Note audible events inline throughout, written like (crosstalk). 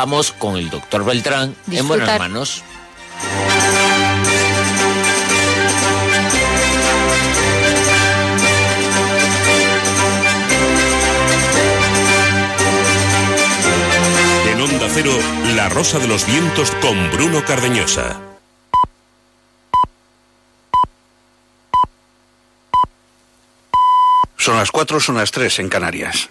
dejamos con el doctor Beltrán en buenas manos. En Onda Cero, La Rosa de los Vientos con Bruno Cardeñosa. Son las cuatro, son las tres en Canarias.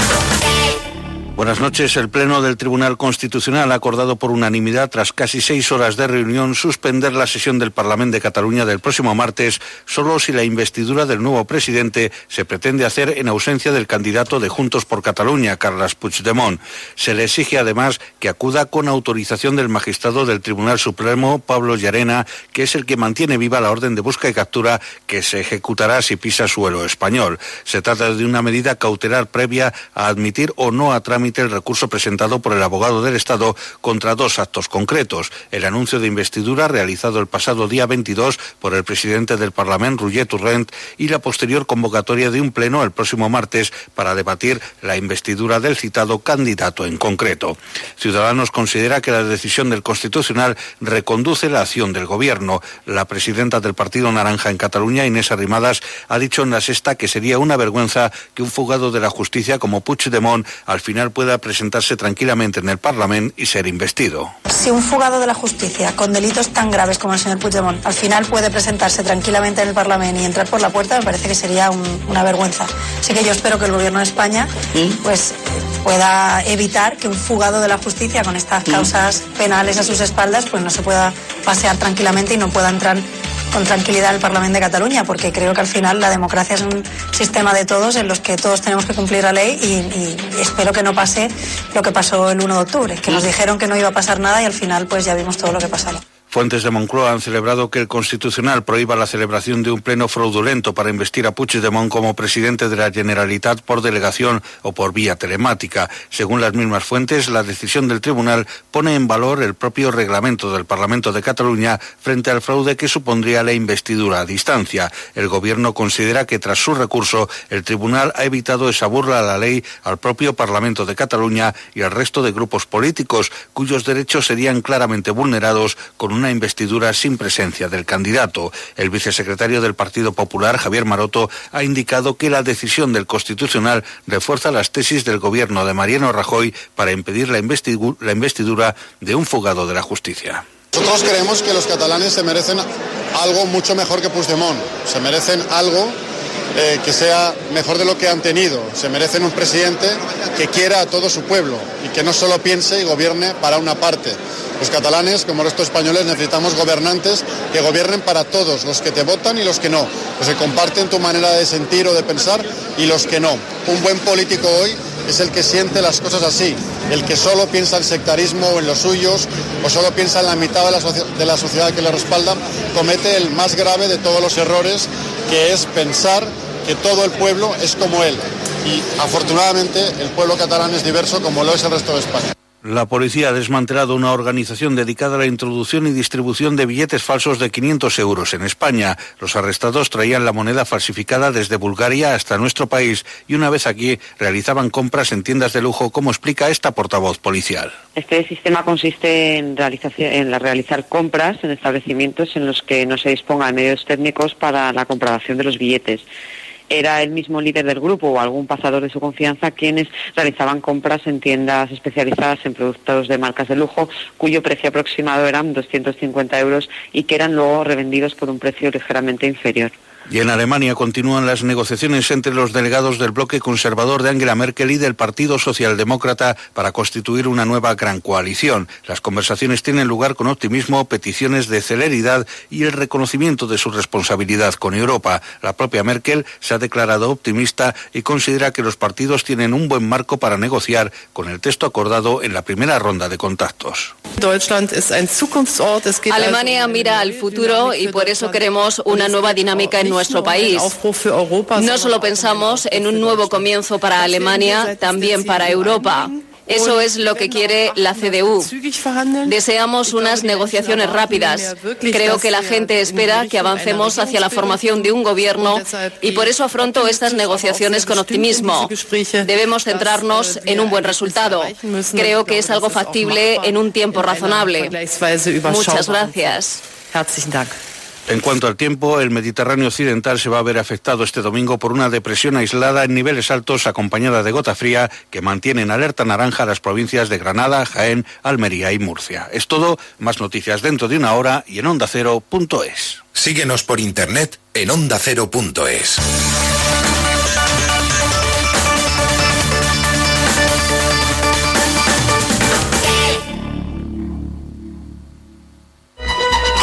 Buenas noches. El Pleno del Tribunal Constitucional ha acordado por unanimidad, tras casi seis horas de reunión, suspender la sesión del Parlamento de Cataluña del próximo martes, solo si la investidura del nuevo presidente se pretende hacer en ausencia del candidato de Juntos por Cataluña, Carles Puigdemont. Se le exige además que acuda con autorización del magistrado del Tribunal Supremo, Pablo Llarena, que es el que mantiene viva la orden de busca y captura que se ejecutará si pisa suelo español. Se trata de una medida cautelar previa a admitir o no a trámite el recurso presentado por el abogado del Estado contra dos actos concretos. El anuncio de investidura realizado el pasado día 22 por el presidente del Parlamento, Roger Turrent, y la posterior convocatoria de un pleno el próximo martes para debatir la investidura del citado candidato en concreto. Ciudadanos considera que la decisión del Constitucional reconduce la acción del Gobierno. La presidenta del Partido Naranja en Cataluña, Inés Arrimadas, ha dicho en la sexta que sería una vergüenza que un fugado de la justicia como Puigdemont al final pueda presentarse tranquilamente en el Parlamento y ser investido. Si un fugado de la justicia con delitos tan graves como el señor Puigdemont al final puede presentarse tranquilamente en el Parlamento y entrar por la puerta, me parece que sería una vergüenza. Así que yo espero que el Gobierno de España pues, pueda evitar que un fugado de la justicia con estas causas penales a sus espaldas pues no se pueda pasear tranquilamente y no pueda entrar con tranquilidad el Parlamento de Cataluña, porque creo que al final la democracia es un sistema de todos en los que todos tenemos que cumplir la ley y, espero que no pase lo que pasó el 1 de octubre, que nos dijeron que no iba a pasar nada y al final pues ya vimos todo lo que pasaba. Fuentes de Moncloa han celebrado que el Constitucional prohíba la celebración de un pleno fraudulento para investir a Puigdemont como presidente de la Generalitat por delegación o por vía telemática. Según las mismas fuentes, la decisión del tribunal pone en valor el propio reglamento del Parlamento de Cataluña frente al fraude que supondría la investidura a distancia. El gobierno considera que tras su recurso, el tribunal ha evitado esa burla a la ley al propio Parlamento de Cataluña y al resto de grupos políticos, cuyos derechos serían claramente vulnerados con un una investidura sin presencia del candidato. El vicesecretario del Partido Popular, Javier Maroto, ha indicado que la decisión del Constitucional refuerza las tesis del gobierno de Mariano Rajoy para impedir la, investidura de un fugado de la justicia. Nosotros creemos que los catalanes se merecen algo mucho mejor que Puigdemont. Se merecen algo eh, que sea mejor de lo que han tenido. Se merecen un presidente que quiera a todo su pueblo y que no solo piense y gobierne para una parte. Los catalanes, como el resto de españoles, necesitamos gobernantes que gobiernen para todos, los que te votan y los que no, los que comparten tu manera de sentir o de pensar y los que no. Un buen político hoy es el que siente las cosas así, el que solo piensa en sectarismo o en los suyos, o solo piensa en la mitad de la, de la sociedad que le respalda, comete el más grave de todos los errores, que es pensar que todo el pueblo es como él. Y afortunadamente el pueblo catalán es diverso como lo es el resto de España. La policía ha desmantelado una organización dedicada a la introducción y distribución de billetes falsos de 500 euros en España. Los arrestados traían la moneda falsificada desde Bulgaria hasta nuestro país y una vez aquí realizaban compras en tiendas de lujo, como explica esta portavoz policial. Este sistema consiste en, realizar compras en establecimientos en los que no se dispongan medios técnicos para la comprobación de los billetes era el mismo líder del grupo o algún pasador de su confianza quienes realizaban compras en tiendas especializadas en productos de marcas de lujo cuyo precio aproximado eran 250 euros y que eran luego revendidos por un precio ligeramente inferior. Y en Alemania continúan las negociaciones entre los delegados del bloque conservador de Angela Merkel y del Partido Socialdemócrata para constituir una nueva gran coalición. Las conversaciones tienen lugar con optimismo, peticiones de celeridad y el reconocimiento de su responsabilidad con Europa. La propia Merkel se ha declarado optimista y considera que los partidos tienen un buen marco para negociar con el texto acordado en la primera ronda de contactos. Alemania mira al futuro y por eso queremos una nueva dinámica en nuestro país. No solo pensamos en un nuevo comienzo para Alemania, también para Europa. Eso es lo que quiere la CDU. Deseamos unas negociaciones rápidas. Creo que la gente espera que avancemos hacia la formación de un gobierno y por eso afronto estas negociaciones con optimismo. Debemos centrarnos en un buen resultado. Creo que es algo factible en un tiempo razonable. Muchas gracias. En cuanto al tiempo, el Mediterráneo occidental se va a ver afectado este domingo por una depresión aislada en niveles altos acompañada de gota fría que mantiene en alerta naranja las provincias de Granada, Jaén, Almería y Murcia. Es todo, más noticias dentro de una hora y en ondacero.es. Síguenos por internet en ondacero.es.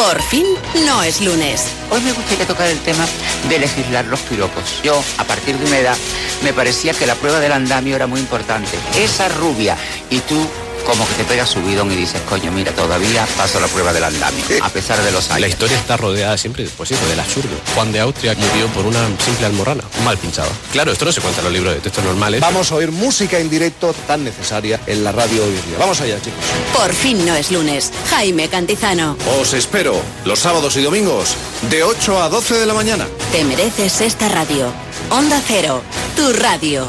Por fin no es lunes. Hoy me gustaría tocar el tema de legislar los piropos. Yo, a partir de una edad, me parecía que la prueba del andamio era muy importante. Esa rubia y tú como que te pegas subidón y dices, coño, mira, todavía paso la prueba del andamio, a pesar de los años. La historia está rodeada siempre, pues eso, del absurdo. Juan de Austria murió por una simple almorrana, mal pinchado. Claro, esto no se cuenta en los libros de textos normales. Vamos a oír música en directo tan necesaria en la radio hoy día. Vamos allá, chicos. Por fin no es lunes. Jaime Cantizano. Os espero los sábados y domingos de 8 a 12 de la mañana. Te mereces esta radio. Onda Cero, tu radio.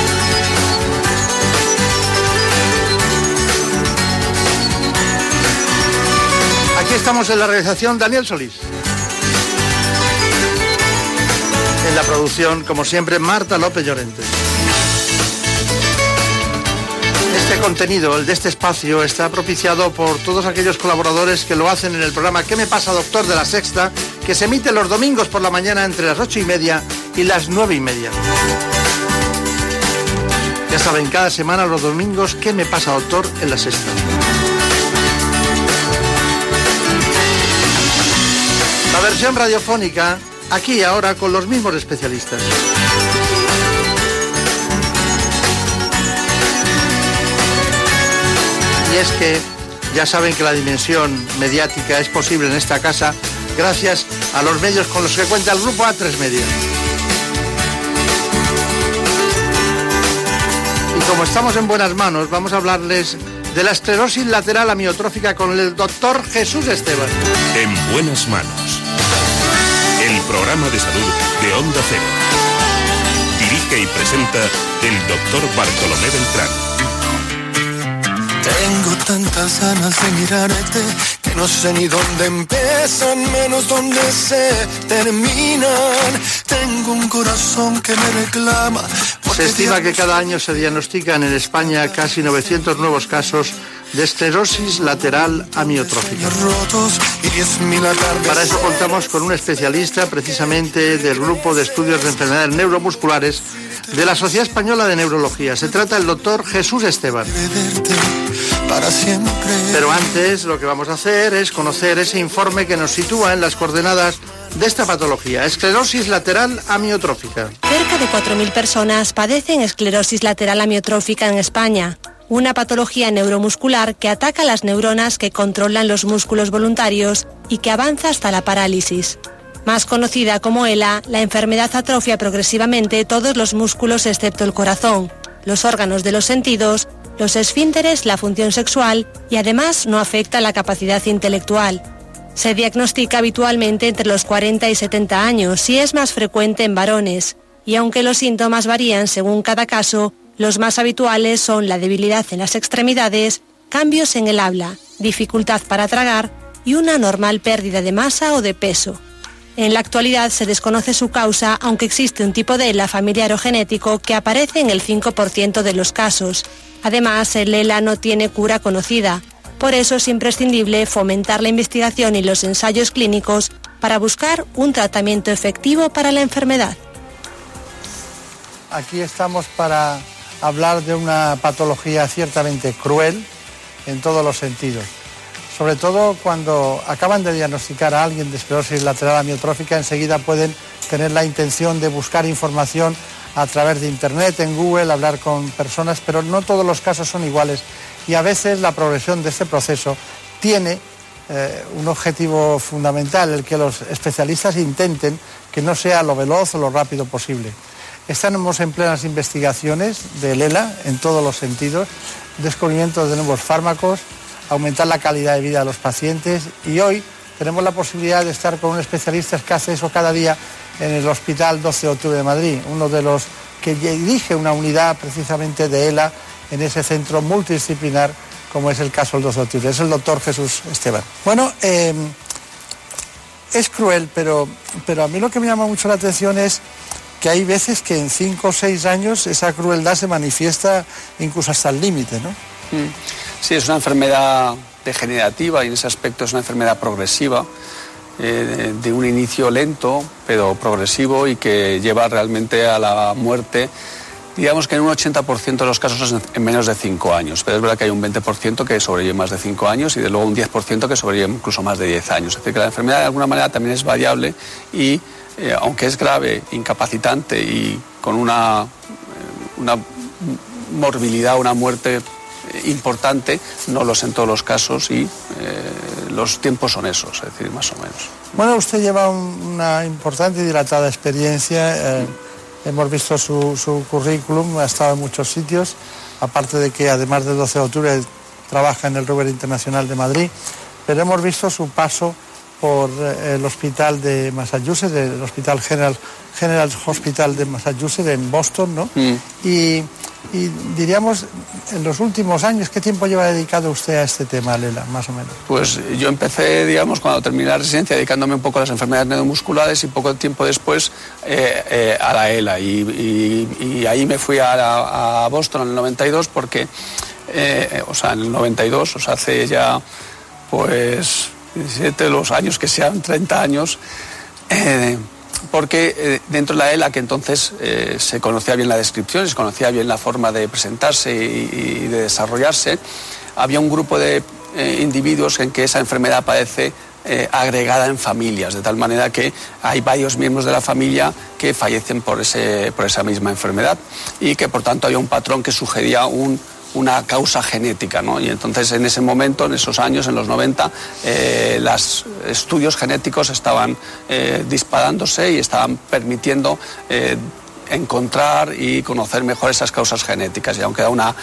Aquí estamos en la realización Daniel Solís. En la producción, como siempre, Marta López Llorente. Este contenido, el de este espacio, está propiciado por todos aquellos colaboradores que lo hacen en el programa ¿Qué me pasa, doctor? de la Sexta, que se emite los domingos por la mañana entre las ocho y media y las nueve y media. Ya saben, cada semana los domingos ¿Qué me pasa, doctor? en la Sexta. Radiofónica, aquí y ahora, con los mismos especialistas. Y es que ya saben que la dimensión mediática es posible en esta casa gracias a los medios con los que cuenta el grupo A3 Media. Y como estamos en buenas manos, vamos a hablarles de la esclerosis lateral amiotrófica con el doctor Jesús Esteban. En buenas manos. El programa de salud de Onda Cero. Dirige y presenta el doctor Bartolomé Beltrán. Tengo tantas ganas de mirarte que no sé ni dónde empiezan, menos dónde se terminan. Tengo un corazón que me reclama. Se estima que cada año se diagnostican en España casi 900 nuevos casos de esclerosis lateral amiotrófica. Para eso contamos con un especialista precisamente del grupo de estudios de enfermedades neuromusculares de la Sociedad Española de Neurología. Se trata del doctor Jesús Esteban. Pero antes lo que vamos a hacer es conocer ese informe que nos sitúa en las coordenadas de esta patología, esclerosis lateral amiotrófica. Cerca de 4.000 personas padecen esclerosis lateral amiotrófica en España, una patología neuromuscular que ataca las neuronas que controlan los músculos voluntarios y que avanza hasta la parálisis. Más conocida como ELA, la enfermedad atrofia progresivamente todos los músculos excepto el corazón, los órganos de los sentidos, los esfínteres, la función sexual y además no afecta la capacidad intelectual. Se diagnostica habitualmente entre los 40 y 70 años y es más frecuente en varones, y aunque los síntomas varían según cada caso, los más habituales son la debilidad en las extremidades, cambios en el habla, dificultad para tragar y una normal pérdida de masa o de peso. En la actualidad se desconoce su causa, aunque existe un tipo de ELA familiar o genético que aparece en el 5% de los casos. Además, el ELA no tiene cura conocida. Por eso es imprescindible fomentar la investigación y los ensayos clínicos para buscar un tratamiento efectivo para la enfermedad. Aquí estamos para hablar de una patología ciertamente cruel en todos los sentidos sobre todo cuando acaban de diagnosticar a alguien de esclerosis lateral amiotrófica, enseguida pueden tener la intención de buscar información a través de Internet, en Google, hablar con personas, pero no todos los casos son iguales y a veces la progresión de este proceso tiene eh, un objetivo fundamental, el que los especialistas intenten que no sea lo veloz o lo rápido posible. Estamos en plenas investigaciones de LELA en todos los sentidos, descubrimiento de nuevos fármacos, aumentar la calidad de vida de los pacientes y hoy tenemos la posibilidad de estar con un especialista que hace eso cada día en el Hospital 12 de Octubre de Madrid, uno de los que dirige una unidad precisamente de ELA en ese centro multidisciplinar como es el caso del 12 de Octubre. Es el doctor Jesús Esteban. Bueno, em, es cruel, pero, pero a mí lo que me llama mucho la atención es que hay veces que en cinco o seis años esa crueldad se manifiesta incluso hasta el límite, ¿no? Mm. Sí, es una enfermedad degenerativa y en ese aspecto es una enfermedad progresiva, eh, de un inicio lento, pero progresivo y que lleva realmente a la muerte. Digamos que en un 80% de los casos es en menos de 5 años, pero es verdad que hay un 20% que sobrevive más de 5 años y de luego un 10% que sobrevive incluso más de 10 años. Es decir, que la enfermedad de alguna manera también es variable y eh, aunque es grave, incapacitante y con una, eh, una morbilidad, una muerte importante, no lo sé en todos los casos y eh, los tiempos son esos, es decir, más o menos. Bueno, usted lleva una importante y dilatada experiencia, eh, hemos visto su, su, currículum, ha estado en muchos sitios, aparte de que además del 12 de octubre trabaja en el Robert Internacional de Madrid, pero hemos visto su paso por eh, el hospital de Massachusetts, el Hospital General, General Hospital de Massachusetts en Boston, ¿no? Mm. Y y diríamos, en los últimos años, ¿qué tiempo lleva dedicado usted a este tema, Lela, más o menos? Pues yo empecé, digamos, cuando terminé la residencia, dedicándome un poco a las enfermedades neuromusculares y poco tiempo después eh, eh, a la ELA. Y, ahí me fui a, Boston en el 92 porque, eh, o sea, en el 92, o sea, hace ya, pues, 17 los años que sean 30 años porque eh, dentro de la ELA, que entonces eh, se conocía bien la descripción, se conocía bien la forma de presentarse y, de desarrollarse, había un grupo de eh, individuos en que esa enfermedad aparece agregada en familias, de tal manera que hay varios miembros de la familia que fallecen por, ese, por esa misma enfermedad y que por tanto había un patrón que sugería un una causa genética, ¿no? Y entonces en ese momento, en esos años, en los 90, eh, los estudios genéticos estaban eh, disparándose y estaban permitiendo eh, encontrar y conocer mejor esas causas genéticas. Y aunque da una,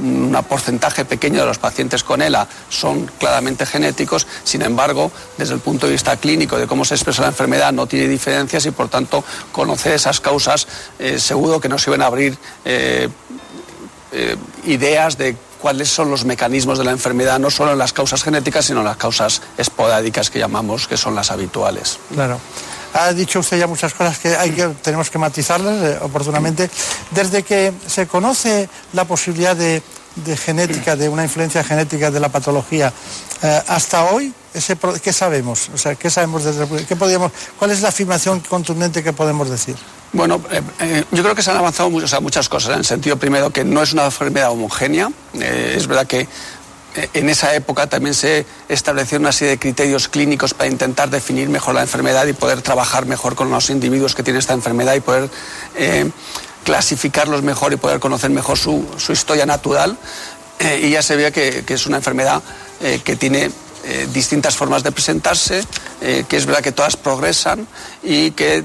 un porcentaje pequeño de los pacientes con ELA son claramente genéticos, sin embargo, desde el punto de vista clínico de cómo se expresa la enfermedad no tiene diferencias y por tanto conocer esas causas seguro que nos iban a abrir eh, ideas de cuáles son los mecanismos de la enfermedad, no solo en las causas genéticas, sino en las causas esporádicas que llamamos, que son las habituales. Claro. Ha dicho usted ya muchas cosas que, hay que tenemos que matizarlas eh, oportunamente. Desde que se conoce la posibilidad de, genética, de una influencia genética de la patología, eh, hasta hoy, ¿qué sabemos? O sea, ¿qué sabemos desde, qué podríamos, ¿Cuál es la afirmación contundente que podemos decir? Bueno, eh, eh, yo creo que se han avanzado muchas cosas, en el sentido primero que no es una enfermedad homogénea. Es verdad que en esa época también se establecieron una serie de criterios clínicos para intentar definir mejor la enfermedad y poder trabajar mejor con los individuos que tienen esta enfermedad y poder clasificarlos mejor y poder conocer mejor su, historia natural. y ya se ve que es una enfermedad que tiene eh, distintas formas de presentarse, eh, que es verdad que todas progresan y que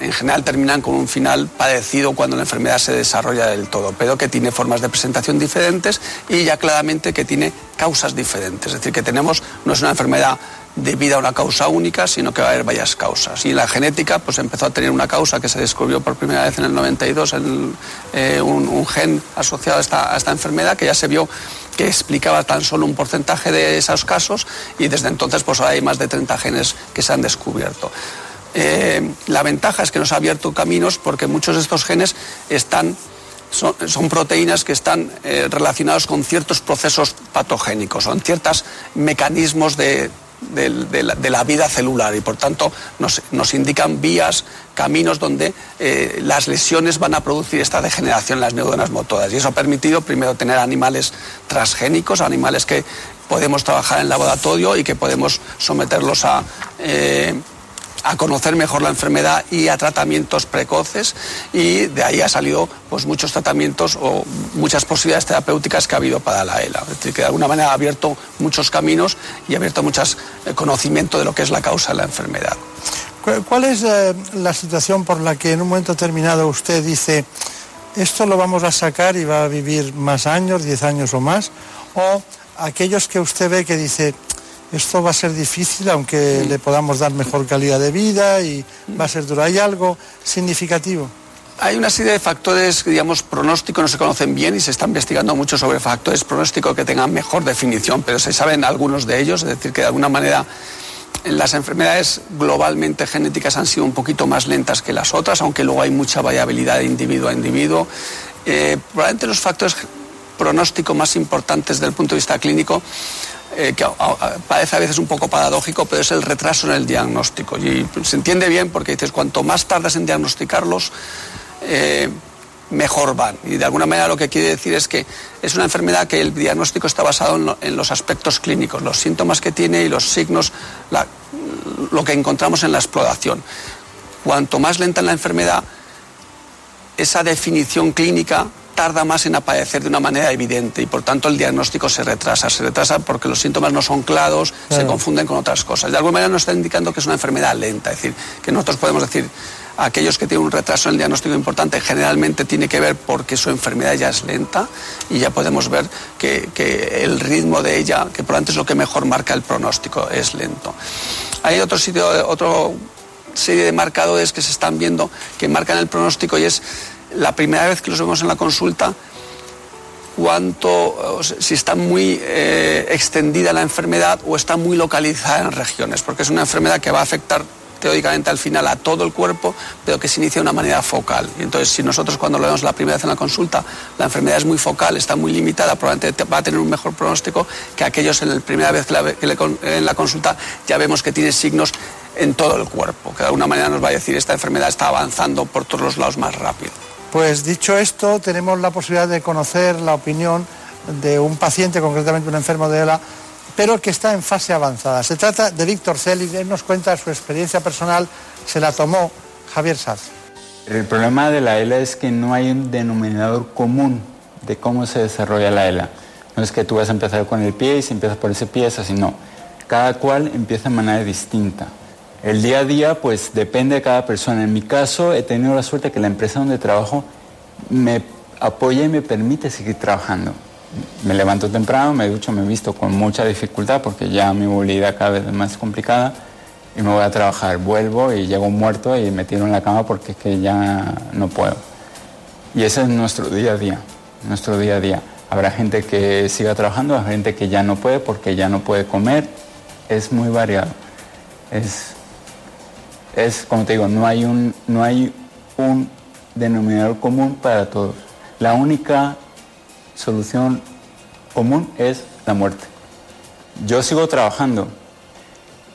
en general terminan con un final padecido cuando la enfermedad se desarrolla del todo, pero que tiene formas de presentación diferentes y ya claramente que tiene causas diferentes. Es decir, que tenemos, no es una enfermedad debido a una causa única, sino que va a haber varias causas. Y la genética pues empezó a tener una causa que se descubrió por primera vez en el 92, en, eh, un, gen asociado a esta, enfermedad que ya se vio que explicaba tan solo un porcentaje de esos casos y desde entonces pues hay más de 30 genes que se han descubierto. Eh, la ventaja es que nos ha abierto caminos porque muchos de estos genes están son, proteínas que están eh, relacionados con ciertos procesos patogénicos, son ciertos mecanismos de, la, vida celular y por tanto nos, indican vías, caminos donde eh, las lesiones van a producir esta degeneración en las neuronas motoras. Y eso ha permitido primero tener animales transgénicos, animales que podemos trabajar en laboratorio y que podemos someterlos a... Eh, a conocer mejor la enfermedad y a tratamientos precoces y de ahí ha salido pues muchos tratamientos o muchas posibilidades terapéuticas que ha habido para la ELA. Es decir, que de alguna manera ha abierto muchos caminos y ha abierto mucho eh, conocimiento de lo que es la causa de la enfermedad. ¿Cuál es eh, la situación por la que en un momento determinado usted dice esto lo vamos a sacar y va a vivir más años, 10 años o más? ¿O aquellos que usted ve que dice esto va a ser difícil, aunque le podamos dar mejor calidad de vida y va a ser duro. ¿Hay algo significativo? Hay una serie de factores, digamos, pronósticos, no se conocen bien y se está investigando mucho sobre factores pronósticos que tengan mejor definición, pero se saben algunos de ellos, es decir, que de alguna manera las enfermedades globalmente genéticas han sido un poquito más lentas que las otras, aunque luego hay mucha variabilidad de individuo a individuo. Eh, probablemente los factores pronósticos más importantes desde el punto de vista clínico eh, que parece a veces un poco paradójico, pero es el retraso en el diagnóstico. Y se entiende bien porque dices, cuanto más tardas en diagnosticarlos, eh, mejor van. Y de alguna manera lo que quiere decir es que es una enfermedad que el diagnóstico está basado en, los aspectos clínicos, los síntomas que tiene y los signos, lo que encontramos en la exploración. Cuanto más lenta en la enfermedad, esa definición clínica tarda más en aparecer de una manera evidente y por tanto el diagnóstico se retrasa. Se retrasa porque los síntomas no son claros, se confunden con otras cosas. De alguna manera nos está indicando que es una enfermedad lenta, es decir, que nosotros podemos decir aquellos que tienen un retraso en el diagnóstico importante generalmente tiene que ver porque su enfermedad ya es lenta y ya podemos ver que, el ritmo de ella, que por antes es lo que mejor marca el pronóstico, es lento. Hay otro sitio, otro serie de marcadores que se están viendo que marcan el pronóstico y es la primera vez que los vemos en la consulta, cuánto, si está muy eh, extendida la enfermedad o está muy localizada en regiones, porque es una enfermedad que va a afectar teóricamente al final a todo el cuerpo, pero que se inicia de una manera focal. Entonces, si nosotros cuando lo vemos la primera vez en la consulta, la enfermedad es muy focal, está muy limitada, probablemente va a tener un mejor pronóstico que aquellos en la primera vez que, en la consulta ya vemos que tiene signos en todo el cuerpo, que de alguna manera nos va a decir esta enfermedad está avanzando por todos los lados más rápido. Pues dicho esto, tenemos la posibilidad de conocer la opinión de un paciente, concretamente un enfermo de ELA, pero que está en fase avanzada. Se trata de Víctor Celi, él nos cuenta su experiencia personal, se la tomó Javier Saz. El problema de la ELA es que no hay un denominador común de cómo se desarrolla la ELA. No es que tú vas a empezar con el pie y si empiezas por ese pie es así, no. Cada cual empieza de manera distinta. El día a día, pues depende de cada persona. En mi caso, he tenido la suerte que la empresa donde trabajo me apoya y me permite seguir trabajando. Me levanto temprano, me ducho, me visto con mucha dificultad porque ya mi movilidad cada vez es más complicada y me voy a trabajar. Vuelvo y llego muerto y me tiro en la cama porque es que ya no puedo. Y ese es nuestro día a día, nuestro día a día. Habrá gente que siga trabajando, habrá gente que ya no puede porque ya no puede comer. Es muy variado. Es es, como te digo, no hay un, no hay un denominador común para todos. La única solución común es la muerte. Yo sigo trabajando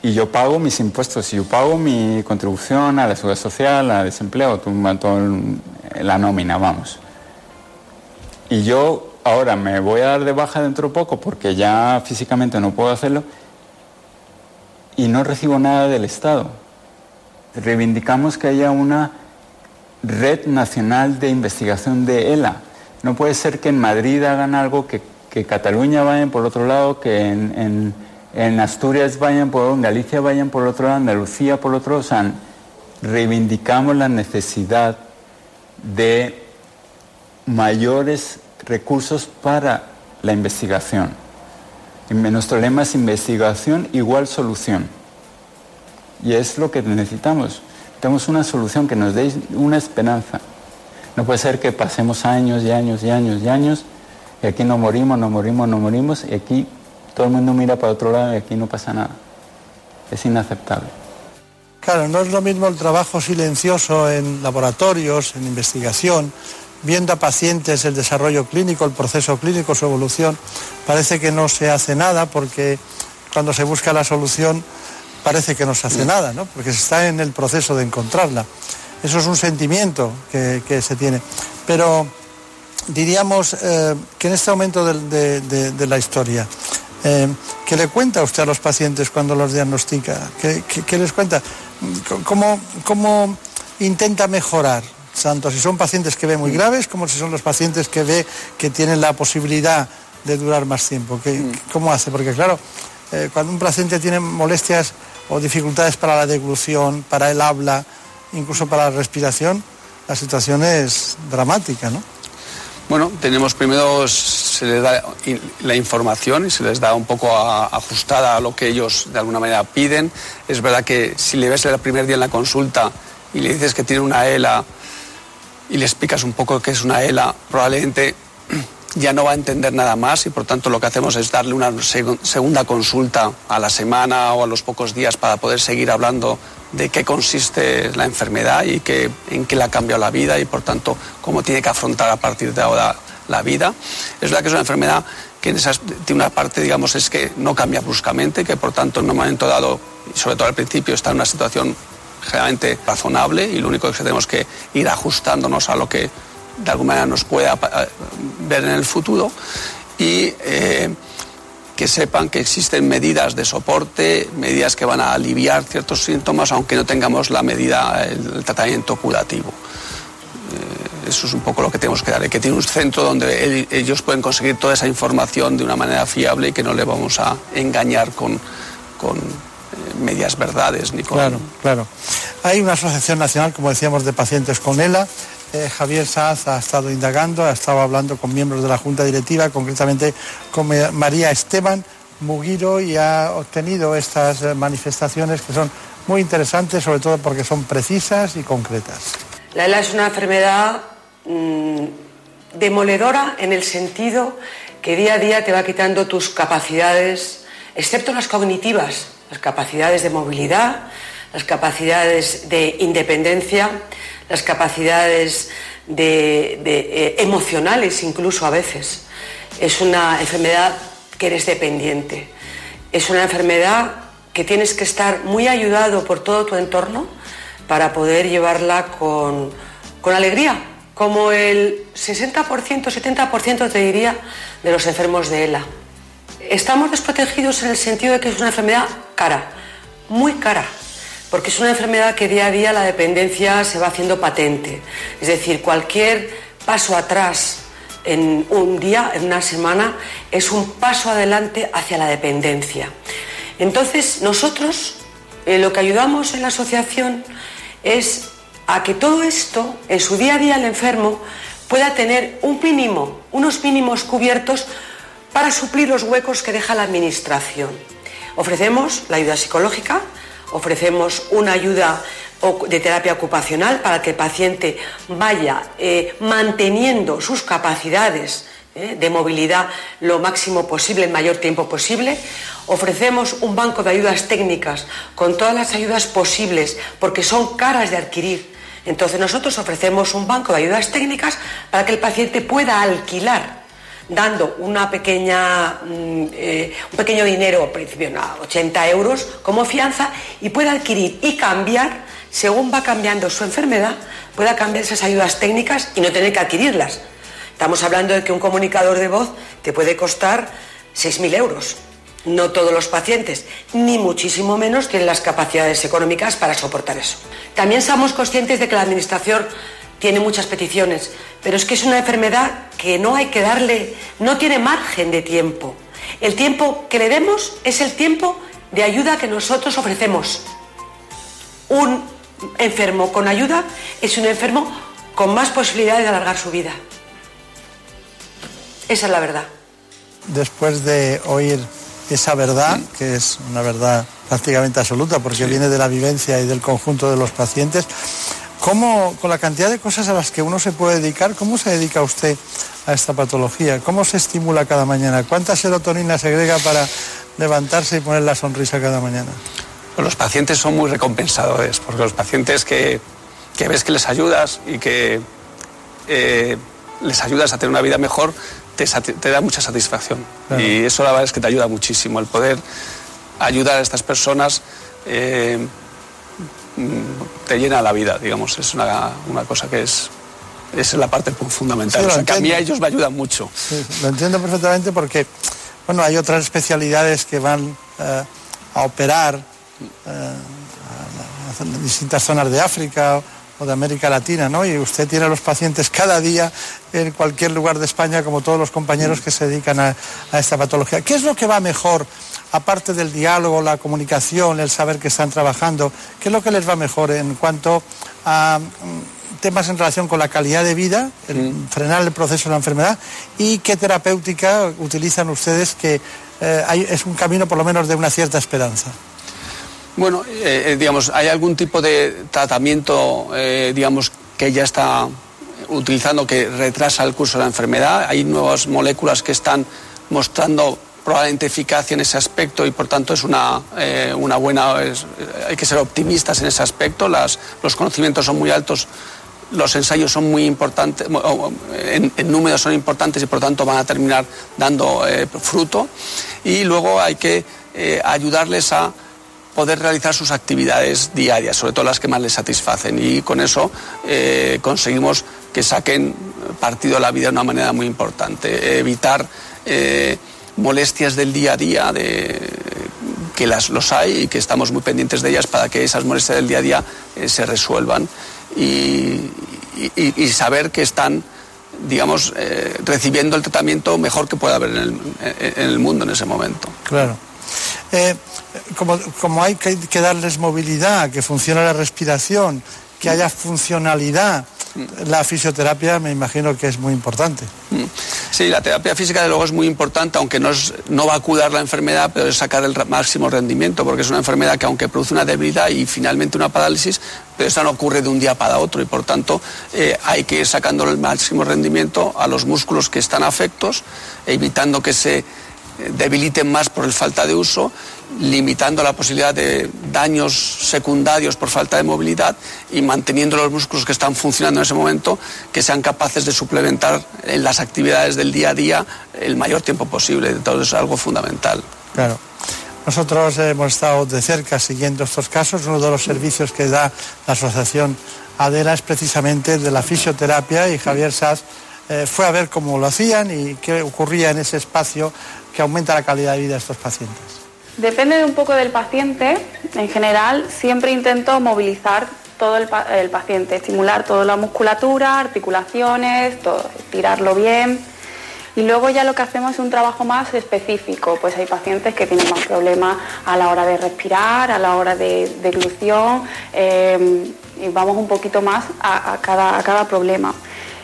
y yo pago mis impuestos, y yo pago mi contribución a la seguridad social, a desempleo, la nómina, vamos. Y yo ahora me voy a dar de baja dentro de poco porque ya físicamente no puedo hacerlo y no recibo nada del Estado reivindicamos que haya una red nacional de investigación de ELA. No puede ser que en Madrid hagan algo, que, Cataluña vayan por otro lado, que en, Asturias vayan por en Galicia vayan por otro lado, Andalucía por otro. O sea, reivindicamos la necesidad de mayores recursos para la investigación. Y nuestro lema es investigación igual solución. Y es lo que necesitamos. Tenemos una solución que nos dé una esperanza. No puede ser que pasemos años y años y años y años y aquí no morimos, no morimos, no morimos y aquí todo el mundo mira para otro lado y aquí no pasa nada. Es inaceptable. Claro, no es lo mismo el trabajo silencioso en laboratorios, en investigación, viendo a pacientes el desarrollo clínico, el proceso clínico, su evolución. Parece que no se hace nada porque cuando se busca la solución parece que no se hace nada, ¿no? porque se está en el proceso de encontrarla. Eso es un sentimiento que, se tiene. Pero diríamos eh, que en este momento de, la historia, eh, ¿qué le cuenta usted a los pacientes cuando los diagnostica? ¿Qué, les cuenta? ¿Cómo, ¿Cómo, intenta mejorar? Tanto si son pacientes que ve muy graves como si son los pacientes que ve que tienen la posibilidad de durar más tiempo. ¿Cómo hace? Porque claro, eh, cuando un paciente tiene molestias o dificultades para la deglución, para el habla, incluso para la respiración, la situación es dramática, ¿no? Bueno, tenemos primero, se les da la información y se les da un poco ajustada a lo que ellos de alguna manera piden. Es verdad que si le ves el primer día en la consulta y le dices que tiene una ELA y le explicas un poco qué es una ELA, probablemente ya no va a entender nada más y por tanto lo que hacemos es darle una segunda consulta a la semana o a los pocos días para poder seguir hablando de qué consiste la enfermedad y en qué le ha cambiado la vida y por tanto cómo tiene que afrontar a partir de ahora la vida. Es verdad que es una enfermedad que tiene una parte, digamos, es que no cambia bruscamente, que por tanto en un momento dado, y sobre todo al principio, está en una situación generalmente razonable y lo único que tenemos que ir ajustándonos a lo que de alguna manera nos pueda eh, ver en el futuro y eh, que sepan que existen medidas de soporte, medidas que van a aliviar ciertos síntomas, aunque no tengamos la medida, el, tratamiento curativo. Eh, eso es un poco lo que tenemos que dar, que tiene un centro donde ellos pueden conseguir toda esa información de una manera fiable y que no le vamos a engañar con, con medias verdades ni con... Claro, claro. Hay una asociación nacional, como decíamos, de pacientes con ELA. Eh, Javier Saz ha estado indagando, ha estado hablando con miembros de la Junta Directiva, concretamente con María Esteban Mugiro, y ha obtenido estas eh, manifestaciones que son muy interesantes, sobre todo porque son precisas y concretas. La ELA es una enfermedad mm, demoledora en el sentido que día a día te va quitando tus capacidades, excepto las cognitivas, las capacidades de movilidad, las capacidades de independencia, las capacidades eh, emocionales incluso a veces. Es una enfermedad que eres dependiente. Es una enfermedad que tienes que estar muy ayudado por todo tu entorno para poder llevarla con, con alegría, como el 60%, 70% te diría de los enfermos de ELA. Estamos desprotegidos en el sentido de que es una enfermedad cara, muy cara porque es una enfermedad que día a día la dependencia se va haciendo patente. Es decir, cualquier paso atrás en un día, en una semana, es un paso adelante hacia la dependencia. Entonces, nosotros eh, lo que ayudamos en la asociación es a que todo esto, en su día a día el enfermo, pueda tener un mínimo, unos mínimos cubiertos para suplir los huecos que deja la Administración. Ofrecemos la ayuda psicológica, ofrecemos una ayuda de terapia ocupacional para que el paciente vaya eh, manteniendo sus capacidades eh, de movilidad lo máximo posible, el mayor tiempo posible. Ofrecemos un banco de ayudas técnicas con todas las ayudas posibles porque son caras de adquirir. Entonces nosotros ofrecemos un banco de ayudas técnicas para que el paciente pueda alquilar dando una pequeña, mm, eh, un pequeño dinero, al principio 80 euros, como fianza y pueda adquirir y cambiar, según va cambiando su enfermedad, pueda cambiar esas ayudas técnicas y no tener que adquirirlas. Estamos hablando de que un comunicador de voz te puede costar 6.000 euros. No todos los pacientes, ni muchísimo menos, tienen las capacidades económicas para soportar eso. También somos conscientes de que la Administración tiene muchas peticiones, pero es que es una enfermedad que no hay que darle, no tiene margen de tiempo. El tiempo que le demos es el tiempo de ayuda que nosotros ofrecemos. Un enfermo con ayuda es un enfermo con más posibilidades de alargar su vida. Esa es la verdad. Después de oír esa verdad, que es una verdad prácticamente absoluta porque viene de la vivencia y del conjunto de los pacientes. ¿Cómo, con la cantidad de cosas a las que uno se puede dedicar, cómo se dedica usted a esta patología? ¿Cómo se estimula cada mañana? ¿Cuánta serotonina se agrega para levantarse y poner la sonrisa cada mañana? Pues los pacientes son muy recompensadores, porque los pacientes que, ves que les ayudas y que eh, les ayudas a tener una vida mejor, te, da mucha satisfacción. Y eso la verdad es que te ayuda muchísimo, el poder ayudar a estas personas eh, te llena la vida, digamos, es una, cosa que es, es la parte fundamental. o sea, que a mí a ellos me ayudan mucho. lo entiendo perfectamente porque, bueno, hay otras especialidades que van eh, a operar eh, en distintas zonas de África o de América Latina, ¿no? Y usted tiene a los pacientes cada día en cualquier lugar de España, como todos los compañeros que se dedican a, esta patología. ¿Qué es lo que va mejor, aparte del diálogo, la comunicación, el saber que están trabajando? ¿Qué es lo que les va mejor en cuanto a mm, temas en relación con la calidad de vida, el, frenar el proceso de la enfermedad y qué terapéutica utilizan ustedes que eh, es un camino por lo menos de una cierta esperanza? Bueno, eh, eh, digamos, hay algún tipo de tratamiento, eh, digamos, que ya está utilizando que retrasa el curso de la enfermedad. Hay nuevas moléculas que están mostrando probablemente eficacia en ese aspecto y por tanto es una, una buena, hay que ser optimistas en ese aspecto. Las, los conocimientos son muy altos, los ensayos son muy importantes, en, números son importantes y por tanto van a terminar dando fruto. Y luego hay que ayudarles a poder realizar sus actividades diarias, sobre todo las que más les satisfacen. Y con eso eh, conseguimos que saquen partido a la vida de una manera muy importante. Evitar eh, molestias del día a día, de, que las, los hay y que estamos muy pendientes de ellas para que esas molestias del día a día eh, se resuelvan. Y, saber que están digamos, recibiendo el tratamiento mejor que pueda haber en el, mundo en ese momento. Claro. Eh, como, como, hay que, darles movilidad, que funcione la respiración, que haya funcionalidad, la fisioterapia me imagino que es muy importante. Sí, la terapia física de luego es muy importante, aunque no, no va a curar la enfermedad, pero es sacar el máximo rendimiento, porque es una enfermedad que aunque produce una debilidad y finalmente una parálisis, pero esa no ocurre de un día para otro y por tanto eh, hay que ir sacando el máximo rendimiento a los músculos que están afectos, evitando que se debiliten más por el falta de uso, limitando la posibilidad de daños secundarios por falta de movilidad y manteniendo los músculos que están funcionando en ese momento que sean capaces de suplementar en las actividades del día a día el mayor tiempo posible. Entonces es algo fundamental. Claro. Nosotros hemos estado de cerca siguiendo estos casos. Uno de los servicios que da la asociación ADELA es precisamente de la fisioterapia y Javier Saz eh, fue a ver cómo lo hacían y qué ocurría en ese espacio que aumenta la calidad de vida de estos pacientes? Depende de un poco del paciente. En general, siempre intento movilizar todo el, paciente, estimular toda la musculatura, articulaciones, tirarlo bien. Y luego ya lo que hacemos es un trabajo más específico. Pues hay pacientes que tienen más problemas a la hora de respirar, a la hora de deglución, eh, y vamos un poquito más a cada problema.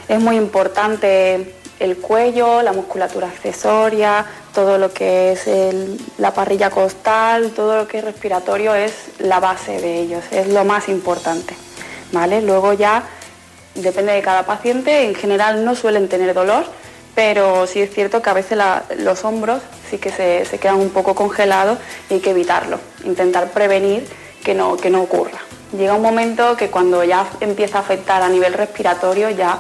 Es muy importante el cuello, la musculatura accesoria, todo lo que es la parrilla costal, todo lo que es respiratorio es la base de ellos, es lo más importante. ¿vale? Luego ya depende de cada paciente, en general no suelen tener dolor, pero sí es cierto que a veces los hombros sí que se, quedan un poco congelados y hay que evitarlo, intentar prevenir que no, que no ocurra. Llega un momento que cuando ya empieza a afectar a nivel respiratorio ya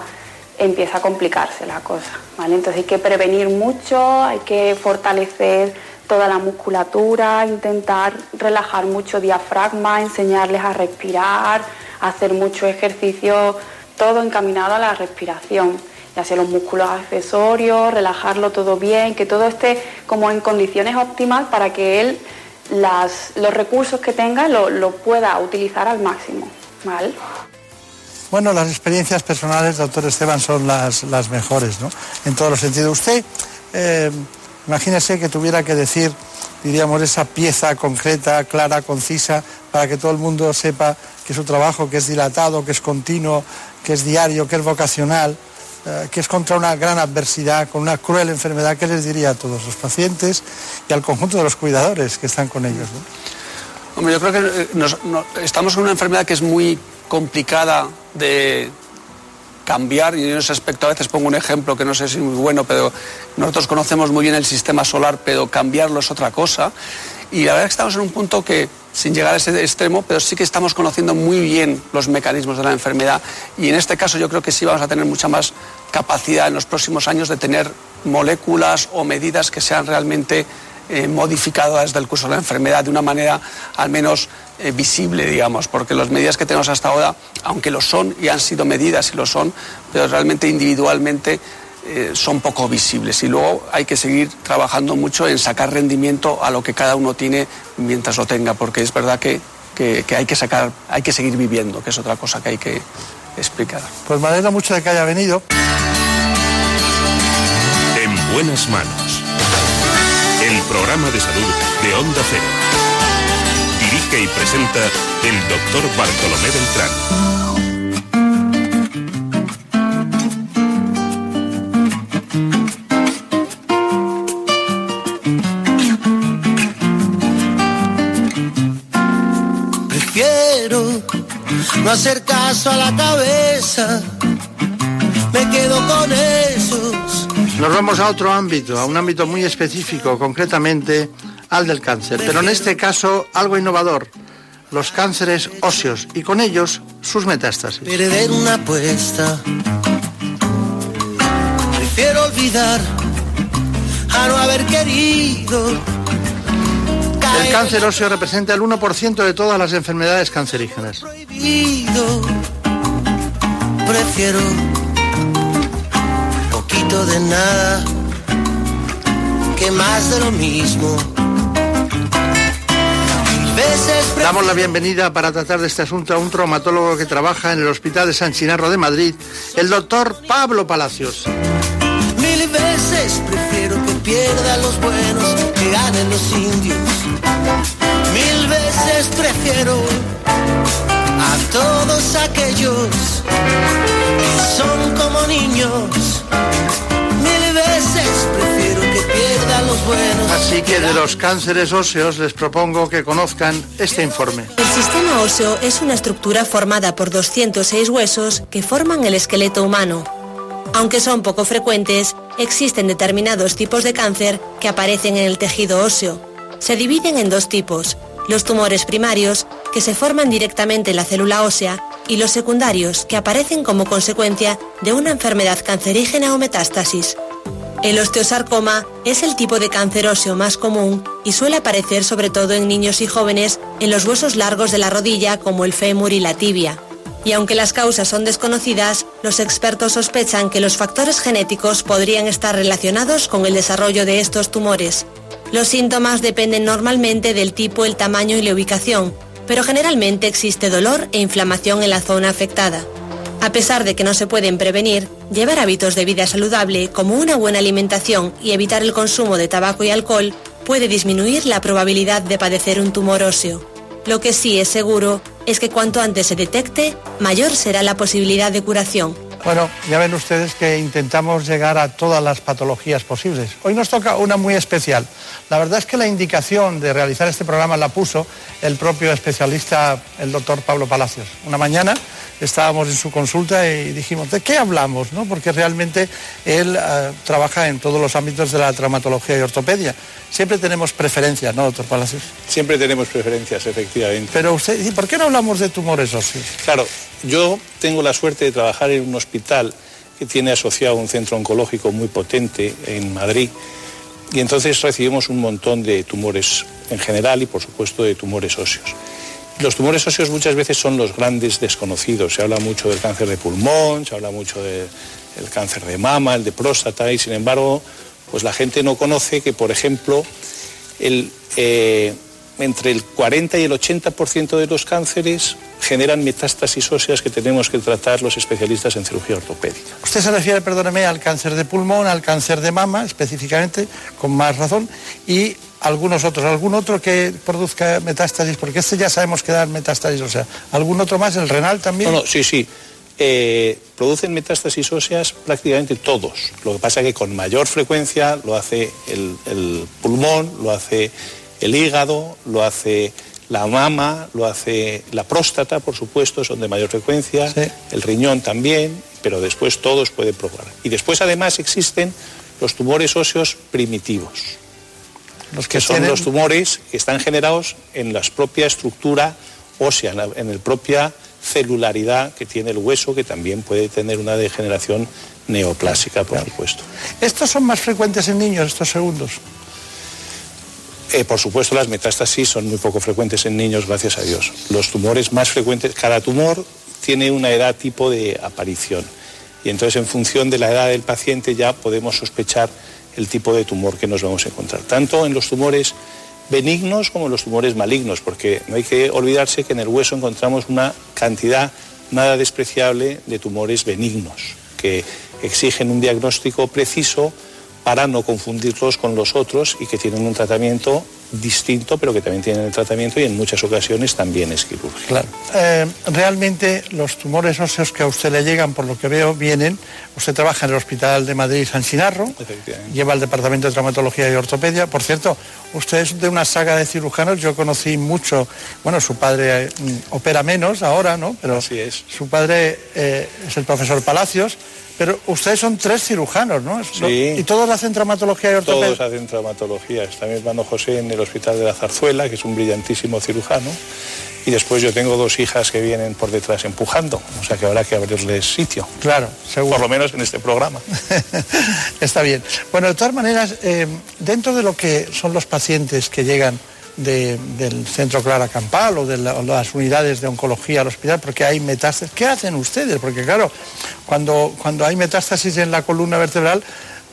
empieza a complicarse la cosa. ¿vale? Entonces hay que prevenir mucho, hay que fortalecer toda la musculatura, intentar relajar mucho diafragma, enseñarles a respirar, hacer mucho ejercicio, todo encaminado a la respiración, ya sea los músculos accesorios, relajarlo todo bien, que todo esté como en condiciones óptimas para que él los recursos que tenga lo, lo pueda utilizar al máximo. ¿vale? Bueno, las experiencias personales, doctor Esteban, son las, mejores, ¿no? En todos los sentidos. Usted, eh, imagínese que tuviera que decir, diríamos, esa pieza concreta, clara, concisa, para que todo el mundo sepa que su trabajo, que es dilatado, que es continuo, que es diario, que es vocacional, eh, que es contra una gran adversidad, con una cruel enfermedad, ¿qué les diría a todos los pacientes y al conjunto de los cuidadores que están con ellos? Hombre, yo creo que eh, estamos con una enfermedad que es muy complicada de cambiar y en ese aspecto a veces pongo un ejemplo que no sé si es muy bueno, pero nosotros conocemos muy bien el sistema solar, pero cambiarlo es otra cosa. Y la verdad es que estamos en un punto que, sin llegar a ese extremo, pero sí que estamos conociendo muy bien los mecanismos de la enfermedad y en este caso yo creo que sí vamos a tener mucha más capacidad en los próximos años de tener moléculas o medidas que sean realmente eh, modificadas del curso de la enfermedad de una manera al menos eh, visible, digamos, porque las medidas que tenemos hasta ahora, aunque lo son y han sido medidas y lo son, pero realmente individualmente eh, son poco visibles. Y luego hay que seguir trabajando mucho en sacar rendimiento a lo que cada uno tiene mientras lo tenga, porque es verdad que, hay que sacar, hay que seguir viviendo, que es otra cosa que hay que explicar. Pues me alegra mucho de que haya venido. En buenas manos. El programa de salud de Onda Cero. Dirige y presenta el doctor Bartolomé Beltrán. no hacer caso a la cabeza, me quedo con esos. Nos vamos a otro ámbito, a un ámbito muy específico, concretamente al del cáncer, pero en este caso algo innovador, los cánceres óseos y con ellos sus metástasis. Perder una apuesta, prefiero olvidar a no haber querido el cáncer óseo representa el 1% de todas las enfermedades cancerígenas. Prefiero de nada que más de lo mismo. Damos la bienvenida para tratar de este asunto a un traumatólogo que trabaja en el Hospital de San Chinarro de Madrid, el doctor Pablo Palacios. Mil veces prefiero que pierdan los buenos que ganen los indios. Mil veces prefiero a todos aquellos que son como niños. Mil veces prefiero que pierdan los buenos. Así que de los cánceres óseos les propongo que conozcan este informe. El sistema óseo es una estructura formada por 206 huesos que forman el esqueleto humano. Aunque son poco frecuentes, existen determinados tipos de cáncer que aparecen en el tejido óseo. Se dividen en dos tipos, los tumores primarios, que se forman directamente en la célula ósea, y los secundarios, que aparecen como consecuencia de una enfermedad cancerígena o metástasis. El osteosarcoma es el tipo de cáncer óseo más común y suele aparecer sobre todo en niños y jóvenes en los huesos largos de la rodilla como el fémur y la tibia y aunque las causas son desconocidas, los expertos sospechan que los factores genéticos podrían estar relacionados con el desarrollo de estos tumores. Los síntomas dependen normalmente del tipo, el tamaño y la ubicación, pero generalmente existe dolor e inflamación en la zona afectada. A pesar de que no se pueden prevenir, llevar hábitos de vida saludable como una buena alimentación y evitar el consumo de tabaco y alcohol puede disminuir la probabilidad de padecer un tumor óseo. Lo que sí es seguro es que cuanto antes se detecte, mayor será la posibilidad de curación. Bueno, ya ven ustedes que intentamos llegar a todas las patologías posibles. Hoy nos toca una muy especial. La verdad es que la indicación de realizar este programa la puso el propio especialista, el doctor Pablo Palacios. Una mañana estábamos en su consulta y dijimos, ¿de qué hablamos? ¿No? Porque realmente él eh, trabaja en todos los ámbitos de la traumatología y ortopedia. Siempre tenemos preferencias, ¿no, doctor Palacios? Siempre tenemos preferencias, efectivamente. Pero usted, ¿y por qué no hablamos de tumores óseos? Claro, yo tengo la suerte de trabajar en un hospital que tiene asociado un centro oncológico muy potente en Madrid y entonces recibimos un montón de tumores en general y por supuesto de tumores óseos. Los tumores óseos muchas veces son los grandes desconocidos. Se habla mucho del cáncer de pulmón, se habla mucho del cáncer de mama, el de próstata, y sin embargo, pues la gente no conoce que, por ejemplo, eh, entre el 40 y el 80% de los cánceres generan metástasis óseas que tenemos que tratar los especialistas en cirugía ortopédica. Usted se refiere, perdóneme, al cáncer de pulmón, al cáncer de mama, específicamente, con más razón, y algunos otros, algún otro que produzca metástasis, porque este ya sabemos que da metástasis, o sea, algún otro más, el renal también. No, no, sí, sí. eh, producen metástasis óseas prácticamente todos. Lo que pasa es que con mayor frecuencia lo hace el, pulmón, lo hace el hígado, lo hace la mama, lo hace la próstata, por supuesto, son de mayor frecuencia, el riñón también, pero después todos pueden probar. Y después además existen los tumores óseos primitivos, los que, son los tumores que están generados en la propia estructura ósea, en la, en la propia celularidad que tiene el hueso, que también puede tener una degeneración neoplásica, por supuesto. ¿Estos son más frecuentes en niños, estos segundos? Eh, por supuesto, las metástasis son muy poco frecuentes en niños, gracias a Dios. Los tumores más frecuentes, cada tumor tiene una edad tipo de aparición. Y entonces, en función de la edad del paciente, ya podemos sospechar el tipo de tumor que nos vamos a encontrar. Tanto en los tumores benignos como los tumores malignos, porque no hay que olvidarse que en el hueso encontramos una cantidad nada despreciable de tumores benignos, que exigen un diagnóstico preciso para no confundirlos con los otros y que tienen un tratamiento distinto, pero que también tienen el tratamiento y en muchas ocasiones también es quirúrgico. Claro. Eh, realmente los tumores óseos que a usted le llegan, por lo que veo, vienen. Usted trabaja en el Hospital de Madrid San Sinarro, lleva el Departamento de Traumatología y Ortopedia. Por cierto, usted es de una saga de cirujanos, yo conocí mucho, bueno, su padre mm, opera menos ahora, ¿no? Pero Así es. su padre eh, es el profesor Palacios. Pero ustedes son tres cirujanos, ¿no? Sí. ¿Y todos hacen traumatología y ortopedia? Todos hacen traumatología. Está mi hermano José en el Hospital de la Zarzuela, que es un brillantísimo cirujano. Y después yo tengo dos hijas que vienen por detrás empujando. O sea que habrá que abrirles sitio. Claro, seguro. Por lo menos en este programa. (laughs) Está bien. Bueno, de todas maneras, eh, dentro de lo que son los pacientes que llegan del centro Clara Campal o de las unidades de oncología al hospital porque hay metástasis. ¿Qué hacen ustedes? Porque claro, cuando, cuando hay metástasis en la columna vertebral,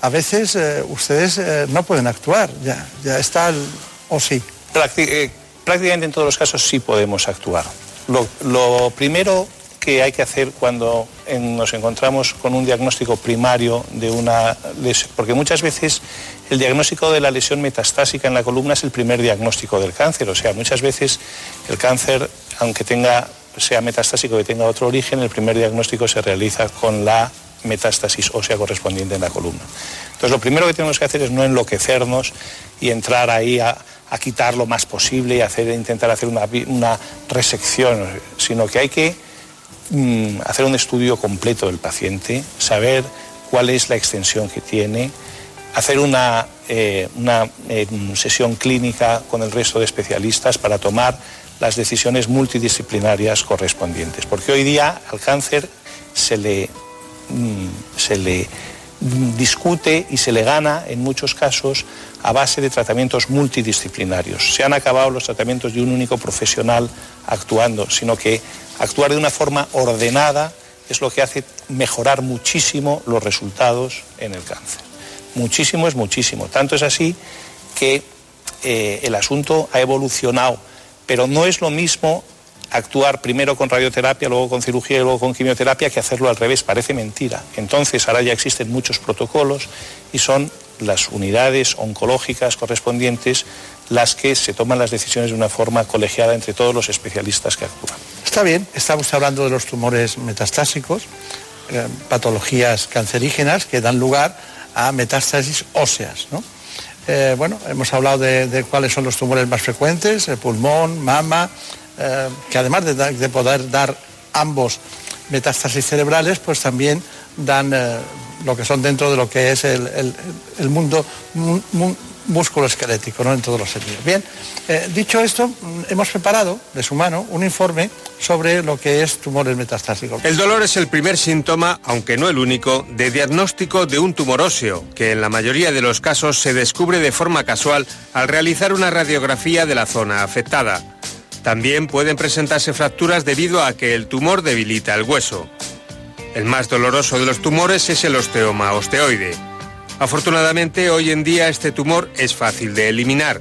a veces eh, ustedes eh, no pueden actuar, ya, está, o sí. Eh, prácticamente en todos los casos sí podemos actuar. Lo primero que hay que hacer cuando nos encontramos con un diagnóstico primario de una lesión, porque muchas veces el diagnóstico de la lesión metastásica en la columna es el primer diagnóstico del cáncer, o sea, muchas veces el cáncer, aunque tenga sea metastásico que tenga otro origen, el primer diagnóstico se realiza con la metástasis ósea correspondiente en la columna. Entonces, lo primero que tenemos que hacer es no enloquecernos y entrar ahí a, quitar lo más posible y hacer, intentar hacer una, una resección, sino que hay que Mm, hacer un estudio completo del paciente, saber cuál es la extensión que tiene, hacer una, eh, una eh, sesión clínica con el resto de especialistas para tomar las decisiones multidisciplinarias correspondientes. Porque hoy día al cáncer se le, mm, se le discute y se le gana en muchos casos a base de tratamientos multidisciplinarios. Se han acabado los tratamientos de un único profesional actuando, sino que actuar de una forma ordenada es lo que hace mejorar muchísimo los resultados en el cáncer. Muchísimo es muchísimo. Tanto es así que eh, el asunto ha evolucionado, pero no es lo mismo actuar primero con radioterapia, luego con cirugía y luego con quimioterapia que hacerlo al revés. Parece mentira. Entonces ahora ya existen muchos protocolos y son las unidades oncológicas correspondientes las que se toman las decisiones de una forma colegiada entre todos los especialistas que actúan. Está bien, estamos hablando de los tumores metastásicos, eh, patologías cancerígenas que dan lugar a metástasis óseas. Eh, bueno, hemos hablado de, cuáles son los tumores más frecuentes, el pulmón, mama, eh, que además de, poder dar ambos metástasis cerebrales, pues también dan lo que son dentro de lo que es el, mundo músculo esquelético, ¿no? En todos los sentidos. Bien, eh, dicho esto, mm, hemos preparado de su mano un informe sobre lo que es tumores metastásicos. El dolor es el primer síntoma, aunque no el único, de diagnóstico de un tumor óseo, que en la mayoría de los casos se descubre de forma casual al realizar una radiografía de la zona afectada. También pueden presentarse fracturas debido a que el tumor debilita el hueso. El más doloroso de los tumores es el osteoma osteoide Afortunadamente, hoy en día este tumor es fácil de eliminar.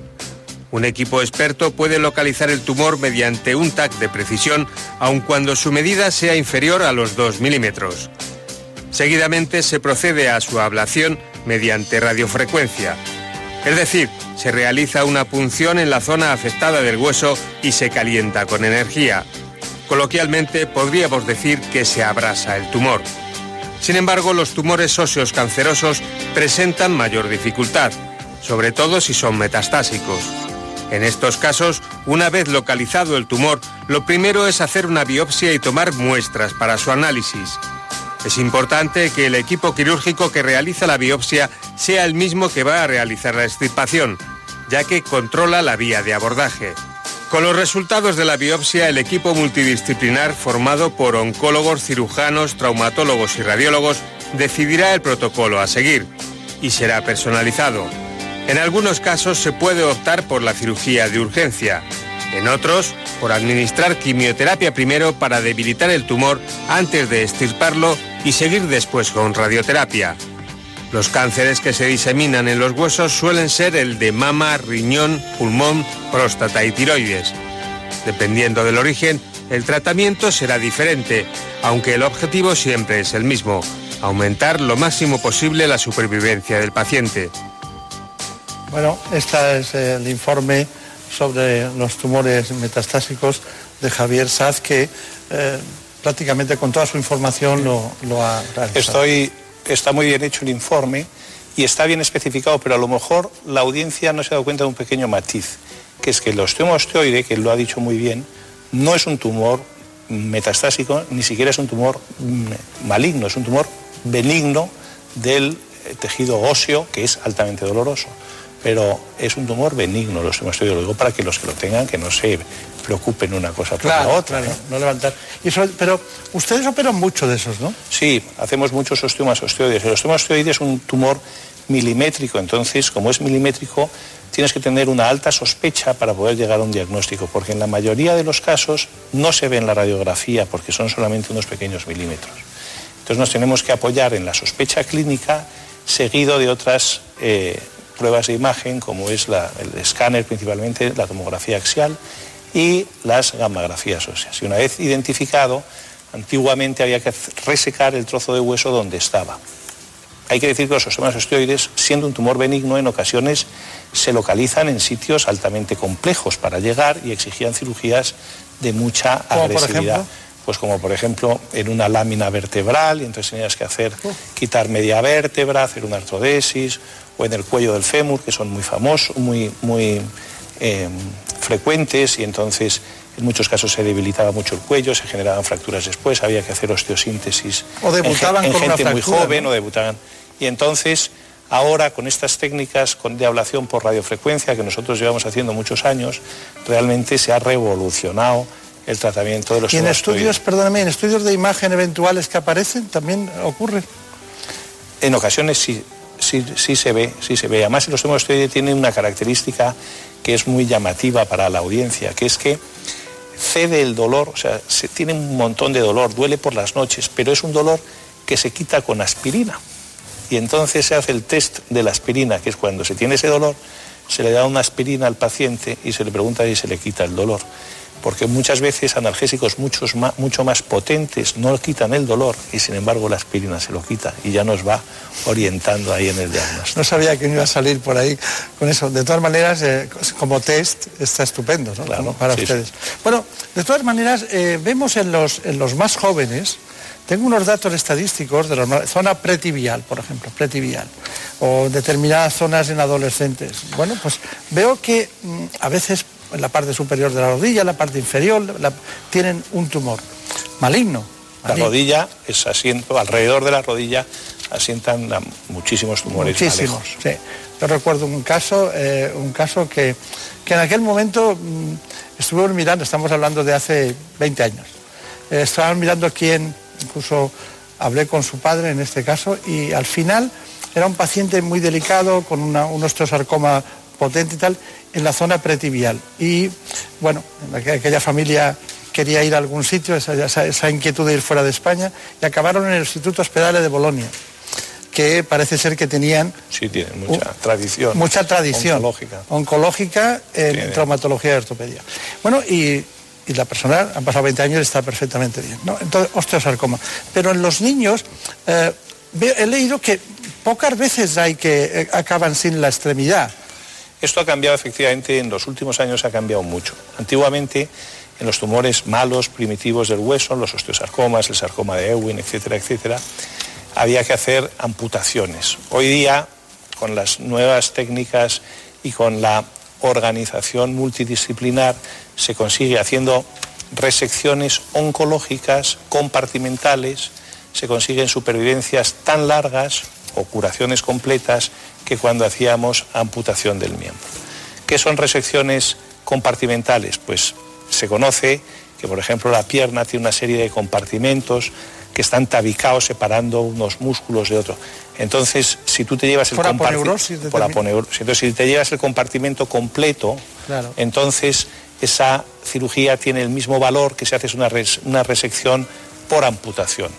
Un equipo experto puede localizar el tumor mediante un TAC de precisión, aun cuando su medida sea inferior a los 2 milímetros. Seguidamente se procede a su ablación mediante radiofrecuencia. Es decir, se realiza una punción en la zona afectada del hueso y se calienta con energía. Coloquialmente podríamos decir que se abrasa el tumor. Sin embargo, los tumores óseos cancerosos presentan mayor dificultad, sobre todo si son metastásicos. En estos casos, una vez localizado el tumor, lo primero es hacer una biopsia y tomar muestras para su análisis. Es importante que el equipo quirúrgico que realiza la biopsia sea el mismo que va a realizar la extirpación, ya que controla la vía de abordaje. Con los resultados de la biopsia, el equipo multidisciplinar formado por oncólogos, cirujanos, traumatólogos y radiólogos decidirá el protocolo a seguir y será personalizado. En algunos casos se puede optar por la cirugía de urgencia, en otros por administrar quimioterapia primero para debilitar el tumor antes de extirparlo y seguir después con radioterapia. Los cánceres que se diseminan en los huesos suelen ser el de mama, riñón, pulmón, próstata y tiroides. Dependiendo del origen, el tratamiento será diferente, aunque el objetivo siempre es el mismo, aumentar lo máximo posible la supervivencia del paciente. Bueno, este es el informe sobre los tumores metastásicos de Javier Saz, que eh, prácticamente con toda su información lo, lo ha realizado. Estoy, está muy bien hecho el informe y está bien especificado, pero a lo mejor la audiencia no se ha dado cuenta de un pequeño matiz, que es que el osteomosteoide, que lo ha dicho muy bien, no es un tumor metastásico, ni siquiera es un tumor maligno, es un tumor benigno del tejido óseo, que es altamente doloroso. Pero es un tumor benigno, osteomosteoides, lo digo para que los que lo tengan que no se preocupen una cosa por la otra. Claro, ¿no? levantar. pero ustedes operan mucho de esos, ¿no? Sí, hacemos muchos osteomastoides. El osteomastoide es un tumor milimétrico, entonces, como es milimétrico, tienes que tener una alta sospecha para poder llegar a un diagnóstico, porque en la mayoría de los casos no se ve en la radiografía, porque son solamente unos pequeños milímetros. Entonces nos tenemos que apoyar en la sospecha clínica seguido de otras eh, pruebas de imagen, como es el escáner principalmente, la tomografía axial y las gammagrafías óseas. Y una vez identificado, antiguamente había que resecar el trozo de hueso donde estaba. Hay que decir que los osteomas osteoides, siendo un tumor benigno, en ocasiones se localizan en sitios altamente complejos para llegar y exigían cirugías de mucha agresividad. Pues como por ejemplo en una lámina vertebral, y entonces tenías que hacer, quitar media vértebra, hacer una artrodesis, o en el cuello del fémur, que son muy famosos, muy, muy em, frecuentes, y entonces en muchos casos se debilitaba mucho el cuello, se generaban fracturas después, había que hacer osteosíntesis o debutaban en, con gente una muy joven o debutaban. Y entonces, ahora con estas técnicas de ablación por radiofrecuencia que nosotros llevamos haciendo muchos años, realmente se ha revolucionado el tratamiento de los Y en estudios, perdóname, en estudios de imagen eventuales que aparecen también ocurre. En ocasiones sí, sí, sí se ve, sí se ve. Además, el osteomosteoide tiene una característica que es muy llamativa para la audiencia, que es que cede el dolor, o sea, se tiene un montón de dolor, duele por las noches, pero es un dolor que se quita con aspirina. Y entonces se hace el test de la aspirina, que es cuando se tiene ese dolor, se le da una aspirina al paciente y se le pregunta si se le quita el dolor porque muchas veces analgésicos muchos mucho más potentes no quitan el dolor y sin embargo la aspirina se lo quita y ya nos va orientando ahí en el diagnóstico. No sabía que iba a salir por ahí con eso. De todas maneras, eh, como test está estupendo ¿no? para ustedes. Bueno, de todas maneras, eh, vemos en los, en los más jóvenes, tengo unos datos estadísticos de la zona pretibial, por ejemplo, pretibial, o determinadas zonas en adolescentes. Bueno, pues veo que mm, a veces en la parte superior de la rodilla, la parte inferior, tienen un tumor maligno. La rodilla es asiento, alrededor de la rodilla asientan muchísimos tumores Muchísimos, sí. Yo recuerdo un caso, eh, un caso que, en aquel momento mm, estuvimos mirando, estamos hablando de hace 20 años, eh, estábamos mirando quién, incluso hablé con su padre en este caso, y al final era un paciente muy delicado, con un osteosarcoma potente y tal, en la zona pretibial. Y bueno, aquella familia quería ir a algún sitio, esa, inquietud de ir fuera de España, y acabaron en el Instituto Hospedale de Bolonia, que parece ser que tenían... Sí, tienen mucha tradición. Mucha tradición. Oncológica. Oncológica en traumatología y ortopedia. Bueno, y, la persona, han pasado 20 años y está perfectamente bien. ¿no? Entonces, osteosarcoma. Pero en los niños, eh, he leído que pocas veces hay que eh, acaban sin la extremidad. Esto ha cambiado efectivamente, en los últimos años ha cambiado mucho. Antiguamente en los tumores malos, primitivos del hueso, los osteosarcomas, el sarcoma de Ewing, etcétera, etcétera, había que hacer amputaciones. Hoy día, con las nuevas técnicas y con la organización multidisciplinar, se consigue haciendo resecciones oncológicas compartimentales, se consiguen supervivencias tan largas o curaciones completas que cuando hacíamos amputación del miembro. ¿Qué son resecciones compartimentales? Pues se conoce que, por ejemplo, la pierna tiene una serie de compartimentos que están tabicados separando unos músculos de otros. Entonces, si tú te llevas el compartimento... Entonces, si te llevas el compartimento completo, entonces esa cirugía tiene el mismo valor que si haces una, una resección por amputación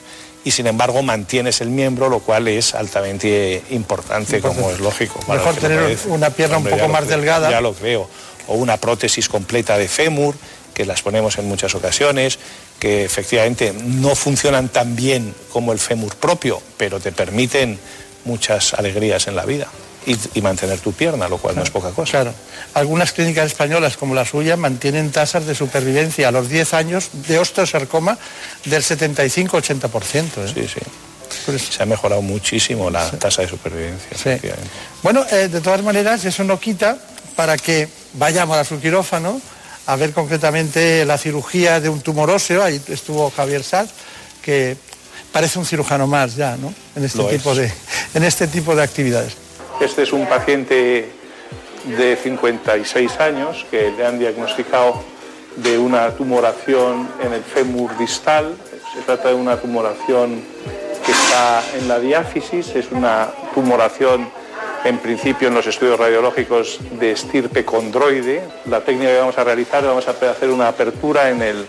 y sin embargo mantienes el miembro, lo cual es altamente importante, como es lógico. Mejor tener una pierna un poco más delgada. Ya lo creo. O una prótesis completa de fémur, que las ponemos en muchas ocasiones, que efectivamente no funcionan tan bien como el fémur propio, pero te permiten muchas alegrías en la vida y, mantener tu pierna, lo cual no es poca cosa. Claro. Algunas clínicas españolas como la suya mantienen tasas de supervivencia a los 10 años de osteosarcoma del 75-80%. ¿eh? Sí, sí. Pues se ha mejorado muchísimo la tasa de supervivencia. Bueno, eh, de todas maneras, eso no quita para que vayamos a su quirófano a ver concretamente la cirugía de un tumor óseo. Ahí estuvo Javier Saz, que parece un cirujano más ya, ¿no? En este, tipo de, en este tipo de actividades. Este es un paciente de 56 años que le han diagnosticado de una tumoración en el fémur distal. Se trata de una tumoración que está en la diáfisis, es una tumoración en principio en los estudios radiológicos de estirpe condroide. La técnica que vamos a realizar, vamos a hacer una apertura en, el,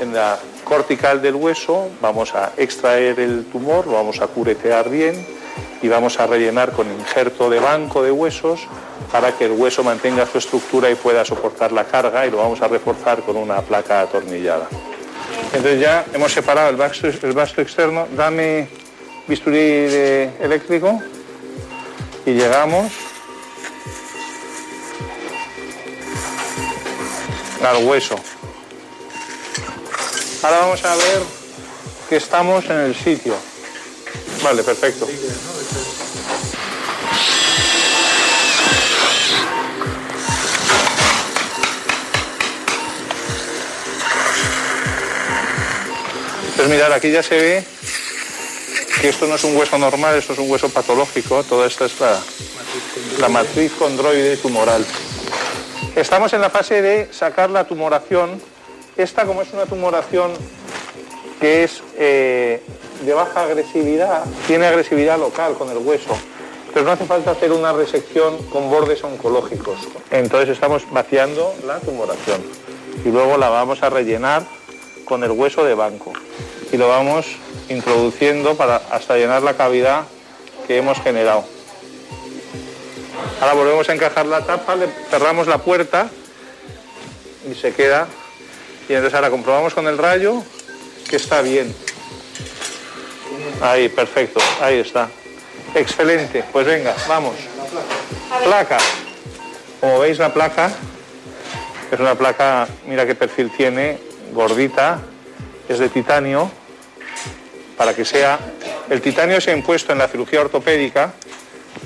en la cortical del hueso, vamos a extraer el tumor, lo vamos a curetear bien y vamos a rellenar con injerto de banco de huesos para que el hueso mantenga su estructura y pueda soportar la carga y lo vamos a reforzar con una placa atornillada. Entonces ya hemos separado el vasto, externo, dame bisturí eléctrico y llegamos al hueso. Ahora vamos a ver que estamos en el sitio. Vale, perfecto. Pues mirar, aquí ya se ve que esto no es un hueso normal, esto es un hueso patológico, toda esta es la, la matriz condroide tumoral. Estamos en la fase de sacar la tumoración. Esta, como es una tumoración que es eh, de baja agresividad, tiene agresividad local con el hueso, pero no hace falta hacer una resección con bordes oncológicos. Entonces estamos vaciando la tumoración y luego la vamos a rellenar con el hueso de banco y lo vamos introduciendo para hasta llenar la cavidad que hemos generado. Ahora volvemos a encajar la tapa, le cerramos la puerta y se queda. Y entonces ahora comprobamos con el rayo que está bien. Ahí, perfecto, ahí está. Excelente, pues venga, vamos. Placa. Como veis la placa, es una placa, mira qué perfil tiene, gordita, es de titanio, para que sea... El titanio se ha impuesto en la cirugía ortopédica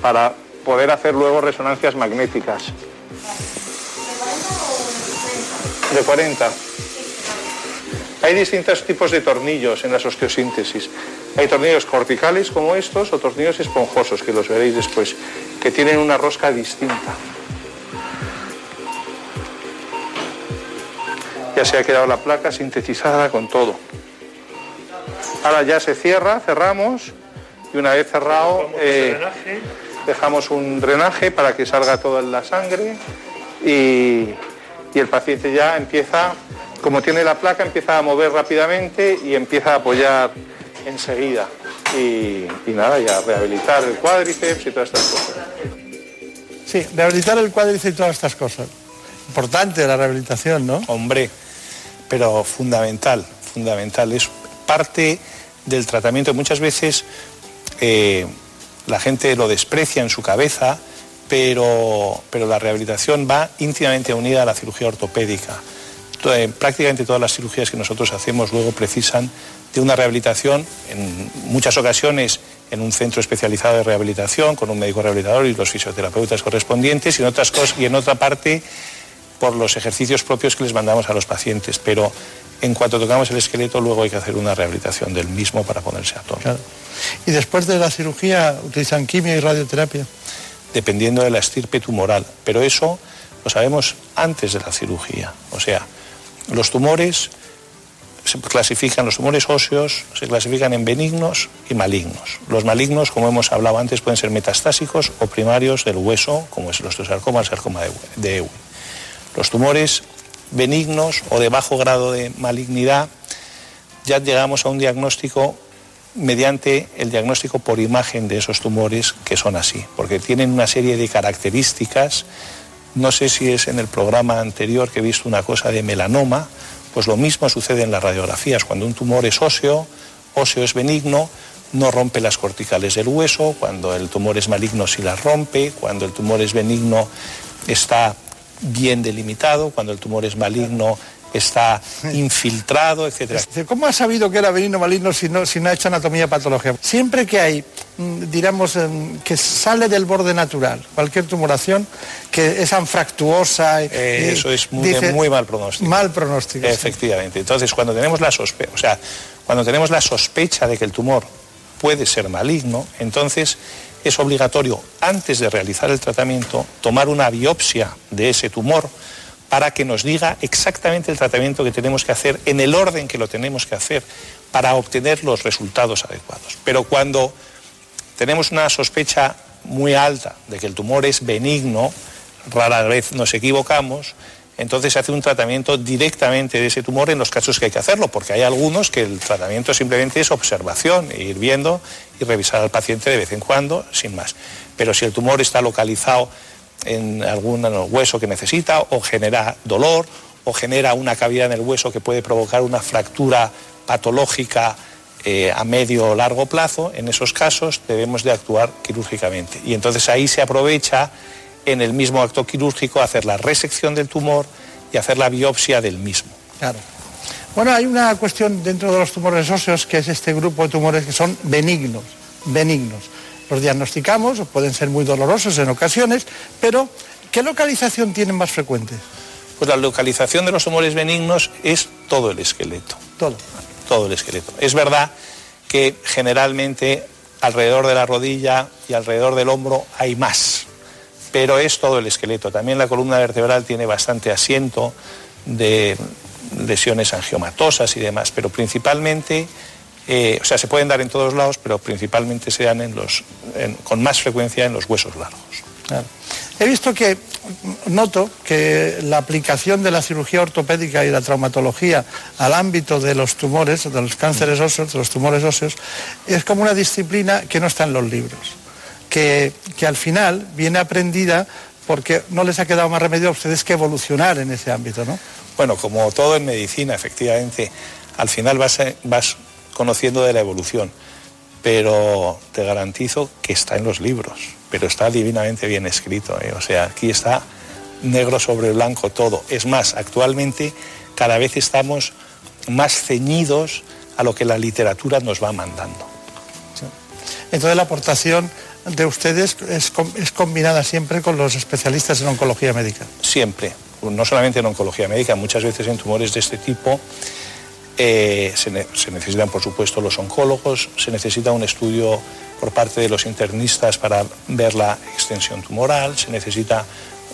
para poder hacer luego resonancias magnéticas. De 40. Hay distintos tipos de tornillos en las osteosíntesis. Hay tornillos corticales como estos o tornillos esponjosos, que los veréis después, que tienen una rosca distinta. Ya se ha quedado la placa sintetizada con todo. Ahora ya se cierra, cerramos y una vez cerrado eh, dejamos un drenaje para que salga toda la sangre y, el paciente ya empieza, como tiene la placa, empieza a mover rápidamente y empieza a apoyar enseguida. Y, y nada, ya rehabilitar el cuádriceps y todas estas cosas. Sí, rehabilitar el cuádriceps y todas estas cosas. Importante la rehabilitación, ¿no? Hombre, pero fundamental, fundamental. Es parte del tratamiento. Muchas veces eh, la gente lo desprecia en su cabeza, pero, pero la rehabilitación va íntimamente unida a la cirugía ortopédica. prácticamente todas las cirugías que nosotros hacemos luego precisan de una rehabilitación, en muchas ocasiones en un centro especializado de rehabilitación, con un médico rehabilitador y los fisioterapeutas correspondientes, y en otras cosas, y en otra parte por los ejercicios propios que les mandamos a los pacientes. Pero en cuanto tocamos el esqueleto, luego hay que hacer una rehabilitación del mismo para ponerse a tono. ¿Y después de la cirugía utilizan quimio y radioterapia? Dependiendo de la estirpe tumoral, pero eso lo sabemos antes de la cirugía. O sea, los tumores se clasifican, los tumores óseos se clasifican en benignos y malignos. Los malignos, como hemos hablado antes, pueden ser metastásicos o primarios del hueso, como es el osteosarcoma, el sarcoma de Ewing. Los tumores benignos o de bajo grado de malignidad, ya llegamos a un diagnóstico mediante el diagnóstico por imagen de esos tumores que son así, porque tienen una serie de características. No sé si es en el programa anterior que he visto una cosa de melanoma, pues lo mismo sucede en las radiografías. Cuando un tumor es óseo, óseo es benigno, no rompe las corticales del hueso, cuando el tumor es maligno sí las rompe, cuando el tumor es benigno está bien delimitado, cuando el tumor es maligno está infiltrado, etcétera. ¿Cómo ha sabido que era benigno maligno si no, si no ha hecho anatomía patológica? Siempre que hay, mm, digamos, em, que sale del borde natural, cualquier tumoración, que es anfractuosa... Eh, eso es muy, muy, mal pronóstico. Mal pronóstico. Efectivamente. Entonces, cuando tenemos la sospecha, o sea, cuando tenemos la sospecha de que el tumor puede ser maligno, entonces es obligatorio, antes de realizar el tratamiento, tomar una biopsia de ese tumor para que nos diga exactamente el tratamiento que tenemos que hacer en el orden que lo tenemos que hacer para obtener los resultados adecuados. Pero cuando tenemos una sospecha muy alta de que el tumor es benigno, rara vez nos equivocamos, entonces se hace un tratamiento directamente de ese tumor en los casos que hay que hacerlo, porque hay algunos que el tratamiento simplemente es observación, ir viendo y revisar al paciente de vez en cuando, sin más. Pero si el tumor está localizado en algún hueso que necesita o genera dolor o genera una cavidad en el hueso que puede provocar una fractura patológica eh, a medio o largo plazo, en esos casos debemos de actuar quirúrgicamente. Y entonces ahí se aprovecha en el mismo acto quirúrgico hacer la resección del tumor y hacer la biopsia del mismo. Claro. Bueno, hay una cuestión dentro de los tumores óseos que es este grupo de tumores que son benignos, benignos. Los diagnosticamos, pueden ser muy dolorosos en ocasiones, pero ¿qué localización tienen más frecuente? Pues la localización de los tumores benignos es todo el esqueleto. Todo. Todo el esqueleto. Es verdad que generalmente alrededor de la rodilla y alrededor del hombro hay más pero es todo el esqueleto. También la columna vertebral tiene bastante asiento de lesiones angiomatosas y demás, pero principalmente, eh, o sea, se pueden dar en todos lados, pero principalmente se dan en los, con más frecuencia en los huesos largos. He visto que, noto que la aplicación de la cirugía ortopédica y la traumatología al ámbito de los tumores, de los cánceres óseos, de los tumores óseos, es como una disciplina que no está en los libros que, al final viene aprendida porque no les ha quedado más remedio a ustedes que evolucionar en ese ámbito, ¿no? Bueno, como todo en medicina, efectivamente, al final vas, vas conociendo de la evolución, pero te garantizo que está en los libros, pero está divinamente bien escrito, ¿eh? o sea, aquí está negro sobre blanco todo. Es más, actualmente cada vez estamos más ceñidos a lo que la literatura nos va mandando. Entonces la aportación de ustedes es, combinada siempre con los especialistas en oncología médica. Siempre, no solamente en oncología médica, muchas veces en tumores de este tipo eh, se, necesitan, por supuesto, los oncólogos, se necesita un estudio por parte de los internistas para ver la extensión tumoral, se necesita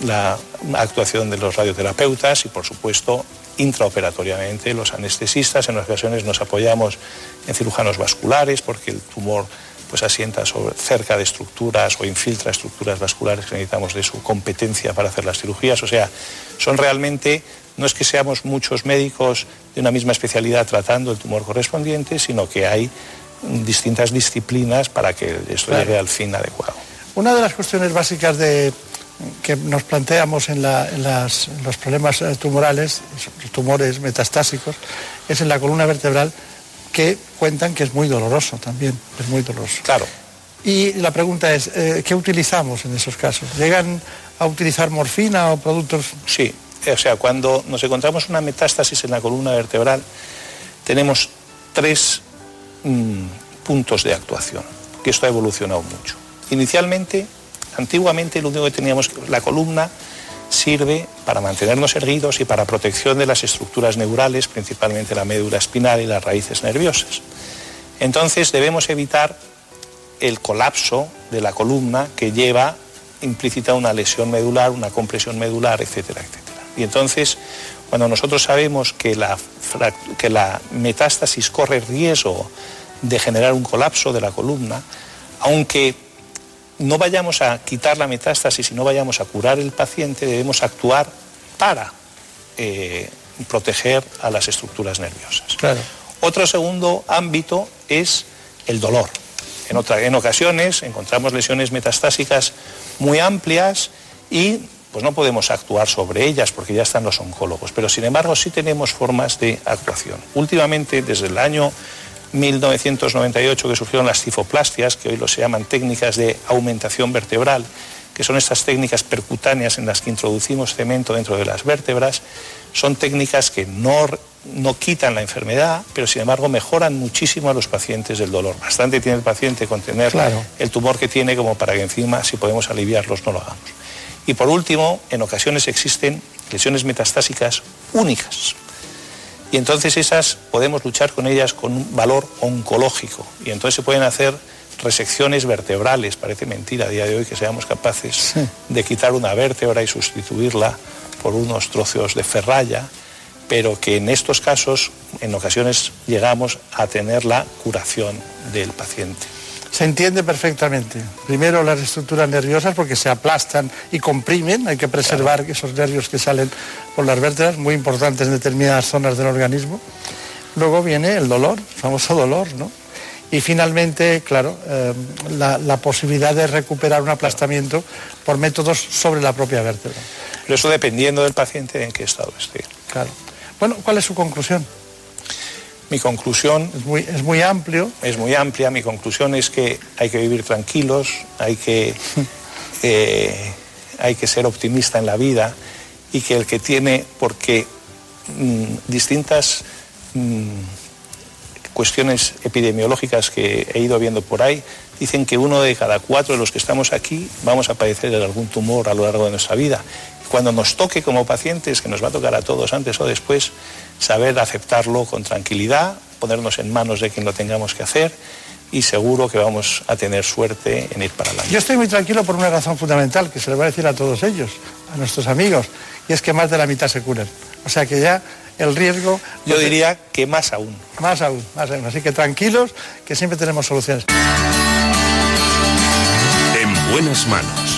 la actuación de los radioterapeutas y, por supuesto, intraoperatoriamente los anestesistas. En ocasiones nos apoyamos en cirujanos vasculares porque el tumor pues asienta cerca de estructuras o infiltra estructuras vasculares que necesitamos de su competencia para hacer las cirugías. O sea, son realmente, no es que seamos muchos médicos de una misma especialidad tratando el tumor correspondiente, sino que hay distintas disciplinas para que esto llegue al fin adecuado. Una de las cuestiones básicas de, que nos planteamos en, los problemas eh, tumorales, tumores metastásicos, es en la columna vertebral que cuentan que es muy doloroso también, es muy doloroso. Claro. Y la pregunta es, eh, ¿qué utilizamos en esos casos? ¿Llegan a utilizar morfina o productos? Sí, o sea, cuando nos encontramos una metástasis en la columna vertebral, tenemos tres mm, puntos de actuación, que esto ha evolucionado mucho. Inicialmente, antiguamente lo único que teníamos, la columna sirve para mantenernos erguidos y para protección de las estructuras neurales, principalmente la médula espinal y las raíces nerviosas. Entonces debemos evitar el colapso de la columna que lleva implícita una lesión medular, una compresión medular, etcétera, etcétera. Y entonces, cuando nosotros sabemos que la, que la metástasis corre riesgo de generar un colapso de la columna, aunque no vayamos a quitar la metástasis y no vayamos a curar el paciente, debemos actuar para eh, proteger a las estructuras nerviosas. Otro segundo ámbito es el dolor. En, en ocasiones encontramos lesiones metastásicas muy amplias y pues no podemos actuar sobre ellas porque ya están los oncólogos, pero sin embargo sí tenemos formas de actuación. Últimamente, desde el año 1998 que surgieron las cifoplastias, que hoy lo se llaman técnicas de aumentación vertebral, que son estas técnicas percutáneas en las que introducimos cemento dentro de las vértebras, son técnicas que no, no quitan la enfermedad, pero sin embargo mejoran muchísimo a los pacientes del dolor. Bastante tiene el paciente con tener el tumor que tiene como para que encima, si podemos aliviarlos, no lo hagamos. Y por último, en ocasiones existen lesiones metastásicas únicas, y entonces esas podemos luchar con ellas con un valor oncológico. Y entonces se pueden hacer resecciones vertebrales, parece mentira a día de hoy que seamos capaces de quitar una vértebra y sustituirla por unos trozos de ferralla, pero que en estos casos en ocasiones llegamos a tener la curación del paciente. Se entiende perfectamente. Primero las estructuras nerviosas porque se aplastan y comprimen, hay que preservar esos nervios que salen por las vértebras, muy importantes en determinadas zonas del organismo. Luego viene el dolor, el famoso dolor, ¿no? Y finalmente, claro, eh, la, posibilidad de recuperar un aplastamiento por métodos sobre la propia vértebra. Pero eso dependiendo del paciente en qué estado esté. Claro. Bueno, ¿cuál es su conclusión? Mi conclusión... Es muy, es muy amplio. Es muy amplia. Mi conclusión es que hay que vivir tranquilos, hay que, (laughs) eh, hay que ser optimista en la vida y que el que tiene, porque mm, distintas mm, cuestiones epidemiológicas que he ido viendo por ahí, dicen que uno de cada cuatro de los que estamos aquí vamos a padecer de algún tumor a lo largo de nuestra vida. Cuando nos toque como pacientes, que nos va a tocar a todos antes o después, saber aceptarlo con tranquilidad, ponernos en manos de quien lo tengamos que hacer y seguro que vamos a tener suerte en ir para adelante. Yo estoy muy tranquilo por una razón fundamental que se le va a decir a todos ellos, a nuestros amigos, y es que más de la mitad se curan. O sea que ya el riesgo... Yo diría que más aún. Más aún, más aún. Así que tranquilos, que siempre tenemos soluciones. En buenas manos.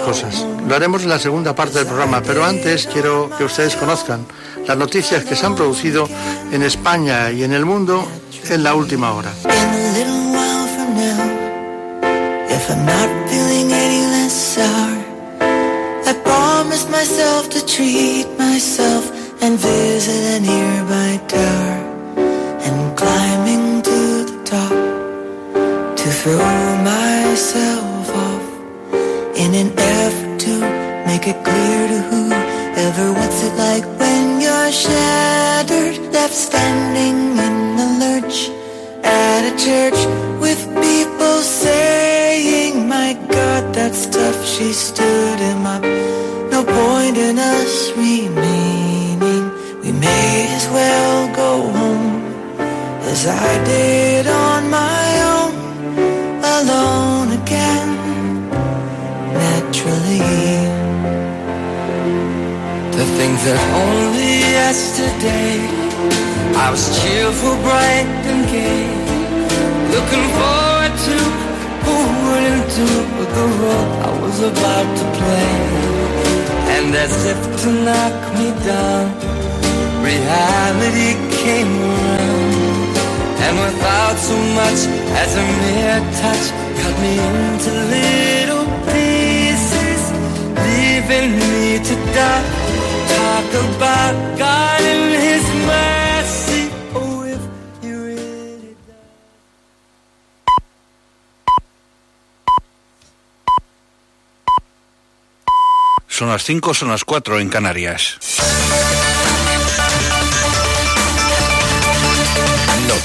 Cosas. Lo haremos en la segunda parte del programa, pero antes quiero que ustedes conozcan las noticias que se han producido en España y en el mundo en la última hora. And without so much as a mere touch, cut me into little pieces, leaving me to die. Talk about God and His mercy. Oh, if you really Son las 5, son las 4 en Canarias.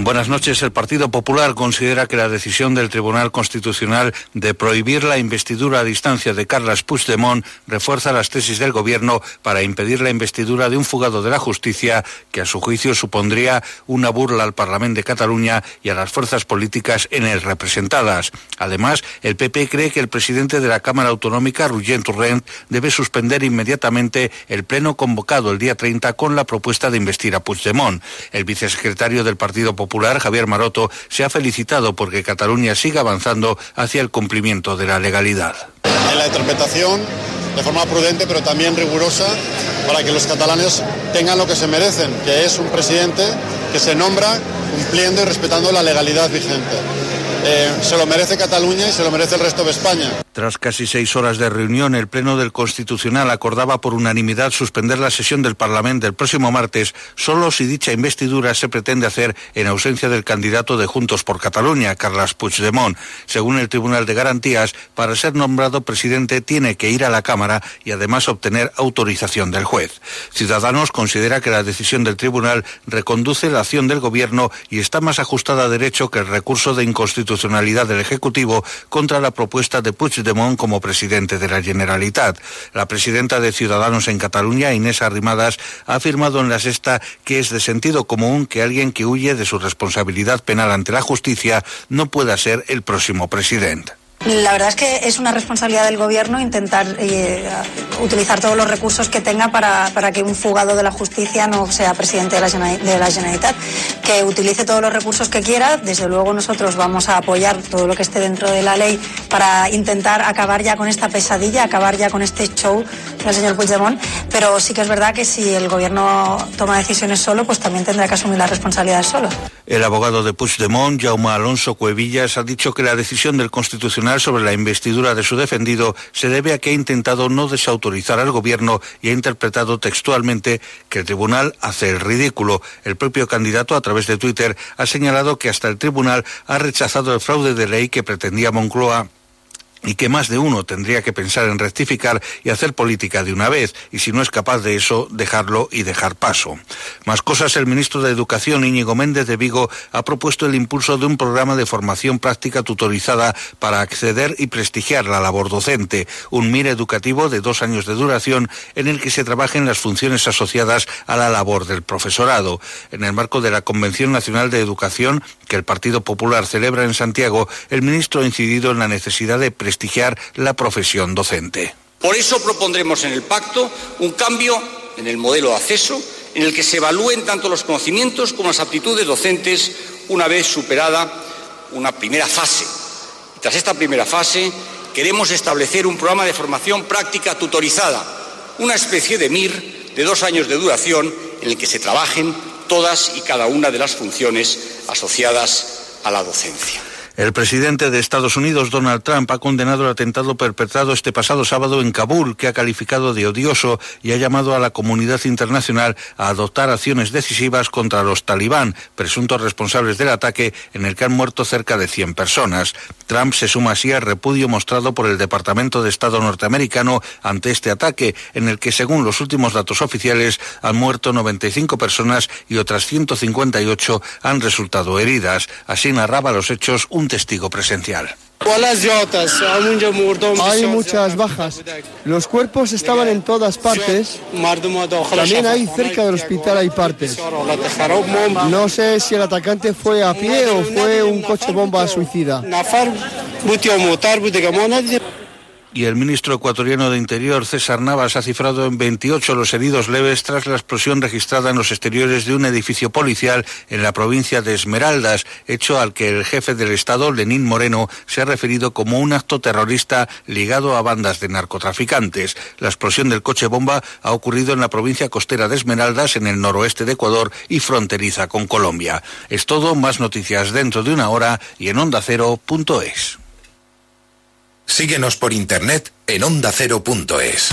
Buenas noches. El Partido Popular considera que la decisión del Tribunal Constitucional de prohibir la investidura a distancia de Carles Puigdemont refuerza las tesis del Gobierno para impedir la investidura de un fugado de la justicia que a su juicio supondría una burla al Parlamento de Cataluña y a las fuerzas políticas en él representadas. Además, el PP cree que el presidente de la Cámara Autonómica, Rugent Torrent, debe suspender inmediatamente el pleno convocado el día 30 con la propuesta de investir a Puigdemont. El vicesecretario del Partido Popular, Javier Maroto, se ha felicitado porque Cataluña siga avanzando hacia el cumplimiento de la legalidad. En la interpretación, de forma prudente pero también rigurosa, para que los catalanes tengan lo que se merecen, que es un presidente que se nombra cumpliendo y respetando la legalidad vigente. Eh, se lo merece Cataluña y se lo merece el resto de España. Tras casi seis horas de reunión, el Pleno del Constitucional acordaba por unanimidad suspender la sesión del Parlamento el próximo martes, solo si dicha investidura se pretende hacer en ausencia del candidato de Juntos por Cataluña, Carles Puigdemont. Según el Tribunal de Garantías, para ser nombrado presidente tiene que ir a la Cámara y además obtener autorización del juez. Ciudadanos considera que la decisión del Tribunal reconduce la acción del Gobierno y está más ajustada a derecho que el recurso de inconstitucionalidad del Ejecutivo contra la propuesta de Puigdemont como presidente de la Generalitat. La presidenta de Ciudadanos en Cataluña, Inés Arrimadas, ha afirmado en la sexta que es de sentido común que alguien que huye de su responsabilidad penal ante la justicia no pueda ser el próximo presidente. La verdad es que es una responsabilidad del Gobierno intentar eh, utilizar todos los recursos que tenga para, para, que un fugado de la justicia no sea presidente de la, Generalitat. Que utilice todos los recursos que quiera. Desde luego nosotros vamos a apoyar todo lo que esté dentro de la ley para intentar acabar ya con esta pesadilla, acabar ya con este show del señor Puigdemont. Pero sí que es verdad que si el Gobierno toma decisiones solo, pues también tendrá que asumir las responsabilidades solo. El abogado de Puigdemont, Jaume Alonso Cuevillas, ha dicho que la decisión del Constitucional sobre la investidura de su defendido se debe a que ha intentado no desautorizar al gobierno y ha interpretado textualmente que el tribunal hace el ridículo. El propio candidato, a través de Twitter, ha señalado que hasta el tribunal ha rechazado el fraude de ley que pretendía Moncloa y que más de uno tendría que pensar en rectificar y hacer política de una vez, y si no es capaz de eso, dejarlo y dejar paso. Más cosas, el ministro de Educación, Íñigo Méndez de Vigo, ha propuesto el impulso de un programa de formación práctica tutorizada para acceder y prestigiar la labor docente, un MIR educativo de dos años de duración en el que se trabajen las funciones asociadas a la labor del profesorado. En el marco de la Convención Nacional de Educación que el Partido Popular celebra en Santiago, el ministro ha incidido en la necesidad de prestigiar la profesión docente. Por eso propondremos en el pacto un cambio en el modelo de acceso en el que se evalúen tanto los conocimientos como las aptitudes docentes una vez superada una primera fase. Tras esta primera fase queremos establecer un programa de formación práctica tutorizada, una especie de MIR de dos años de duración en el que se trabajen todas y cada una de las funciones asociadas a la docencia. El presidente de Estados Unidos, Donald Trump, ha condenado el atentado perpetrado este pasado sábado en Kabul, que ha calificado de odioso y ha llamado a la comunidad internacional a adoptar acciones decisivas contra los talibán, presuntos responsables del ataque en el que han muerto cerca de 100 personas. Trump se suma así al repudio mostrado por el Departamento de Estado norteamericano ante este ataque, en el que, según los últimos datos oficiales, han muerto 95 personas y otras 158 han resultado heridas. Así narraba los hechos un testigo presencial. Hay muchas bajas. Los cuerpos estaban en todas partes. También ahí cerca del hospital hay partes. No sé si el atacante fue a pie o fue un coche bomba suicida. Y el ministro ecuatoriano de Interior, César Navas, ha cifrado en 28 los heridos leves tras la explosión registrada en los exteriores de un edificio policial en la provincia de Esmeraldas, hecho al que el jefe del Estado, Lenín Moreno, se ha referido como un acto terrorista ligado a bandas de narcotraficantes. La explosión del coche bomba ha ocurrido en la provincia costera de Esmeraldas, en el noroeste de Ecuador y fronteriza con Colombia. Es todo, más noticias dentro de una hora y en ondacero.es. Síguenos por internet en ondacero.es.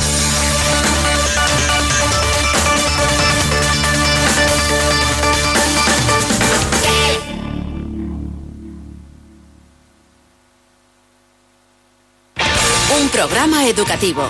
Un programa educativo.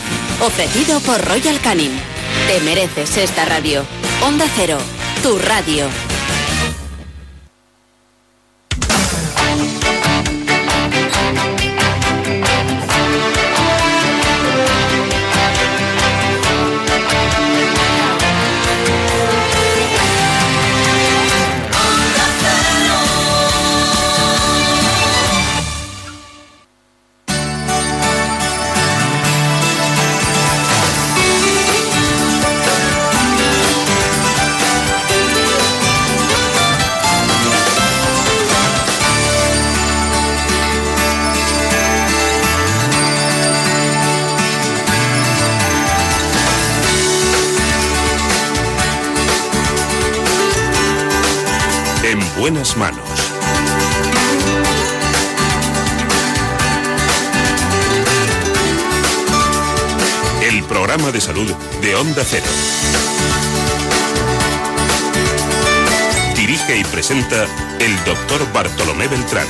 Ofrecido por Royal Canin. Te mereces esta radio. Onda Cero. Tu radio. Programa de salud de Onda Cero. Dirige y presenta el doctor Bartolomé Beltrán.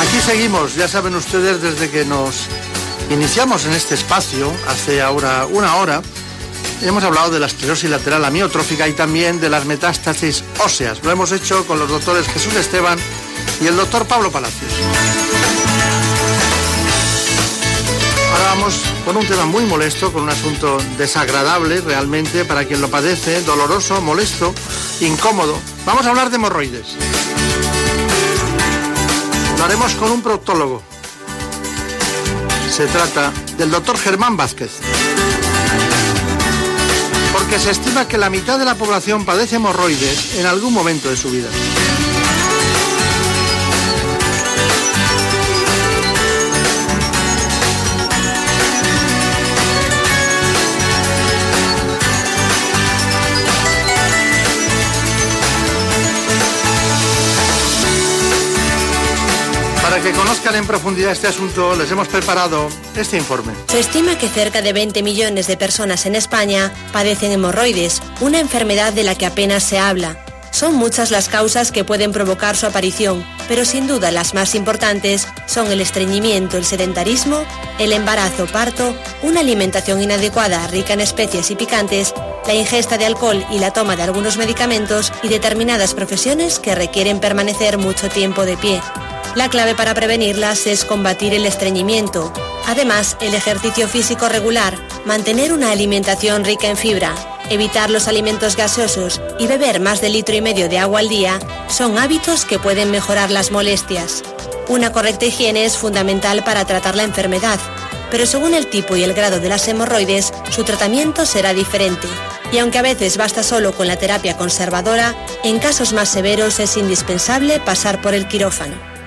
Aquí seguimos, ya saben ustedes, desde que nos iniciamos en este espacio, hace ahora una hora, hemos hablado de la esclerosis lateral amiotrófica y también de las metástasis óseas. Lo hemos hecho con los doctores Jesús Esteban y el doctor Pablo Palacios. Ahora vamos con un tema muy molesto, con un asunto desagradable realmente para quien lo padece, doloroso, molesto, incómodo. Vamos a hablar de hemorroides. Lo haremos con un proctólogo. Se trata del doctor Germán Vázquez. Porque se estima que la mitad de la población padece hemorroides en algún momento de su vida. Para que conozcan en profundidad este asunto, les hemos preparado este informe. Se estima que cerca de 20 millones de personas en España padecen hemorroides, una enfermedad de la que apenas se habla. Son muchas las causas que pueden provocar su aparición, pero sin duda las más importantes son el estreñimiento, el sedentarismo, el embarazo, parto, una alimentación inadecuada rica en especies y picantes, la ingesta de alcohol y la toma de algunos medicamentos y determinadas profesiones que requieren permanecer mucho tiempo de pie. La clave para prevenirlas es combatir el estreñimiento. Además, el ejercicio físico regular, mantener una alimentación rica en fibra, evitar los alimentos gaseosos y beber más de litro y medio de agua al día son hábitos que pueden mejorar las molestias. Una correcta higiene es fundamental para tratar la enfermedad, pero según el tipo y el grado de las hemorroides, su tratamiento será diferente. Y aunque a veces basta solo con la terapia conservadora, en casos más severos es indispensable pasar por el quirófano.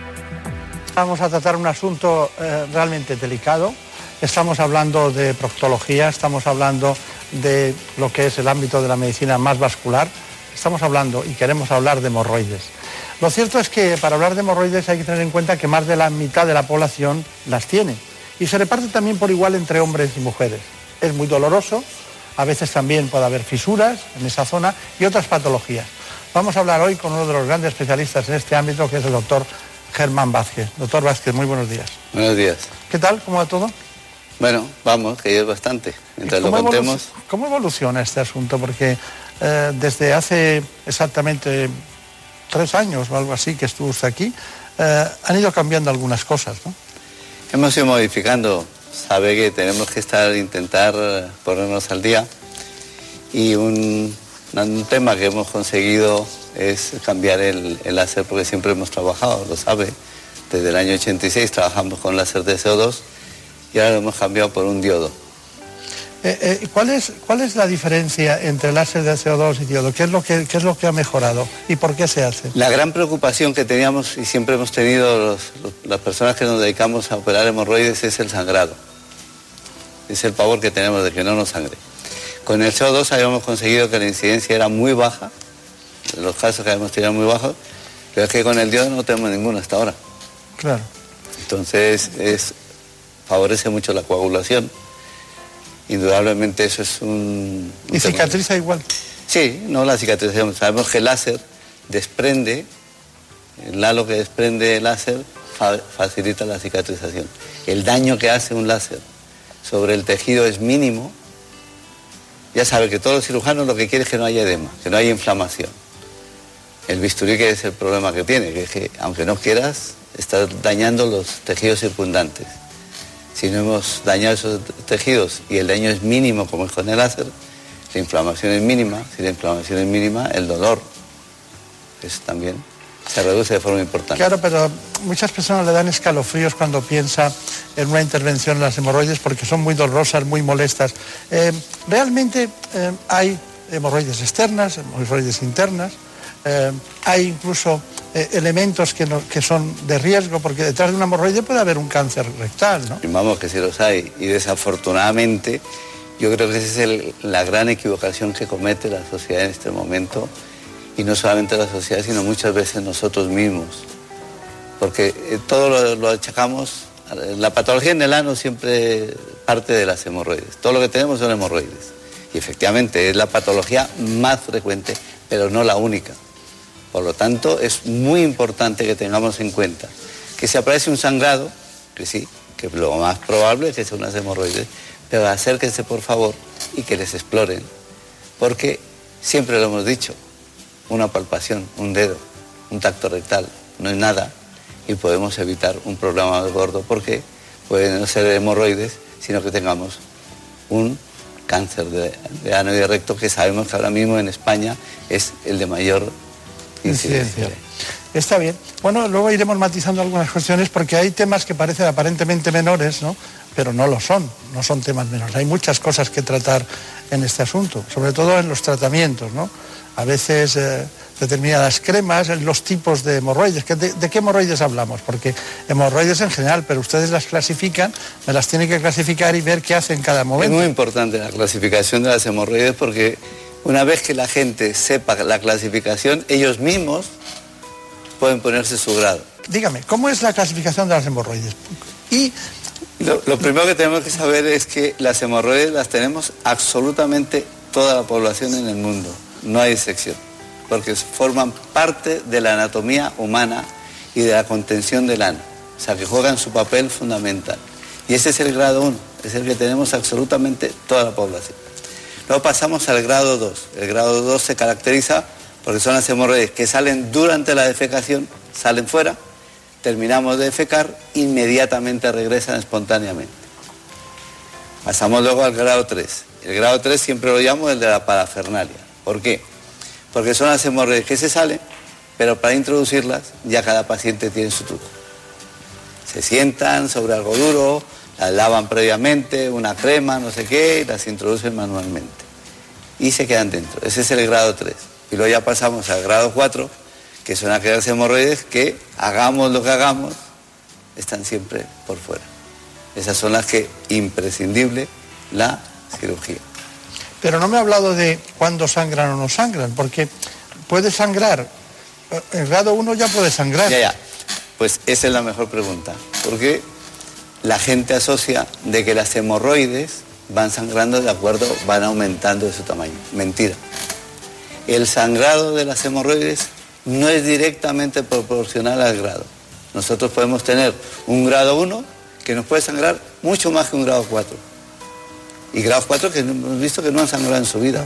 Vamos a tratar un asunto eh, realmente delicado. Estamos hablando de proctología, estamos hablando de lo que es el ámbito de la medicina más vascular, estamos hablando y queremos hablar de hemorroides. Lo cierto es que para hablar de hemorroides hay que tener en cuenta que más de la mitad de la población las tiene y se reparte también por igual entre hombres y mujeres. Es muy doloroso, a veces también puede haber fisuras en esa zona y otras patologías. Vamos a hablar hoy con uno de los grandes especialistas en este ámbito, que es el doctor Germán Vázquez. Doctor Vázquez, muy buenos días. Buenos días. ¿Qué tal? ¿Cómo va todo? Bueno, vamos, que es bastante. Mientras lo contemos. ¿Cómo evoluciona este asunto? Porque eh, desde hace exactamente tres años o algo así que estuvo usted aquí, eh, han ido cambiando algunas cosas, ¿no? Hemos ido modificando. Sabe que tenemos que estar, intentar eh, ponernos al día. Y un, un tema que hemos conseguido es cambiar el, el, láser porque siempre hemos trabajado, lo sabe. Desde el año 86 trabajamos con láser de CO2 y ahora lo hemos cambiado por un diodo. Eh, eh, ¿cuál, es, ¿Cuál es la diferencia entre láser de CO2 y diodo? ¿Qué es, lo que, ¿Qué es lo que ha mejorado y por qué se hace? La gran preocupación que teníamos y siempre hemos tenido los, los, las personas que nos dedicamos a operar hemorroides es el sangrado. Es el pavor que tenemos de que no nos sangre. Con el CO2 habíamos conseguido que la incidencia era muy baja, los casos que habíamos tenido muy bajos, pero es que con el diodo no tenemos ninguno hasta ahora. Claro. Entonces es, favorece mucho la coagulación indudablemente eso es un... ¿Y cicatriza igual? Sí, no la cicatrización. Sabemos que el láser desprende, el halo que desprende el láser fa facilita la cicatrización. El daño que hace un láser sobre el tejido es mínimo. Ya sabe que todos los cirujanos lo que quieren es que no haya edema, que no haya inflamación. El bisturí que es el problema que tiene, que es que aunque no quieras, estás dañando los tejidos circundantes si no hemos dañado esos tejidos y el daño es mínimo como es con el láser, la inflamación es mínima, si la inflamación es mínima, el dolor es también se reduce de forma importante. Claro, pero muchas personas le dan escalofríos cuando piensa en una intervención en las hemorroides porque son muy dolorosas, muy molestas. Eh, realmente eh, hay hemorroides externas, hemorroides internas, eh, hay incluso eh, elementos que, son de riesgo, porque detrás de una hemorroide puede haber un cáncer rectal, ¿no? Vamos, que sí los hay. Y desafortunadamente, yo creo que esa es la gran equivocación que comete la sociedad en este momento. Y no solamente la sociedad, sino muchas veces nosotros mismos. Porque eh, todo lo, lo achacamos, la patología en el ano siempre parte de las hemorroides. Todo lo que tenemos son hemorroides. Y efectivamente es la patología más frecuente, pero no la única. Por lo tanto, es muy importante que tengamos en cuenta que si aparece un sangrado, que sí, que lo más probable es que sea unas hemorroides, pero acérquense por favor y que les exploren, porque siempre lo hemos dicho, una palpación, un dedo, un tacto rectal, no es nada y podemos evitar un problema de gordo porque pueden no ser hemorroides, sino que tengamos un cáncer de, de ano y de recto que sabemos que ahora mismo en España es el de mayor incidencia. Está bien. Bueno, luego iremos matizando algunas cuestiones porque hay temas que parecen aparentemente menores, ¿no? Pero no lo son, no son temas menores. Hay muchas cosas que tratar en este asunto, sobre todo en los tratamientos, ¿no? A veces eh, determinadas cremas, los tipos de hemorroides. ¿De, ¿De, qué hemorroides hablamos? Porque hemorroides en general, pero ustedes las clasifican, me las tienen que clasificar y ver qué hacen en cada momento. Es muy importante la clasificación de las hemorroides porque una vez que la gente sepa la clasificación, ellos mismos pueden ponerse su grado. Dígame, ¿cómo es la clasificación de las hemorroides? Y lo, lo, primero que tenemos que saber es que las hemorroides las tenemos absolutamente toda la población en el mundo, no hay excepción, porque forman parte de la anatomía humana y de la contención del ano, o sea que juegan su papel fundamental. Y ese es el grado 1, es el que tenemos absolutamente toda la población. Luego pasamos al grado 2. El grado 2 se caracteriza porque son las hemorroides que salen durante la defecación, salen fuera, terminamos de defecar, inmediatamente regresan espontáneamente. Pasamos luego al grado 3. El grado 3 siempre lo llamo el de la parafernalia. ¿Por qué? Porque son las hemorroides que se salen, pero para introducirlas ya cada paciente tiene su truco. Se sientan sobre algo duro, las lavan previamente, una crema, no sé qué, y las introducen manualmente. Y se quedan dentro. Ese es el grado 3. Y luego ya pasamos al grado 4, que son aquellas hemorroides que, hagamos lo que hagamos, están siempre por fuera. Esas son las que, imprescindible, la cirugía. Pero no me ha hablado de cuándo sangran o no sangran, porque puede sangrar. eh, En grado 1 ya puede sangrar. Ya, ya. Pues esa es la mejor pregunta. Porque la gente asocia de que las hemorroides van sangrando de acuerdo, van aumentando de su tamaño. Mentira. El sangrado de las hemorroides no es directamente proporcional al grado. Nosotros podemos tener un grado 1 que nos puede sangrar mucho más que un grado 4. Y grados 4 que hemos visto que no han sangrado en su vida.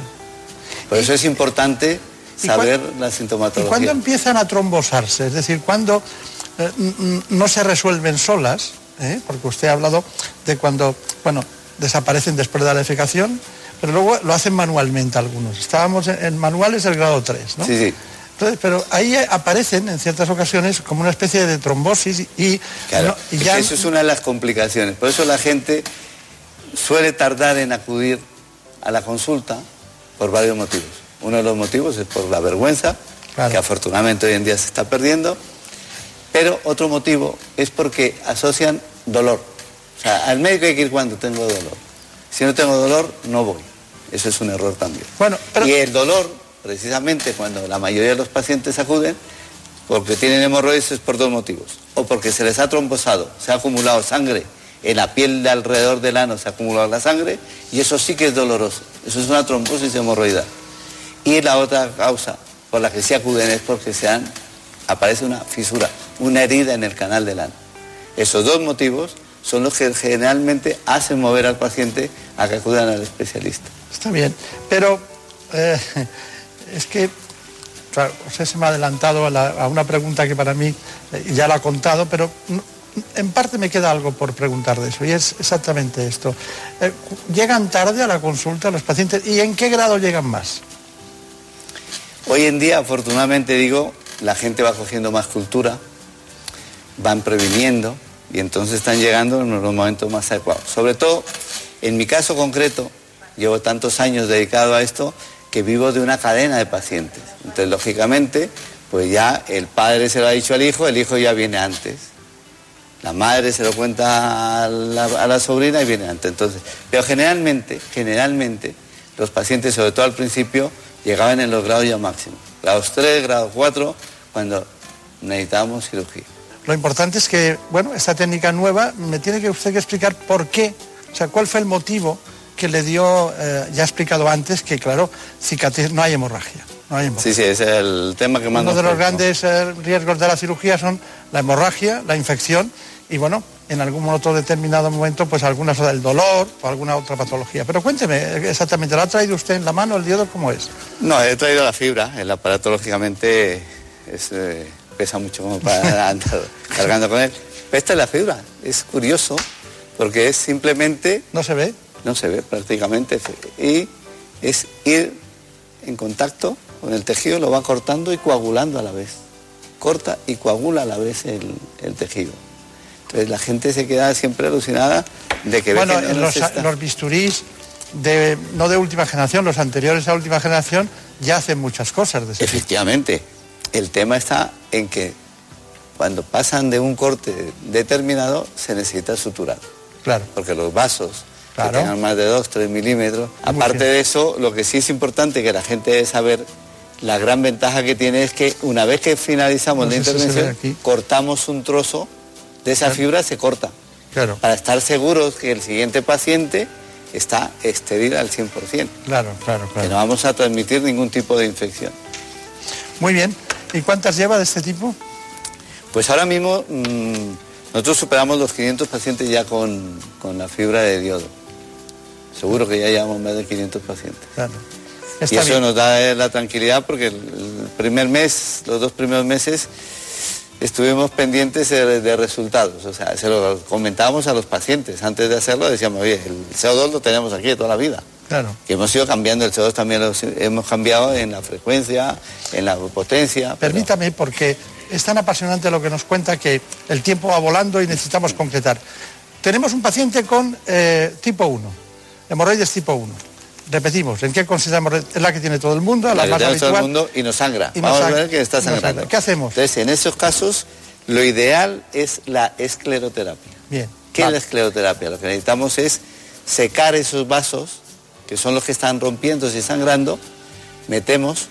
Por eso es importante ¿Y saber la ¿Y sintomatología. cuándo empiezan a trombosarse? Es decir, cuando eh, no se resuelven solas, ¿eh? porque usted ha hablado de cuando, bueno, desaparecen después de la defecación, pero luego lo hacen manualmente algunos. Estábamos en, en manuales del grado 3, ¿no? Sí, sí. Entonces, pero ahí aparecen en ciertas ocasiones como una especie de trombosis y, Claro, no- y es ya que eso es una de las complicaciones. Por eso la gente suele tardar en acudir a la consulta por varios motivos. Uno de los motivos es por la vergüenza, que afortunadamente hoy en día se está perdiendo, pero otro motivo es porque asocian dolor. O sea, al médico hay que ir cuando tengo dolor. Si no tengo dolor, no voy. Eso es un error también. Bueno, Y el dolor, precisamente cuando la mayoría de los pacientes acuden, porque tienen hemorroides es por dos motivos. O porque se les ha trombosado, se ha acumulado sangre en la piel de alrededor del ano, se ha acumulado la sangre, y eso sí que es doloroso. Eso es una trombosis hemorroidal. Y la otra causa por la que sí acuden es porque se han, aparece una fisura, una herida en el canal del ano. Esos dos motivos son los que generalmente hacen mover al paciente a que acudan al especialista. Está bien, pero eh, es que, claro, usted se me ha adelantado a, la- a una pregunta que para mí eh, ya la ha contado, pero en parte me queda algo por preguntar de eso, y es exactamente esto. Eh, ¿Llegan tarde a la consulta los pacientes y en qué grado llegan más? Hoy en día, afortunadamente digo, la gente va cogiendo más cultura, van previniendo y entonces están llegando en los momentos más adecuados. Sobre todo, en mi caso concreto, llevo tantos años dedicado a esto que vivo de una cadena de pacientes. Entonces, lógicamente, pues ya el padre se lo ha dicho al hijo, el hijo ya viene antes. La madre se lo cuenta a la, sobrina y viene antes. Entonces, pero generalmente, generalmente, los pacientes, sobre todo al principio, llegaban en los grados ya máximos. Grados 3, grados 4, cuando necesitábamos cirugía. Lo importante es que, bueno, esta técnica nueva me tiene que usted que explicar por qué, o sea, cuál fue el motivo que le dio, eh, ya he explicado antes, que claro, cicatriz, no hay hemorragia. No hay hemorragia. Sí, sí, ese es el tema que más Uno de los grandes eh, riesgos de la cirugía son la hemorragia, la infección y bueno, en algún otro determinado momento, pues algunas el dolor o alguna otra patología. Pero cuénteme exactamente, ¿lo ha traído usted en la mano el diodo cómo es? No, he traído la fibra. El aparato, lógicamente, es, eh, pesa mucho como para (laughs) andar cargando con él. Pero esta es la fibra. Es curioso porque es simplemente... ¿No se ve? No se ve prácticamente. Y es ir en contacto con el tejido, lo va cortando y coagulando a la vez. Corta y coagula a la vez el, el tejido. Entonces la gente se queda siempre alucinada de que ve bueno, que no en los, los bisturís, de, no de última generación, los anteriores a última generación, ya hacen muchas cosas de ese tipo. Efectivamente, el tema está en que cuando pasan de un corte determinado se necesita suturar. Claro. Porque los vasos Claro. que tengan más de 2, 3 milímetros. Muy Aparte bien. de eso, lo que sí es importante que la gente debe saber, la gran ventaja que tiene es que una vez que finalizamos No la intervención, cortamos un trozo de esa fibra, se corta. Claro. Para estar seguros que el siguiente paciente está estéril al 100%. Claro, claro, Que claro. no vamos a transmitir ningún tipo de infección. Muy bien. ¿Y cuántas lleva de este tipo? Pues ahora mismo mm, nosotros superamos los 500 pacientes ya con, con la fibra de diodo. Seguro que ya llevamos más de 500 pacientes. Claro. y eso bien. nos da la tranquilidad porque el primer mes, los dos primeros meses, estuvimos pendientes de, resultados. O sea, se lo comentábamos a los pacientes. Antes de hacerlo decíamos, oye, el CO2 lo tenemos aquí de toda la vida. Claro. Que hemos ido cambiando, el CO2 también lo hemos cambiado en la frecuencia, en la potencia. pero- Permítame, porque es tan apasionante lo que nos cuenta que el tiempo va volando y necesitamos concretar. Tenemos un paciente con eh, tipo 1, hemorroides tipo 1. Repetimos, ¿en qué hemorroides? Es la que tiene todo el mundo, la, la que más tiene todo el habitual. mundo y nos sangra. Y Vamos sangra. a ver que está Nos sangra. sangrando. ¿Qué hacemos? Entonces, en esos casos, lo ideal es la escleroterapia. Bien. ¿Qué es la escleroterapia? Lo que necesitamos es secar esos vasos que son los que están rompiéndose y sangrando, metemos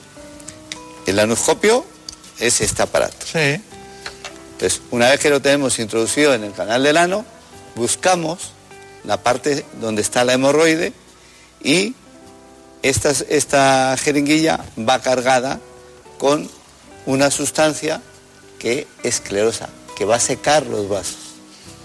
el anoscopio, es este aparato. Sí. Entonces, una vez que lo tenemos introducido en el canal del ano, buscamos la parte donde está la hemorroide y esta, esta jeringuilla va cargada con una sustancia que esclerosa, que va a secar los vasos.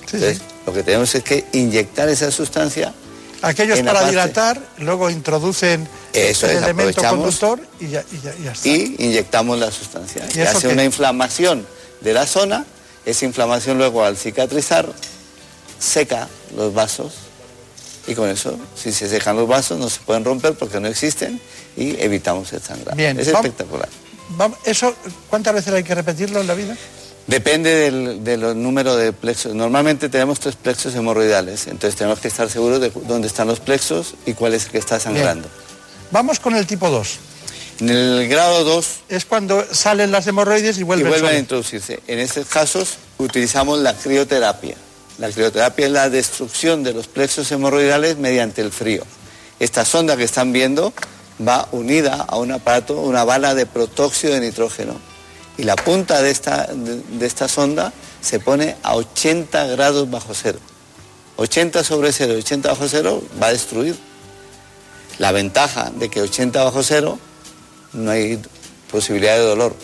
Entonces, lo que tenemos es que inyectar esa sustancia. Aquellos para parte- dilatar, luego introducen Eso el es, elemento conductor y ya, y ya- y ya está. y inyectamos la sustancia. ¿Y hace qué? una inflamación de la zona, esa inflamación luego al cicatrizar seca los vasos y con eso, si se secan los vasos, no se pueden romper porque no existen y evitamos el sangrado. Bien, es vamos- espectacular. Vamos, ¿Eso cuántas veces hay que repetirlo en la vida? Depende del, números de plexos. Normalmente tenemos tres plexos hemorroidales, entonces tenemos que estar seguros de dónde están los plexos y cuál es el que está sangrando. Vamos con el tipo 2. En el grado 2 Es cuando salen las hemorroides y y vuelven, vuelven a introducirse. En estos casos utilizamos la crioterapia. La crioterapia es la destrucción de los plexos hemorroidales mediante el frío. Esta sonda que están viendo va unida a un aparato, una bala de protóxido de nitrógeno. Y la punta de esta, de, de esta sonda se pone a 80 grados bajo cero. 80 sobre cero y 80 bajo cero va a destruir. La ventaja de que 80 bajo cero no hay posibilidad de dolor.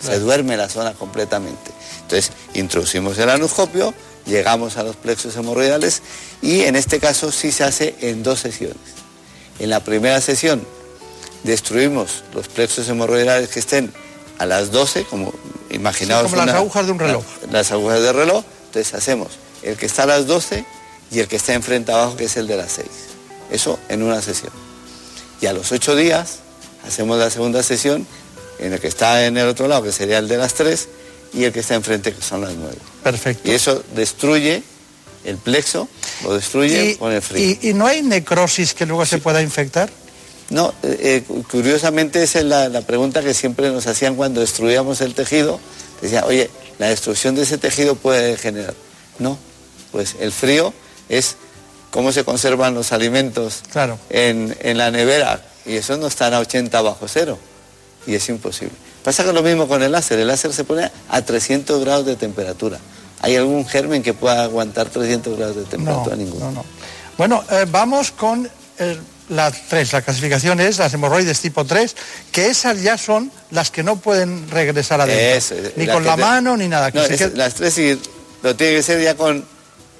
Se duerme la zona completamente. Entonces, introducimos el anoscopio, llegamos a los plexos hemorroidales y en este caso sí se hace en dos sesiones. En la primera sesión destruimos los plexos hemorroidales que estén a las 12, como imaginaos. Sí, como las agujas de un reloj. Las agujas de reloj. Entonces hacemos el que está a las 12 y el que está enfrente abajo, que es el de las 6. Eso en una sesión. Y a los 8 días hacemos la segunda sesión en el que está en el otro lado, que sería el de las 3, y el que está enfrente, que son las 9. Perfecto. Y eso destruye el plexo, lo destruye Y, con el frío. y- y no hay necrosis que luego se pueda infectar? No, eh, eh, curiosamente esa es la, la pregunta que siempre nos hacían cuando destruíamos el tejido. Decían, oye, la destrucción de ese tejido puede degenerar. No, pues el frío es cómo se conservan los alimentos Claro. en, en la nevera y eso no están a 80 bajo cero y es imposible. Pasa lo mismo con el láser, el láser se pone a 300 grados de temperatura. ¿Hay algún germen que pueda aguantar 300 grados de temperatura? Ninguno. No, no. Bueno, eh, vamos con el- la 3. La clasificación es las hemorroides tipo 3, que esas ya son las que no pueden regresar adentro. Eso, ni la con la te- mano ni nada. que No, es- Las tres sí, lo tiene que ser ya con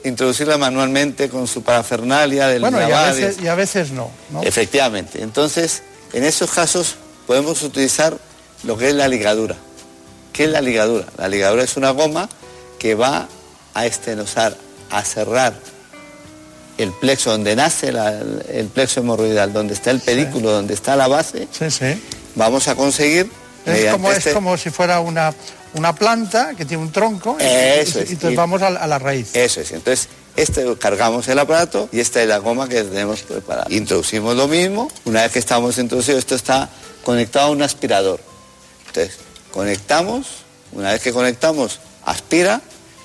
introducirla manualmente con su parafernalia del bueno, y a, veces, y a veces no. ¿no? Efectivamente. Entonces, en esos casos podemos utilizar lo que es la ligadura. ¿Qué es la ligadura? La ligadura es una goma que va a estenosar, a cerrar el plexo donde nace la- el plexo hemorroidal, donde está el pedículo, donde está la base. Sí, sí. Vamos a conseguir Es como, este- es como si fuera una, una planta que tiene un tronco y- Eso y es. entonces Y- vamos a, la- a la raíz. Eso es. Entonces, este cargamos el aparato y esta es la goma que tenemos preparada. Introducimos lo mismo. Una vez que estamos introducidos, esto está conectado a un aspirador. Entonces, conectamos. Una vez que conectamos, aspira.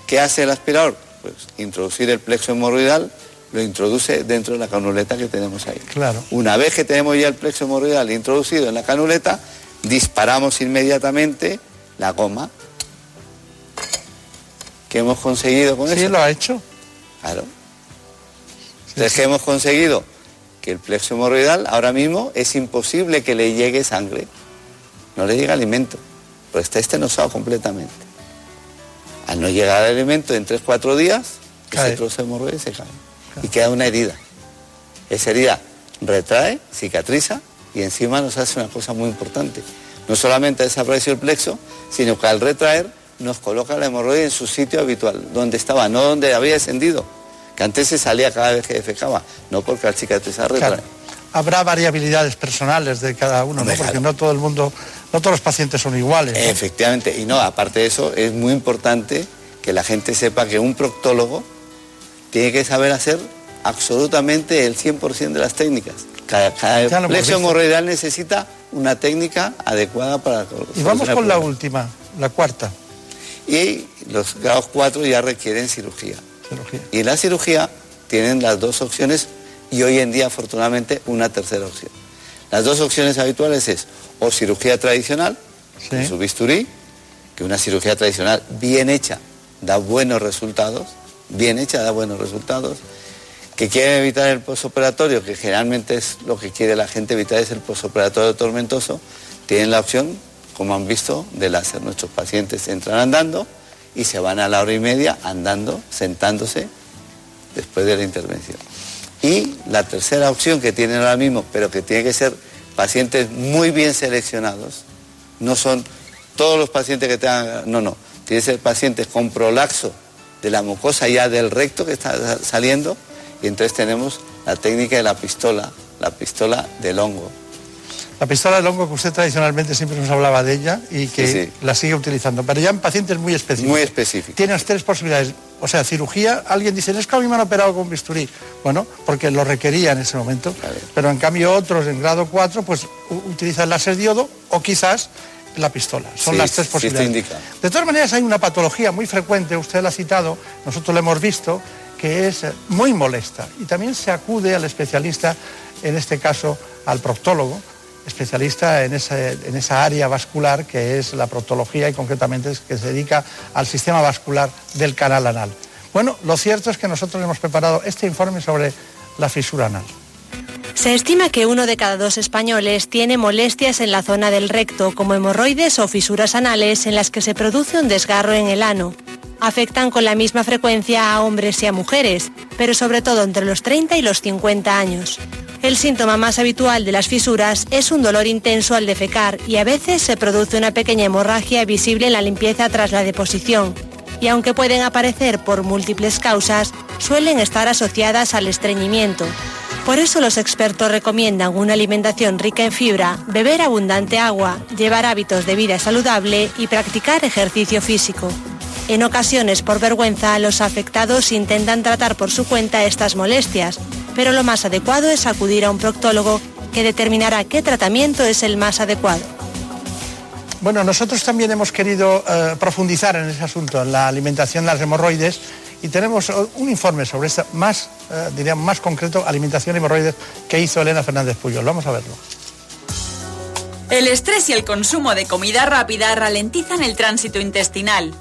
¿Qué hace el aspirador? Pues introducir el plexo hemorroidal, lo introduce dentro de la canuleta que tenemos ahí. Claro. Una vez que tenemos ya el plexo hemorroidal introducido en la canuleta, disparamos inmediatamente la goma. ¿Qué hemos conseguido con eso? Sí, lo ha hecho. Claro. Entonces, ¿qué hemos conseguido? Que el plexo hemorroidal ahora mismo es imposible que le llegue sangre. No le llega alimento, pero está estenosado completamente. Al no llegar al alimento en 3-4 días, Cae. ese trozo de hemorroide se cae. Y queda una herida. Esa herida retrae, cicatriza y encima nos hace una cosa muy importante. No solamente desapareció el plexo, sino que al retraer nos coloca la hemorroide en su sitio habitual, donde estaba, no donde había descendido, que antes se salía cada vez que defecaba, no porque al cicatrizar retrae. Claro. Habrá variabilidades personales de cada uno, ¿no? Porque no todo el mundo, no todos los pacientes son iguales. ¿no? Efectivamente, y no, aparte de eso, es muy importante que la gente sepa que un proctólogo tiene que saber hacer absolutamente el 100% de las técnicas. Cada, cada visto. hemorroidal necesita una técnica adecuada para... Y vamos con la última, la cuarta. Y los grados 4 ya requieren cirugía. Cirugía. Y en la cirugía tienen las dos opciones y hoy en día afortunadamente una tercera opción. Las dos opciones habituales es o cirugía tradicional, con su bisturí, que una cirugía tradicional bien hecha da buenos resultados, bien hecha da buenos resultados, que quieren evitar el posoperatorio, que generalmente es lo que quiere la gente evitar es el posoperatorio tormentoso, tienen la opción, como han visto, de láser. Nuestros pacientes entran andando y se van a la hora y media andando, sentándose después de la intervención. Y la tercera opción que tienen ahora mismo, pero que tiene que ser pacientes muy bien seleccionados, no son todos los pacientes que tengan, no, no, tiene que ser pacientes con prolaxo de la mucosa ya del recto que está saliendo, y entonces tenemos la técnica de la pistola, la pistola del hongo. La pistola del hongo que usted tradicionalmente siempre nos hablaba de ella y que la sigue utilizando, pero ya en pacientes muy específicos. Muy específicos. Tienes tres posibilidades. O sea, cirugía, alguien dice, es que a mí me han operado con bisturí. Bueno, porque lo requería en ese momento. Pero en cambio otros en grado 4 pues utilizan láser diodo o quizás la pistola. Son las tres posibilidades. de todas maneras hay una patología muy frecuente, usted la ha citado, nosotros la hemos visto, que es muy molesta. Y también se acude al especialista, en este caso al proctólogo, especialista en esa, área vascular que es la proctología y concretamente es que se dedica al sistema vascular del canal anal. Bueno, lo cierto es que nosotros hemos preparado este informe sobre la fisura anal. Se estima que uno de cada dos españoles tiene molestias en la zona del recto, como hemorroides o fisuras anales en las que se produce un desgarro en el ano. Afectan con la misma frecuencia a hombres y a mujeres, pero sobre todo entre los 30 y los 50 años. El síntoma más habitual de las fisuras es un dolor intenso al defecar y a veces se produce una pequeña hemorragia visible en la limpieza tras la deposición. Y aunque pueden aparecer por múltiples causas, suelen estar asociadas al estreñimiento. Por eso los expertos recomiendan una alimentación rica en fibra, beber abundante agua, llevar hábitos de vida saludable y practicar ejercicio físico. En ocasiones, por vergüenza, los afectados intentan tratar por su cuenta estas molestias, pero lo más adecuado es acudir a un proctólogo que determinará qué tratamiento es el más adecuado. Bueno, nosotros también hemos querido eh, profundizar en ese asunto, en la alimentación de las hemorroides, y tenemos un informe sobre esto más, eh, diríamos, más concreto, alimentación de hemorroides, que hizo Elena Fernández Puyol. Vamos a verlo. El estrés y el consumo de comida rápida ralentizan el tránsito intestinal.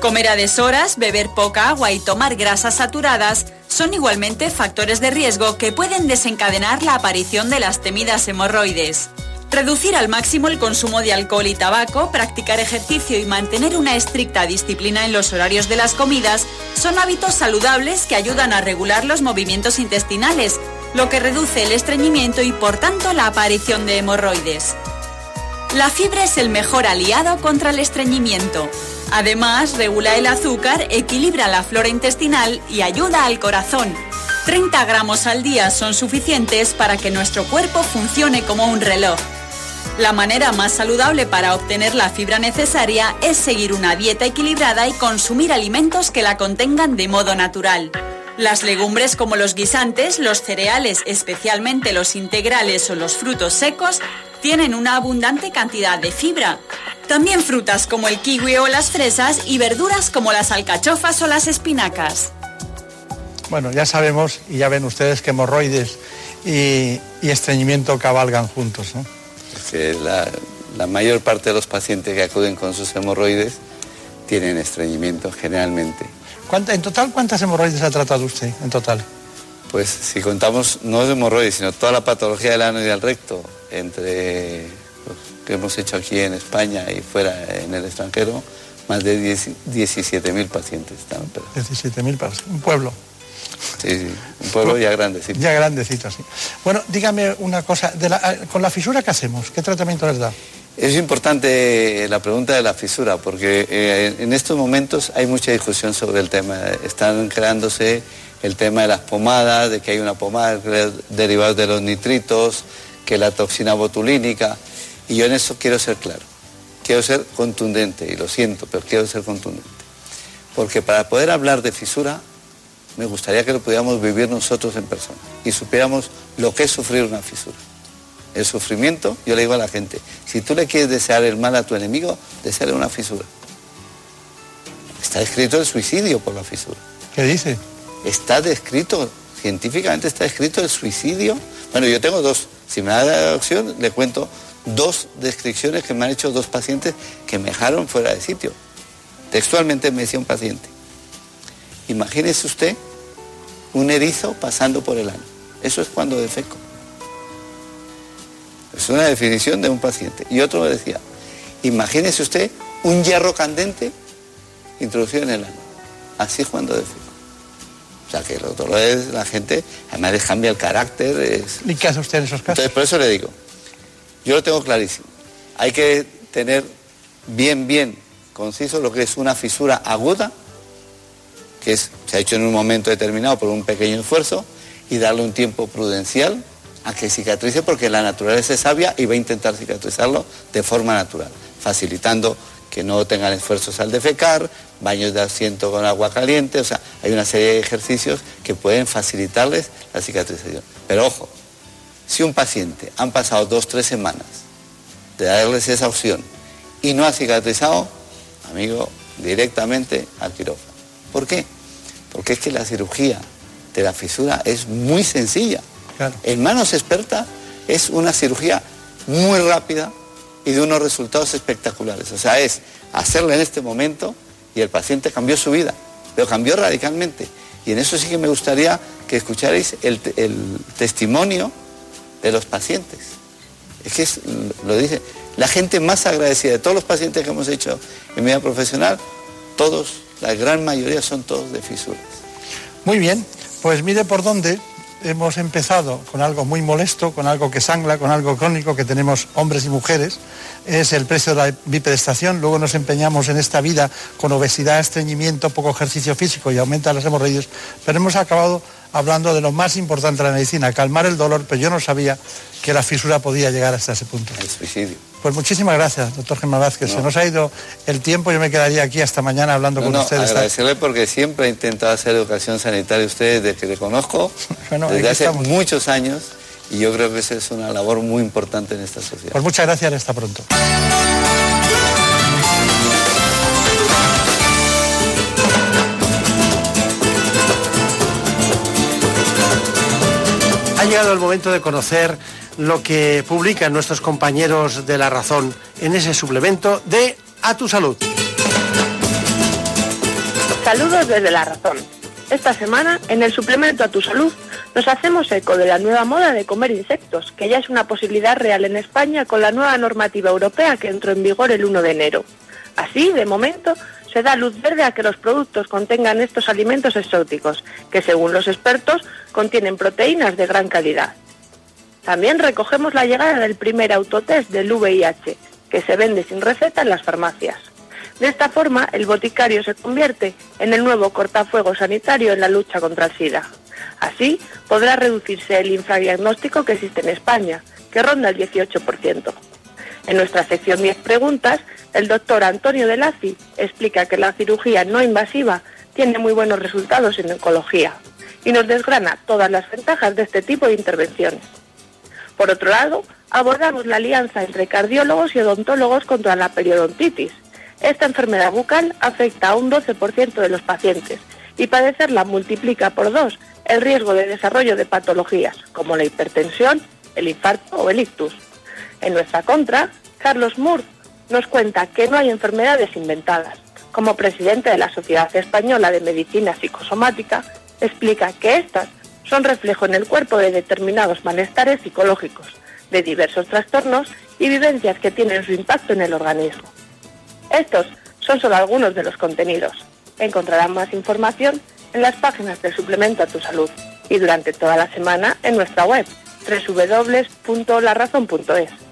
Comer a deshoras, beber poca agua y tomar grasas saturadas son igualmente factores de riesgo que pueden desencadenar la aparición de las temidas hemorroides. Reducir al máximo el consumo de alcohol y tabaco, practicar ejercicio y mantener una estricta disciplina en los horarios de las comidas son hábitos saludables que ayudan a regular los movimientos intestinales, lo que reduce el estreñimiento y por tanto la aparición de hemorroides. La fibra es el mejor aliado contra el estreñimiento. Además, regula el azúcar, equilibra la flora intestinal y ayuda al corazón. 30 gramos al día son suficientes para que nuestro cuerpo funcione como un reloj. La manera más saludable para obtener la fibra necesaria es seguir una dieta equilibrada y consumir alimentos que la contengan de modo natural. Las legumbres como los guisantes, los cereales, especialmente los integrales o los frutos secos, tienen una abundante cantidad de fibra. También frutas como el kiwi o las fresas y verduras como las alcachofas o las espinacas. Bueno, ya sabemos y ya ven ustedes que hemorroides y, estreñimiento cabalgan juntos, ¿no? la, la mayor parte de los pacientes que acuden con sus hemorroides tienen estreñimiento generalmente. ¿En total cuántas hemorroides ha tratado usted en total? Pues si contamos no de hemorroides, sino toda la patología del ano y del recto, entre que hemos hecho aquí en España y fuera en el extranjero, más de 17.000 pacientes están operados. 17.000 pacientes, un pueblo. Sí, sí, un pueblo ya grandecito. Ya grandecito, sí. Bueno, dígame una cosa, con la fisura, ¿qué hacemos? ¿Qué tratamiento les da? Es importante la pregunta de la fisura, porque eh, en estos momentos hay mucha discusión sobre el tema. Están creándose el tema de las pomadas, de que hay una pomada derivada de los nitritos, que la toxina botulínica. Y yo en eso quiero ser claro, quiero ser contundente, y lo siento, pero quiero ser contundente. Porque para poder hablar de fisura, me gustaría que lo pudiéramos vivir nosotros en persona y supiéramos lo que es sufrir una fisura. El sufrimiento, yo le digo a la gente, si tú le quieres desear el mal a tu enemigo, deseale una fisura. Está descrito el suicidio por la fisura. ¿Qué dice? Está descrito científicamente está escrito el suicidio. Bueno, yo tengo dos. Si me da la opción, le cuento dos descripciones que me han hecho dos pacientes que me dejaron fuera de sitio. Textualmente me decía un paciente, imagínese usted un erizo pasando por el ano. Eso es cuando defeco. Es una definición de un paciente. Y otro me decía, imagínese usted un hierro candente introducido en el ano. Así es cuando defeco. O sea que lo otro es la gente, además les cambia el carácter. Es... ¿Y qué hace usted en esos casos? Entonces por eso le digo, yo lo tengo clarísimo. Hay que tener bien, bien conciso lo que es una fisura aguda, que es, se ha hecho en un momento determinado por un pequeño esfuerzo, y darle un tiempo prudencial a que cicatrice porque la naturaleza es sabia y va a intentar cicatrizarlo de forma natural, facilitando que no tengan esfuerzos al defecar, baños de asiento con agua caliente, o sea, hay una serie de ejercicios que pueden facilitarles la cicatrización. Pero ojo, si un paciente han pasado dos, tres semanas de darles esa opción y no ha cicatrizado, amigo, directamente al quirófano. ¿Por qué? Porque es que la cirugía de la fisura es muy sencilla. En manos expertas es una cirugía muy rápida y de unos resultados espectaculares. O sea, es hacerla en este momento y el paciente cambió su vida, pero cambió radicalmente. Y en eso sí que me gustaría que escucharais el, testimonio de los pacientes. Es que es, lo dice, la gente más agradecida de todos los pacientes que hemos hecho en mi vida profesional, todos, la gran mayoría son todos de fisuras. Muy bien, pues mire por dónde hemos empezado con algo muy molesto, con algo que sangla, con algo crónico que tenemos hombres y mujeres, es el precio de la bipedestación. Luego nos empeñamos en esta vida con obesidad, estreñimiento, poco ejercicio físico y aumenta las hemorroides, pero hemos acabado hablando de lo más importante de la medicina, calmar el dolor, pero yo no sabía que la fisura podía llegar hasta ese punto. El suicidio. Pues muchísimas gracias, doctor Gemma Vázquez. Se nos ha ido el tiempo, yo me quedaría aquí hasta mañana hablando con no, ustedes. Agradecerle porque siempre ha intentado hacer educación sanitaria usted desde que le conozco, (laughs) bueno, desde hace estamos. muchos años, y yo creo que esa es una labor muy importante en esta sociedad. Pues muchas gracias, hasta pronto. Llegado el momento de conocer lo que publican nuestros compañeros de La Razón en ese suplemento de A tu Salud. Saludos desde La Razón. Esta semana, en el suplemento A tu Salud, nos hacemos eco de la nueva moda de comer insectos, que ya es una posibilidad real en España con la nueva normativa europea que entró en vigor el 1 de enero. Así, de momento, se da luz verde a que los productos contengan estos alimentos exóticos, que según los expertos contienen proteínas de gran calidad. También recogemos la llegada del primer autotest del VIH, que se vende sin receta en las farmacias. De esta forma, el boticario se convierte en el nuevo cortafuego sanitario en la lucha contra el SIDA. Así, podrá reducirse el infradiagnóstico que existe en España, que ronda el 18%. En nuestra sección 10 preguntas, el doctor Antonio de explica que la cirugía no invasiva tiene muy buenos resultados en oncología y nos desgrana todas las ventajas de este tipo de intervenciones. Por otro lado, abordamos la alianza entre cardiólogos y odontólogos contra la periodontitis. Esta enfermedad bucal afecta a un 12% de los pacientes y padecerla multiplica por dos el riesgo de desarrollo de patologías como la hipertensión, el infarto o el ictus. En nuestra contra, Carlos Moore nos cuenta que no hay enfermedades inventadas. Como presidente de la Sociedad Española de Medicina Psicosomática, explica que estas son reflejo en el cuerpo de determinados malestares psicológicos, de diversos trastornos y vivencias que tienen su impacto en el organismo. Estos son solo algunos de los contenidos. Encontrarán más información en las páginas del suplemento a tu salud y durante toda la semana en nuestra web www.larazón.es.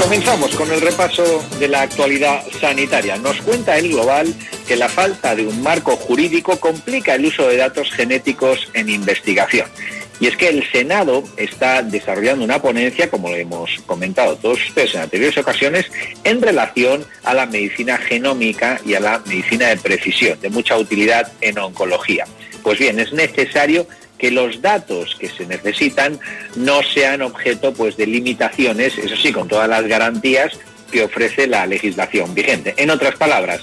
Comenzamos con el repaso de la actualidad sanitaria. Nos cuenta el Global que la falta de un marco jurídico complica el uso de datos genéticos en investigación. Y es que el Senado está desarrollando una ponencia, como lo hemos comentado todos ustedes en anteriores ocasiones, en relación a la medicina genómica y a la medicina de precisión, de mucha utilidad en oncología. Pues bien, es necesario que los datos que se necesitan no sean objeto pues de limitaciones, eso sí, con todas las garantías que ofrece la legislación vigente. En otras palabras,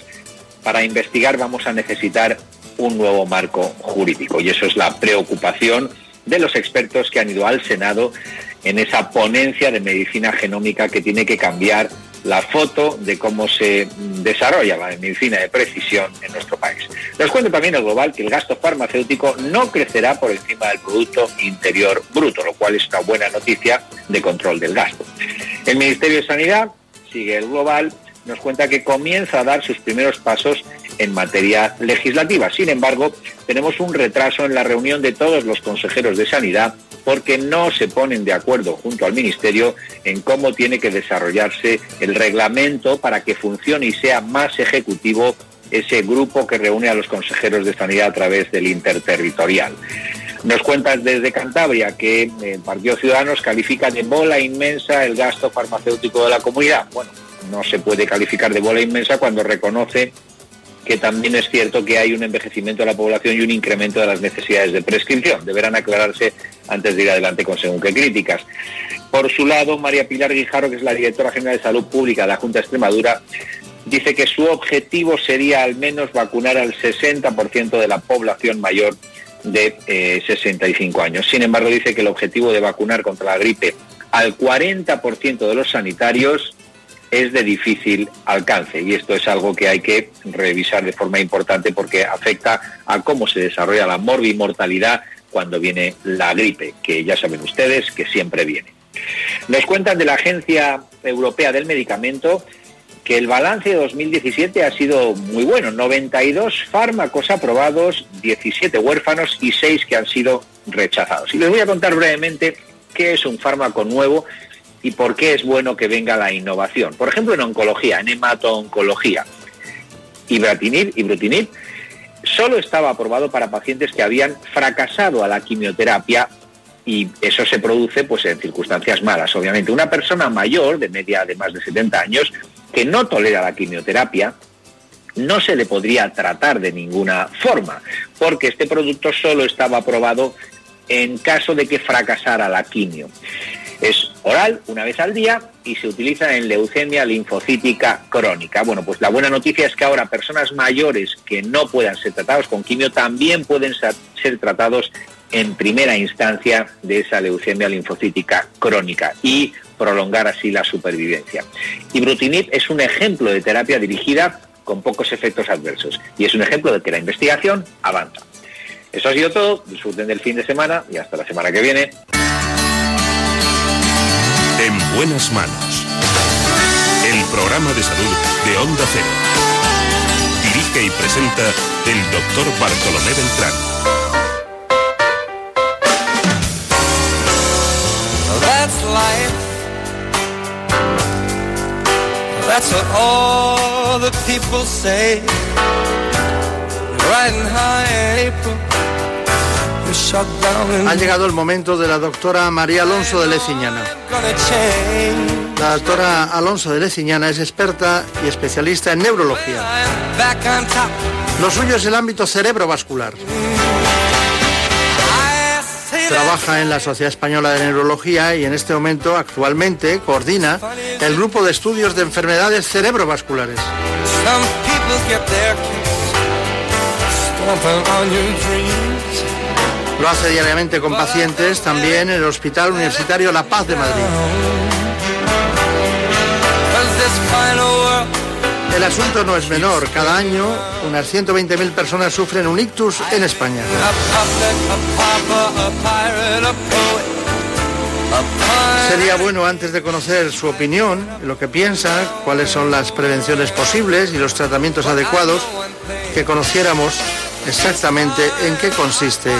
para investigar vamos a necesitar un nuevo marco jurídico y eso es la preocupación de los expertos que han ido al Senado en esa ponencia de medicina genómica que tiene que cambiar la foto de cómo se desarrolla la medicina de precisión en nuestro país. Nos cuenta también el global que el gasto farmacéutico no crecerá por encima del Producto Interior Bruto, lo cual es una buena noticia de control del gasto. El Ministerio de Sanidad, sigue el global, nos cuenta que comienza a dar sus primeros pasos en materia legislativa. Sin embargo, tenemos un retraso en la reunión de todos los consejeros de Sanidad porque no se ponen de acuerdo junto al Ministerio en cómo tiene que desarrollarse el reglamento para que funcione y sea más ejecutivo ese grupo que reúne a los consejeros de Sanidad a través del interterritorial. Nos cuentan desde Cantabria que el eh, Partido Ciudadanos califica de bola inmensa el gasto farmacéutico de la comunidad. Bueno, no se puede calificar de bola inmensa cuando reconoce que también es cierto que hay un envejecimiento de la población y un incremento de las necesidades de prescripción. Deberán aclararse antes de ir adelante con según qué críticas. Por su lado, María Pilar Guijarro, que es la directora general de Salud Pública de la Junta de Extremadura, dice que su objetivo sería al menos vacunar al 60% de la población mayor de 65 eh, años. Sin embargo, dice que el objetivo de vacunar contra la gripe al 40% de los sanitarios es de difícil alcance y esto es algo que hay que revisar de forma importante porque afecta a cómo se desarrolla la morbimortalidad cuando viene la gripe, que ya saben ustedes que siempre viene. Nos cuentan de la Agencia Europea del Medicamento que el balance de 2017 ha sido muy bueno, 92 fármacos aprobados, 17 huérfanos y 6 que han sido rechazados. Y les voy a contar brevemente qué es un fármaco nuevo y por qué es bueno que venga la innovación. Por ejemplo, en oncología, en hemato-oncología, Ibratinib, Ibrutinib solo estaba aprobado para pacientes que habían fracasado a la quimioterapia y eso se produce pues en circunstancias malas, obviamente. Una persona mayor, de media de más de 70 años, que no tolera la quimioterapia, no se le podría tratar de ninguna forma, porque este producto solo estaba aprobado en caso de que fracasara la quimio. Es oral una vez al día y se utiliza en leucemia linfocítica crónica. Bueno, pues la buena noticia es que ahora personas mayores que no puedan ser tratados con quimio también pueden ser tratados en primera instancia de esa leucemia linfocítica crónica y prolongar así la supervivencia. Ibrutinib es un ejemplo de terapia dirigida con pocos efectos adversos y es un ejemplo de que la investigación avanza. Eso ha sido todo, disfruten del fin de semana y hasta la semana que viene. En buenas manos. El programa de salud de Onda Cero. Dirige y presenta el doctor Bartolomé Beltrán. That's life. That's what all the people say. Riding high in April. Ha llegado el momento de la doctora María Alonso de Leciñana. La doctora Alonso de Leciñana es experta y especialista en neurología. Lo suyo es el ámbito cerebrovascular. Trabaja en la Sociedad Española de Neurología y en este momento actualmente coordina el grupo de estudios de enfermedades cerebrovasculares. Lo hace diariamente con pacientes también en el Hospital Universitario La Paz de Madrid. El asunto no es menor. Cada año unas 120.000 personas sufren un ictus en España. Sería bueno, antes de conocer su opinión, lo que piensa, cuáles son las prevenciones posibles y los tratamientos adecuados, que conociéramos exactamente en qué consiste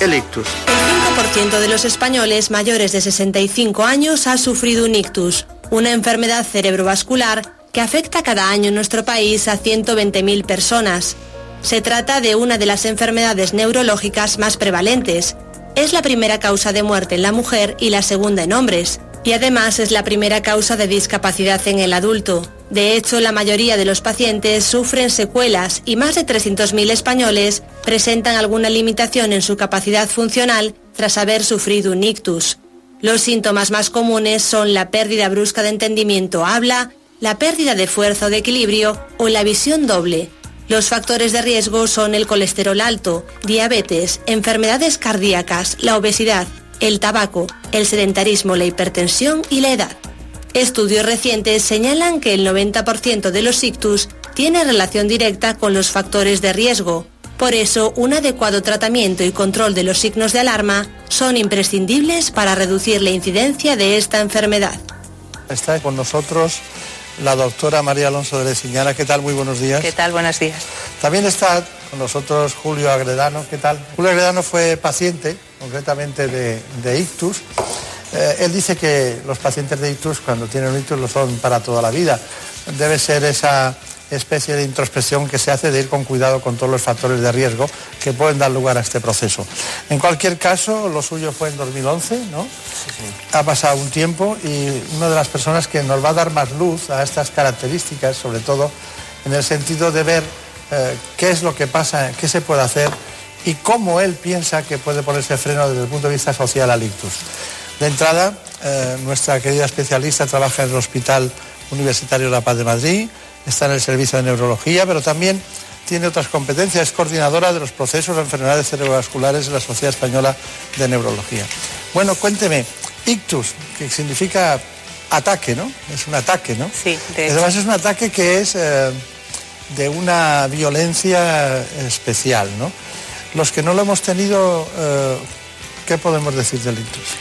el ictus. El 5% de los españoles mayores de 65 años ha sufrido un ictus, una enfermedad cerebrovascular que afecta cada año en nuestro país a 120.000 personas. Se trata de una de las enfermedades neurológicas más prevalentes. Es la primera causa de muerte en la mujer y la segunda en hombres, y además es la primera causa de discapacidad en el adulto. De hecho, la mayoría de los pacientes sufren secuelas y más de 300.000 españoles presentan alguna limitación en su capacidad funcional tras haber sufrido un ictus. Los síntomas más comunes son la pérdida brusca de entendimiento habla, la pérdida de fuerza o de equilibrio o la visión doble. Los factores de riesgo son el colesterol alto, diabetes, enfermedades cardíacas, la obesidad, el tabaco, el sedentarismo, la hipertensión y la edad. Estudios recientes señalan que el 90% de los ictus tiene relación directa con los factores de riesgo. Por eso, un adecuado tratamiento y control de los signos de alarma son imprescindibles para reducir la incidencia de esta enfermedad. Está con nosotros la doctora María Alonso de Leciñana. ¿Qué tal? Muy buenos días. ¿Qué tal? Buenos días. También está con nosotros Julio Agredano. ¿Qué tal? Julio Agredano fue paciente, concretamente de, ictus. Eh, él dice que los pacientes de ictus, cuando tienen un ictus, lo son para toda la vida. Debe ser esa especie de introspección que se hace de ir con cuidado con todos los factores de riesgo que pueden dar lugar a este proceso. En cualquier caso, lo suyo fue en 2011, ¿no? Ha pasado un tiempo y una de las personas que nos va a dar más luz a estas características, sobre todo en el sentido de ver eh, qué es lo que pasa, qué se puede hacer y cómo él piensa que puede ponerse freno desde el punto de vista social al ictus. De entrada, eh, nuestra querida especialista trabaja en el Hospital Universitario La Paz de Madrid, está en el servicio de neurología, pero también tiene otras competencias, es coordinadora de los procesos de enfermedades cerebrovasculares de la Sociedad Española de Neurología. Bueno, cuénteme, ictus, que significa ataque, ¿no? Es un ataque, ¿no? Sí, de Además es un ataque que es eh, de una violencia especial, ¿no? Los que no lo hemos tenido, eh, ¿qué podemos decir del ictus?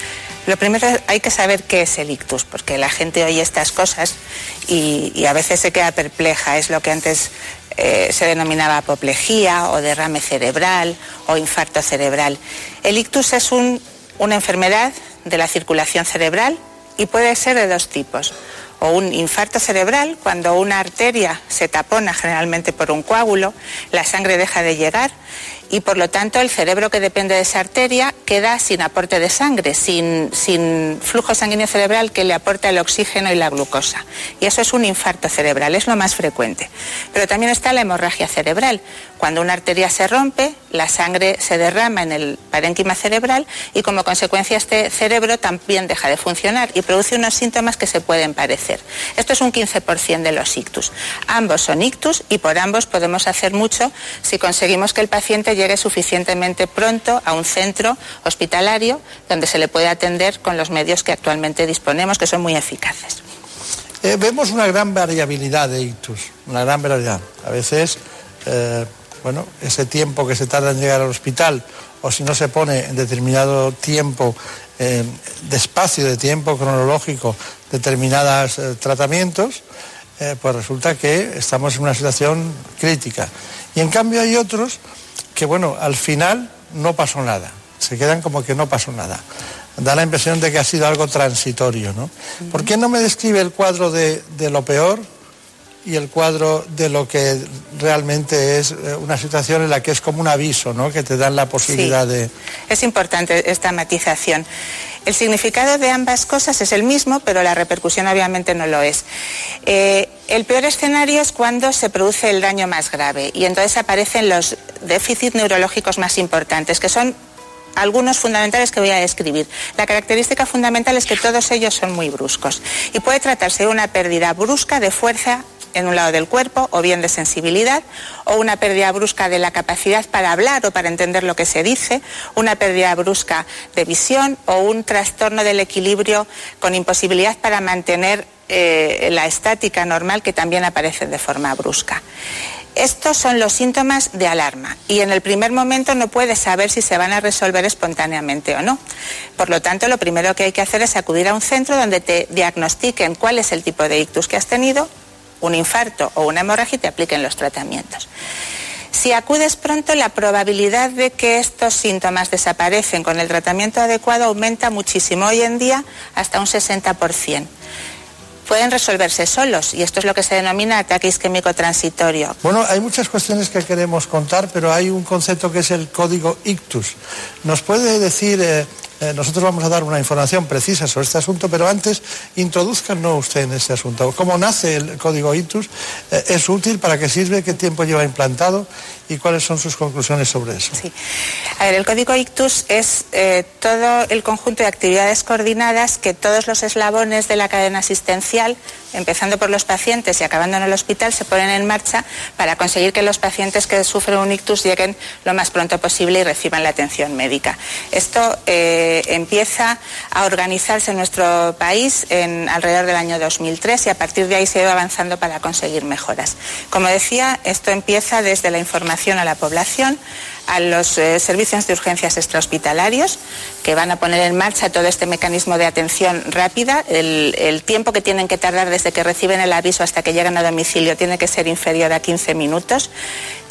Lo primero hay que saber qué es el ictus, porque la gente oye estas cosas y, a veces se queda perpleja. Es lo que antes eh, se denominaba apoplejía o derrame cerebral o infarto cerebral. El ictus es una enfermedad de la circulación cerebral y puede ser de dos tipos. O un infarto cerebral, cuando una arteria se tapona generalmente por un coágulo, la sangre deja de llegar y por lo tanto el cerebro que depende de esa arteria queda sin aporte de sangre, sin, sin, flujo sanguíneo cerebral que le aporta el oxígeno y la glucosa. Y eso es un infarto cerebral, es lo más frecuente. Pero también está la hemorragia cerebral. Cuando una arteria se rompe, la sangre se derrama en el parénquima cerebral y como consecuencia este cerebro también deja de funcionar y produce unos síntomas que se pueden parecer. Esto es un 15% de los ictus. Ambos son ictus y por ambos podemos hacer mucho si conseguimos que el paciente llegue suficientemente pronto a un centro hospitalario donde se le puede atender con los medios que actualmente disponemos, que son muy eficaces. Eh, vemos una gran variabilidad de ictus, una gran variabilidad. A veces, eh, bueno, ese tiempo que se tarda en llegar al hospital o si no se pone en determinado tiempo, eh, de espacio de tiempo cronológico, determinados tratamientos, pues resulta que estamos en una situación crítica. Y en cambio hay otros que bueno, al final no pasó nada, se quedan como que no pasó nada. Da la impresión de que ha sido algo transitorio, ¿no? ¿Por qué no me describe el cuadro de, lo peor y el cuadro de lo que realmente es eh, una situación en la que es como un aviso, ¿no? Que te dan la posibilidad de... Es importante esta matización. El significado de ambas cosas es el mismo, pero la repercusión obviamente no lo es. Eh, el peor escenario es cuando se produce el daño más grave y entonces aparecen los déficits neurológicos más importantes, que son algunos fundamentales que voy a describir. La característica fundamental es que todos ellos son muy bruscos y puede tratarse de una pérdida brusca de fuerza en un lado del cuerpo o bien de sensibilidad o una pérdida brusca de la capacidad para hablar o para entender lo que se dice, una pérdida brusca de visión o un trastorno del equilibrio con imposibilidad para mantener eh, la estática normal que también aparece de forma brusca. Estos son los síntomas de alarma y en el primer momento no puedes saber si se van a resolver espontáneamente o no. Por lo tanto, lo primero que hay que hacer es acudir a un centro donde te diagnostiquen cuál es el tipo de ictus que has tenido un infarto o una hemorragia y te apliquen los tratamientos. Si acudes pronto, la probabilidad de que estos síntomas desaparecen con el tratamiento adecuado aumenta muchísimo hoy en día hasta un 60%. pueden resolverse solos y esto es lo que se denomina ataque isquémico transitorio. Bueno, hay muchas cuestiones que queremos contar, pero hay un concepto que es el código ictus. ¿Nos puede decir eh, eh, nosotros vamos a dar una información precisa sobre este asunto, pero antes introduzcanos usted en este asunto. ¿Cómo nace el código ITUS? Eh, ¿Es útil? ¿Para qué sirve? ¿Qué tiempo lleva implantado? ¿Y cuáles son sus conclusiones sobre eso? Sí. A ver, el código ICTUS es eh, todo el conjunto de actividades coordinadas que todos los eslabones de la cadena asistencial, empezando por los pacientes y acabando en el hospital, se ponen en marcha para conseguir que los pacientes que sufren un ictus lleguen lo más pronto posible y reciban la atención médica. Esto empieza a organizarse en nuestro país en alrededor del año 2003 y a partir de ahí se va avanzando para conseguir mejoras. Como decía, esto empieza desde la información a la población, a los eh, servicios de urgencias extrahospitalarios, que van a poner en marcha todo este mecanismo de atención rápida. El, tiempo que tienen que tardar desde que reciben el aviso hasta que llegan a domicilio tiene que ser inferior a 15 minutos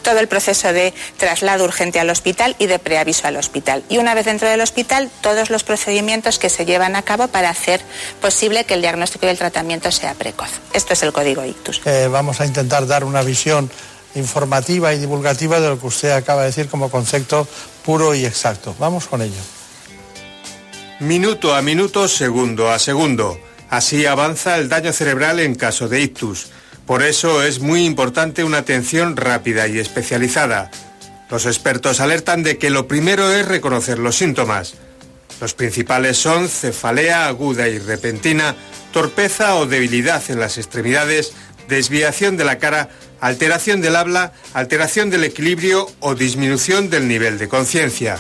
todo el proceso de traslado urgente al hospital y de preaviso al hospital. Y una vez dentro del hospital, todos los procedimientos que se llevan a cabo para hacer posible que el diagnóstico y el tratamiento sea precoz. Esto es el código ICTUS. Eh, vamos a intentar dar una visión informativa y divulgativa de lo que usted acaba de decir como concepto puro y exacto. Vamos con ello. Minuto a minuto, segundo a segundo. Así avanza el daño cerebral en caso de ictus. Por eso es muy importante una atención rápida y especializada. Los expertos alertan de que lo primero es reconocer los síntomas. Los principales son cefalea aguda y repentina, torpeza o debilidad en las extremidades, desviación de la cara, alteración del habla, alteración del equilibrio o disminución del nivel de conciencia.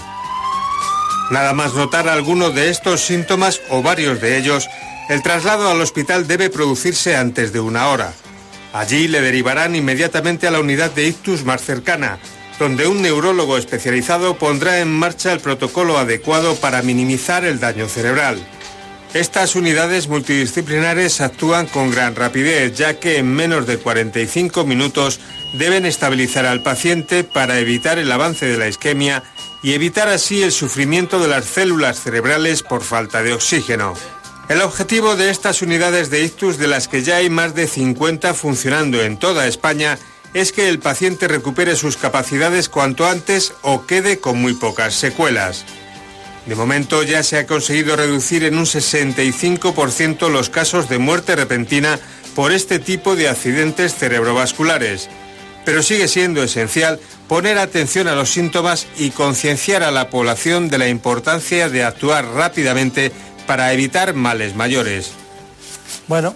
Nada más notar alguno de estos síntomas o varios de ellos, el traslado al hospital debe producirse antes de una hora. Allí le derivarán inmediatamente a la unidad de ictus más cercana, donde un neurólogo especializado pondrá en marcha el protocolo adecuado para minimizar el daño cerebral. Estas unidades multidisciplinares actúan con gran rapidez, ya que en menos de 45 minutos deben estabilizar al paciente para evitar el avance de la isquemia y evitar así el sufrimiento de las células cerebrales por falta de oxígeno. El objetivo de estas unidades de ictus, de las que ya hay más de 50 funcionando en toda España, es que el paciente recupere sus capacidades cuanto antes o quede con muy pocas secuelas. De momento ya se ha conseguido reducir en un 65% los casos de muerte repentina por este tipo de accidentes cerebrovasculares. Pero sigue siendo esencial poner atención a los síntomas y concienciar a la población de la importancia de actuar rápidamente para evitar males mayores. Bueno,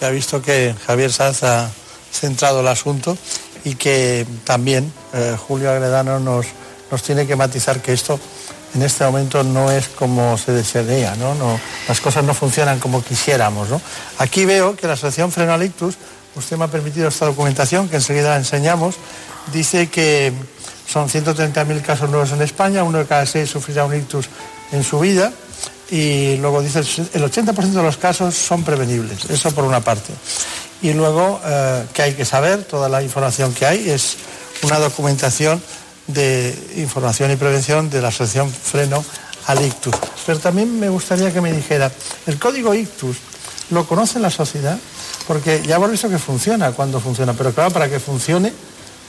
ya visto que Javier Sanz ha centrado el asunto y que también eh, Julio Agredano nos, nos tiene que matizar que esto en este momento no es como se desearía, ¿no? las cosas no funcionan como quisiéramos. ¿no? Aquí veo que la Asociación Frenolictus, usted me ha permitido esta documentación que enseguida la enseñamos, dice que son 130.000 casos nuevos en España, uno de cada seis sufrirá un ictus en su vida y luego dice el 80% de los casos son prevenibles, eso por una parte. Y luego, eh, que hay que saber, toda la información que hay es una documentación de información y prevención de la Asociación Freno al Ictus. Pero también me gustaría que me dijera, ¿el código Ictus lo conoce la sociedad? Porque ya hemos visto que funciona cuando funciona, pero claro, para que funcione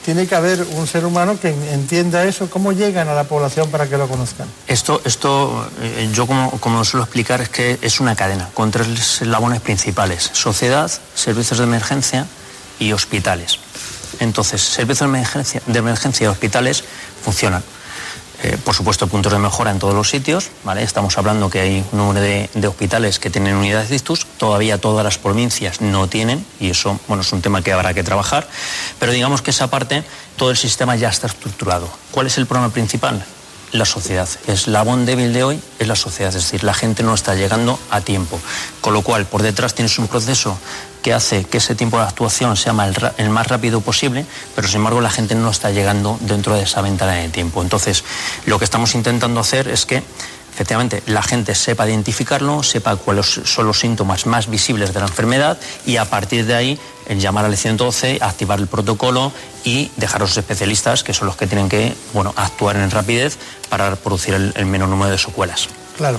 tiene que haber un ser humano que entienda eso. ¿Cómo llegan a la población para que lo conozcan? Esto, esto eh, yo como, como lo suelo explicar, es que es una cadena con tres eslabones principales. Sociedad, servicios de emergencia y hospitales. Entonces, servicios de emergencia, de emergencia y hospitales funcionan. Eh, por supuesto, puntos de mejora en todos los sitios. ¿vale? Estamos hablando que hay un número de, hospitales que tienen unidades de ictus. Todavía todas las provincias no tienen, y eso bueno, es un tema que habrá que trabajar. Pero digamos que esa parte, todo el sistema ya está estructurado. ¿Cuál es el problema principal? La sociedad. Es la bon débil de hoy, es la sociedad, es decir, la gente no está llegando a tiempo. Con lo cual, por detrás tienes un proceso que hace que ese tiempo de actuación sea el más rápido posible, pero sin embargo la gente no está llegando dentro de esa ventana de tiempo. Entonces, lo que estamos intentando hacer es que efectivamente la gente sepa identificarlo, sepa cuáles son los síntomas más visibles de la enfermedad y a partir de ahí llamar al 112, activar el protocolo y dejar a los especialistas, que son los que tienen que bueno, actuar en rapidez para producir el, el menor número de secuelas. Claro.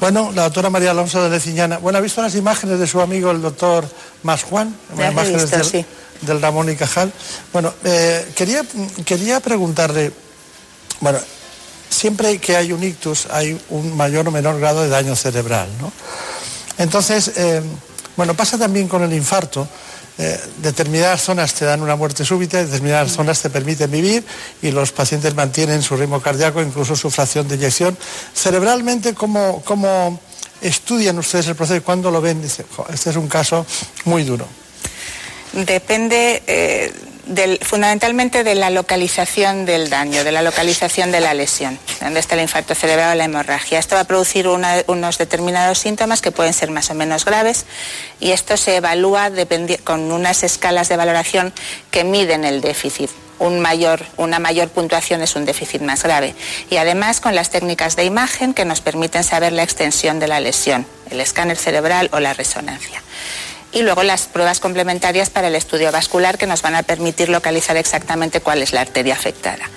Bueno, la doctora María Alonso de Leciñana. Bueno, ¿ha visto las imágenes de su amigo el doctor Mas Juan? He imágenes visto, del, sí. del Ramón y Cajal. Bueno, eh, quería, quería preguntarle, bueno, siempre que hay un ictus hay un mayor o menor grado de daño cerebral, ¿no? Entonces, eh, bueno, pasa también con el infarto. Eh, determinadas zonas te dan una muerte súbita, determinadas zonas te permiten vivir y los pacientes mantienen su ritmo cardíaco, incluso su fracción de eyección. Cerebralmente, ¿cómo, cómo estudian ustedes el proceso y cuándo lo ven? Dice, "Jo, este es un caso muy duro. Depende eh, fundamentalmente de la localización del daño, de la localización de la lesión, donde está el infarto cerebral o la hemorragia. Esto va a producir unos determinados síntomas que pueden ser más o menos graves y esto se evalúa con unas escalas de valoración que miden el déficit. Un mayor, una mayor puntuación es un déficit más grave. Y además con las técnicas de imagen que nos permiten saber la extensión de la lesión, el escáner cerebral o la resonancia y luego las pruebas complementarias para el estudio vascular que nos van a permitir localizar exactamente cuál es la arteria afectada.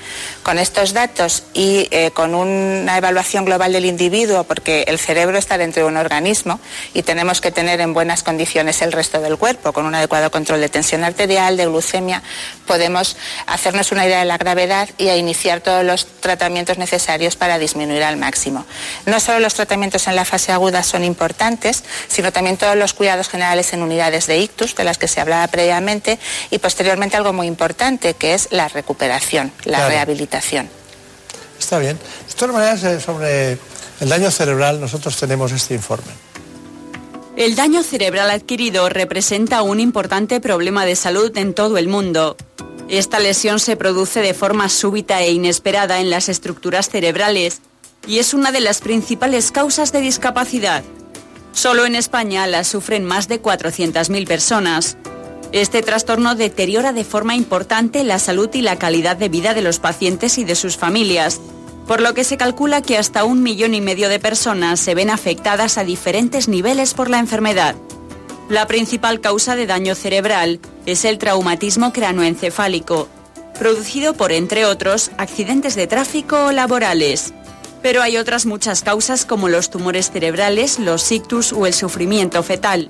Con estos datos y eh, con una evaluación global del individuo, porque el cerebro está dentro de un organismo y tenemos que tener en buenas condiciones el resto del cuerpo, con un adecuado control de tensión arterial, de glucemia, podemos hacernos una idea de la gravedad y a iniciar todos los tratamientos necesarios para disminuir al máximo. No solo los tratamientos en la fase aguda son importantes, sino también todos los cuidados generales en unidades de ictus, de las que se hablaba previamente, y posteriormente algo muy importante, que es la recuperación, la Claro. rehabilitación. Está bien. De todas maneras, eh, sobre el daño cerebral, nosotros tenemos este informe. El daño cerebral adquirido representa un importante problema de salud en todo el mundo. Esta lesión se produce de forma súbita e inesperada en las estructuras cerebrales y es una de las principales causas de discapacidad. Solo en España la sufren más de 400.000 personas. Este trastorno deteriora de forma importante la salud y la calidad de vida de los pacientes y de sus familias, por lo que se calcula que hasta un millón y medio de personas se ven afectadas a diferentes niveles por la enfermedad. La principal causa de daño cerebral es el traumatismo cranoencefálico, producido por, entre otros, accidentes de tráfico o laborales. Pero hay otras muchas causas como los tumores cerebrales, los ictus o el sufrimiento fetal.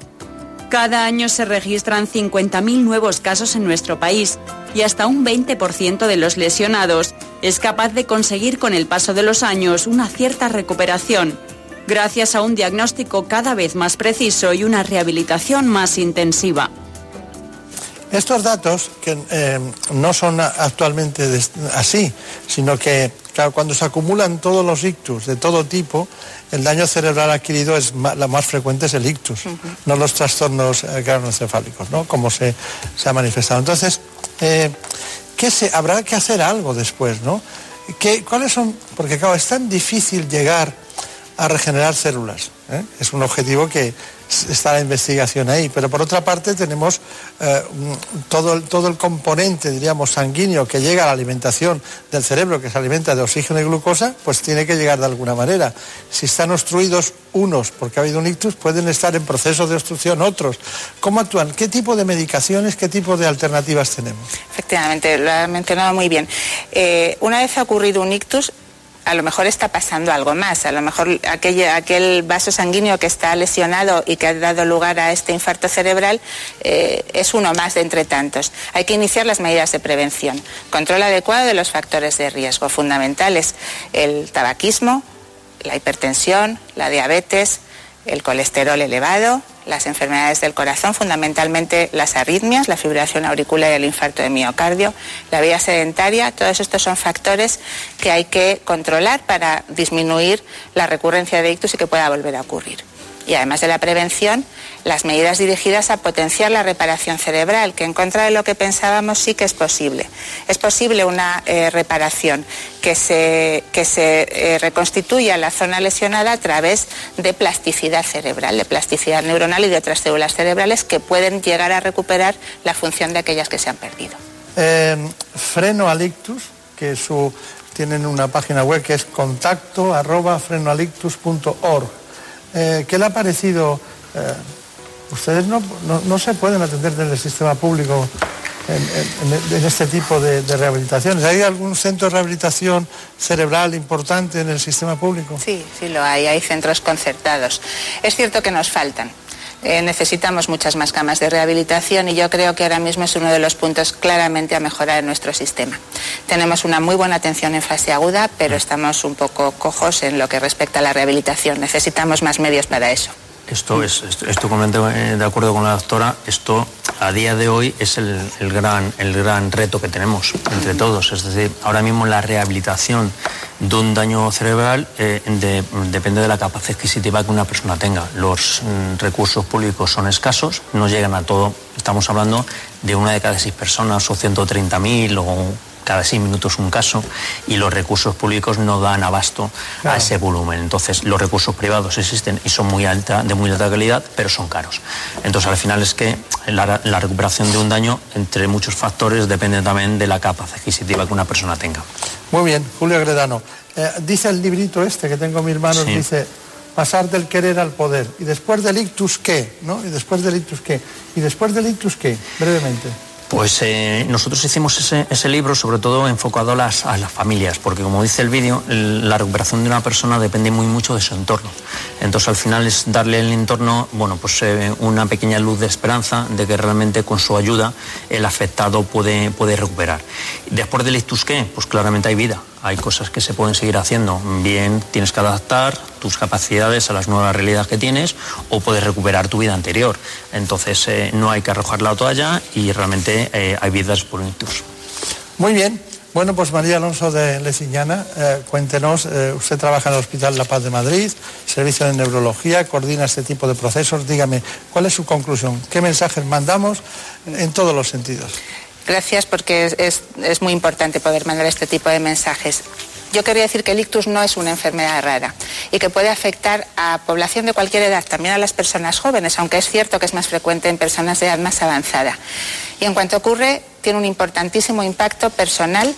Cada año se registran 50.000 nuevos casos en nuestro país y hasta un 20% de los lesionados es capaz de conseguir con el paso de los años una cierta recuperación, gracias a un diagnóstico cada vez más preciso y una rehabilitación más intensiva. Estos datos, que eh, no son actualmente así, sino que, claro, cuando se acumulan todos los ictus de todo tipo, el daño cerebral adquirido es ma- la más frecuente es el ictus, no los trastornos eh, craneoencefálicos, ¿no? Como se, se ha manifestado. Entonces, eh, ¿qué se, habrá que hacer algo después, ¿no? ¿Qué, ¿Cuáles son? Porque, claro, es tan difícil llegar a regenerar células. ¿eh? Es un objetivo que está la investigación ahí. Pero por otra parte tenemos eh, todo, el, todo el componente, diríamos, sanguíneo que llega a la alimentación del cerebro, que se alimenta de oxígeno y glucosa, pues tiene que llegar de alguna manera. Si están obstruidos unos porque ha habido un ictus, pueden estar en proceso de obstrucción otros. ¿Cómo actúan? ¿Qué tipo de medicaciones, qué tipo de alternativas tenemos? Efectivamente, lo ha mencionado muy bien. Eh, una vez ha ocurrido un ictus, a lo mejor está pasando algo más. A lo mejor aquel, vaso sanguíneo que está lesionado y que ha dado lugar a este infarto cerebral eh, es uno más de entre tantos. Hay que iniciar las medidas de prevención. Control adecuado de los factores de riesgo fundamentales. El tabaquismo, la hipertensión, la diabetes, el colesterol elevado, las enfermedades del corazón, fundamentalmente las arritmias, la fibrilación auricular y el infarto de miocardio, la vida sedentaria, todos estos son factores que hay que controlar para disminuir la recurrencia de ictus y que pueda volver a ocurrir. Y además de la prevención, las medidas dirigidas a potenciar la reparación cerebral, que en contra de lo que pensábamos sí que es posible. Es posible una eh, reparación que se, que se eh, reconstituya la zona lesionada a través de plasticidad cerebral, de plasticidad neuronal y de otras células cerebrales que pueden llegar a recuperar la función de aquellas que se han perdido. Eh, que su, tienen una página web que es contacto arroba frenoalictus.org. Eh, ¿Qué le ha parecido? eh, ustedes no, no, no se pueden atender en el sistema público en, este tipo de, rehabilitaciones. ¿Hay algún centro de rehabilitación cerebral importante en el sistema público? Sí, sí lo hay, hay centros concertados. Es cierto que nos faltan. Eh, necesitamos muchas más camas de rehabilitación y yo creo que ahora mismo es uno de los puntos claramente a mejorar en nuestro sistema. Tenemos una muy buena atención en fase aguda, pero estamos un poco cojos en lo que respecta a la rehabilitación. Necesitamos más medios para eso. Esto es, estoy completamente de acuerdo con la doctora. Esto a día de hoy es el, gran, el gran reto que tenemos entre todos. Es decir, ahora mismo la rehabilitación de un daño cerebral eh, depende de la capacidad adquisitiva que una persona tenga. Los mm, recursos públicos son escasos, no llegan a todo. Estamos hablando de una de cada seis personas o 130.000 o cada seis minutos un caso y los recursos públicos no dan abasto a ese volumen. Entonces, los recursos privados existen y son muy alta, de muy alta calidad, pero son caros. Entonces, al final es que la, recuperación de un daño, entre muchos factores, depende también de la capacidad adquisitiva que una persona tenga. Muy bien, Julio Agredano. Eh, dice el librito este que tengo en mis manos, dice pasar del querer al poder. Y después del ictus, ¿qué? ¿No? Y después del ictus, ¿qué? Y después del ictus, ¿qué? Brevemente. Pues eh, nosotros hicimos ese, libro sobre todo enfocado a las, familias, porque como dice el vídeo, la recuperación de una persona depende muy mucho de su entorno. Entonces al final es darle al entorno, bueno, pues eh, una pequeña luz de esperanza de que realmente con su ayuda el afectado puede, puede recuperar. Después del ictus, ¿qué? Pues claramente hay vida hay cosas que se pueden seguir haciendo. Bien, tienes que adaptar tus capacidades a las nuevas realidades que tienes o puedes recuperar tu vida anterior. Entonces, eh, no hay que arrojar la toalla y realmente eh, hay vidas por ictus. Muy bien. Bueno, pues María Alonso de Leciñana, eh, cuéntenos, usted trabaja en el Hospital La Paz de Madrid, servicio de neurología, coordina este tipo de procesos. Dígame, ¿cuál es su conclusión? ¿Qué mensajes mandamos en todos los sentidos? Gracias porque es, muy importante poder mandar este tipo de mensajes. Yo quería decir que el ictus no es una enfermedad rara y que puede afectar a población de cualquier edad, también a las personas jóvenes, aunque es cierto que es más frecuente en personas de edad más avanzada. Y en cuanto ocurre, tiene un importantísimo impacto personal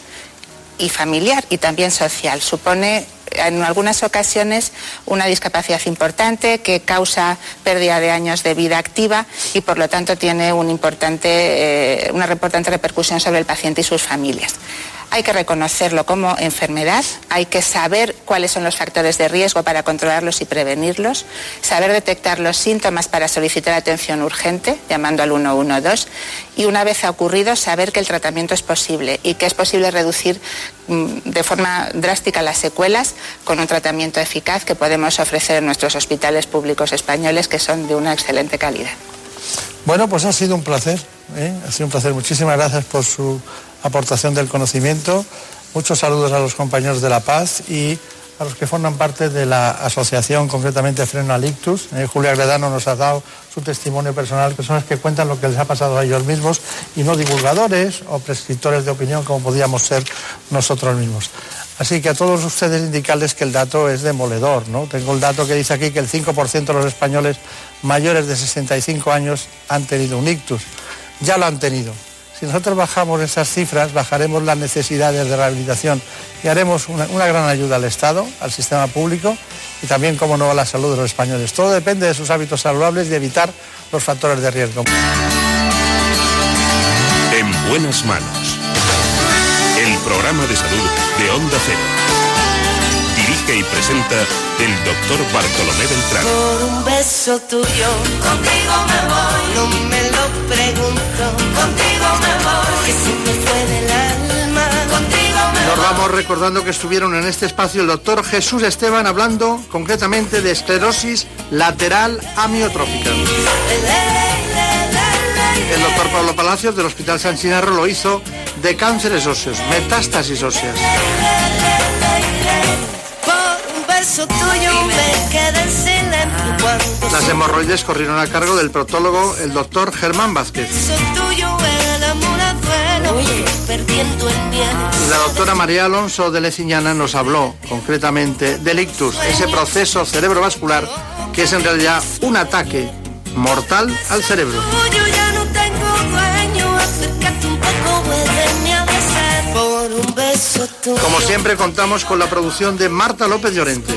y familiar y también social. Supone en algunas ocasiones una discapacidad importante que causa pérdida de años de vida activa y por lo tanto tiene un importante, eh, una importante repercusión sobre el paciente y sus familias. Hay que reconocerlo como enfermedad, hay que saber cuáles son los factores de riesgo para controlarlos y prevenirlos, saber detectar los síntomas para solicitar atención urgente, llamando al 112, y una vez ha ocurrido, saber que el tratamiento es posible y que es posible reducir mm, de forma drástica las secuelas con un tratamiento eficaz que podemos ofrecer en nuestros hospitales públicos españoles, que son de una excelente calidad. Bueno, pues ha sido un placer, ¿eh? ha sido un placer. Muchísimas gracias por su aportación del conocimiento. Muchos saludos a los compañeros de La Paz y a los que forman parte de la asociación, concretamente Freno Alictus. Eh, Julia Gredano nos ha dado su testimonio personal, personas que cuentan lo que les ha pasado a ellos mismos y no divulgadores o prescriptores de opinión como podíamos ser nosotros mismos. Así que a todos ustedes indicarles que el dato es demoledor. ¿no? Tengo el dato que dice aquí que el 5% de los españoles mayores de 65 años han tenido un ictus. Ya lo han tenido. Si nosotros bajamos esas cifras, bajaremos las necesidades de rehabilitación y haremos una, gran ayuda al Estado, al sistema público y también, como no, a la salud de los españoles. Todo depende de sus hábitos saludables y evitar los factores de riesgo. En buenas manos. El programa de salud de Onda Cero. Dirige y presenta el doctor Bartolomé Beltrán. Por un beso tuyo, contigo me voy. No me lo Que si me fue del alma, contigo me Nos vamos recordando que estuvieron en este espacio el doctor Jesús Esteban hablando concretamente de esclerosis lateral amiotrófica. El doctor Pablo Palacios del Hospital San Chinarro lo hizo de cánceres óseos, metástasis óseas. Las hemorroides corrieron a cargo del protólogo el doctor Germán Vázquez. La doctora María Alonso de Leciñana nos habló concretamente del ictus, ese proceso cerebrovascular que es en realidad un ataque mortal al cerebro. Como siempre contamos con la producción de Marta López Llorente.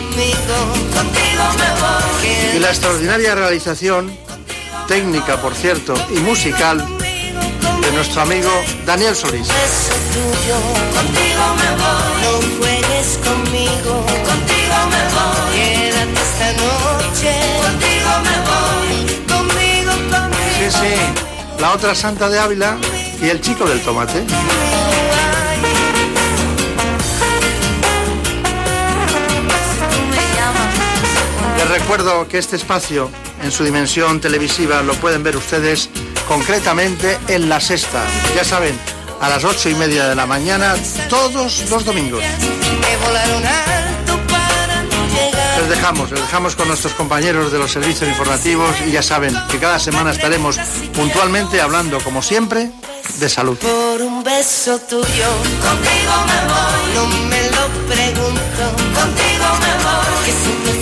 Y la extraordinaria realización, técnica por cierto, y musical de nuestro amigo Daniel Solís. Contigo me voy, no juegues conmigo. Contigo me voy, quédate esta noche. Contigo me voy, conmigo, conmigo. Sí, sí, la otra santa de Ávila y el chico del tomate. Les recuerdo que este espacio, en su dimensión televisiva, lo pueden ver ustedes concretamente en la sexta. Ya saben, a las ocho y media de la mañana todos los domingos. Les dejamos, les dejamos con nuestros compañeros de los servicios informativos y ya saben que cada semana estaremos puntualmente hablando, como siempre, de salud. Por un beso tuyo, contigo me. No me lo pregunto, contigo me voy.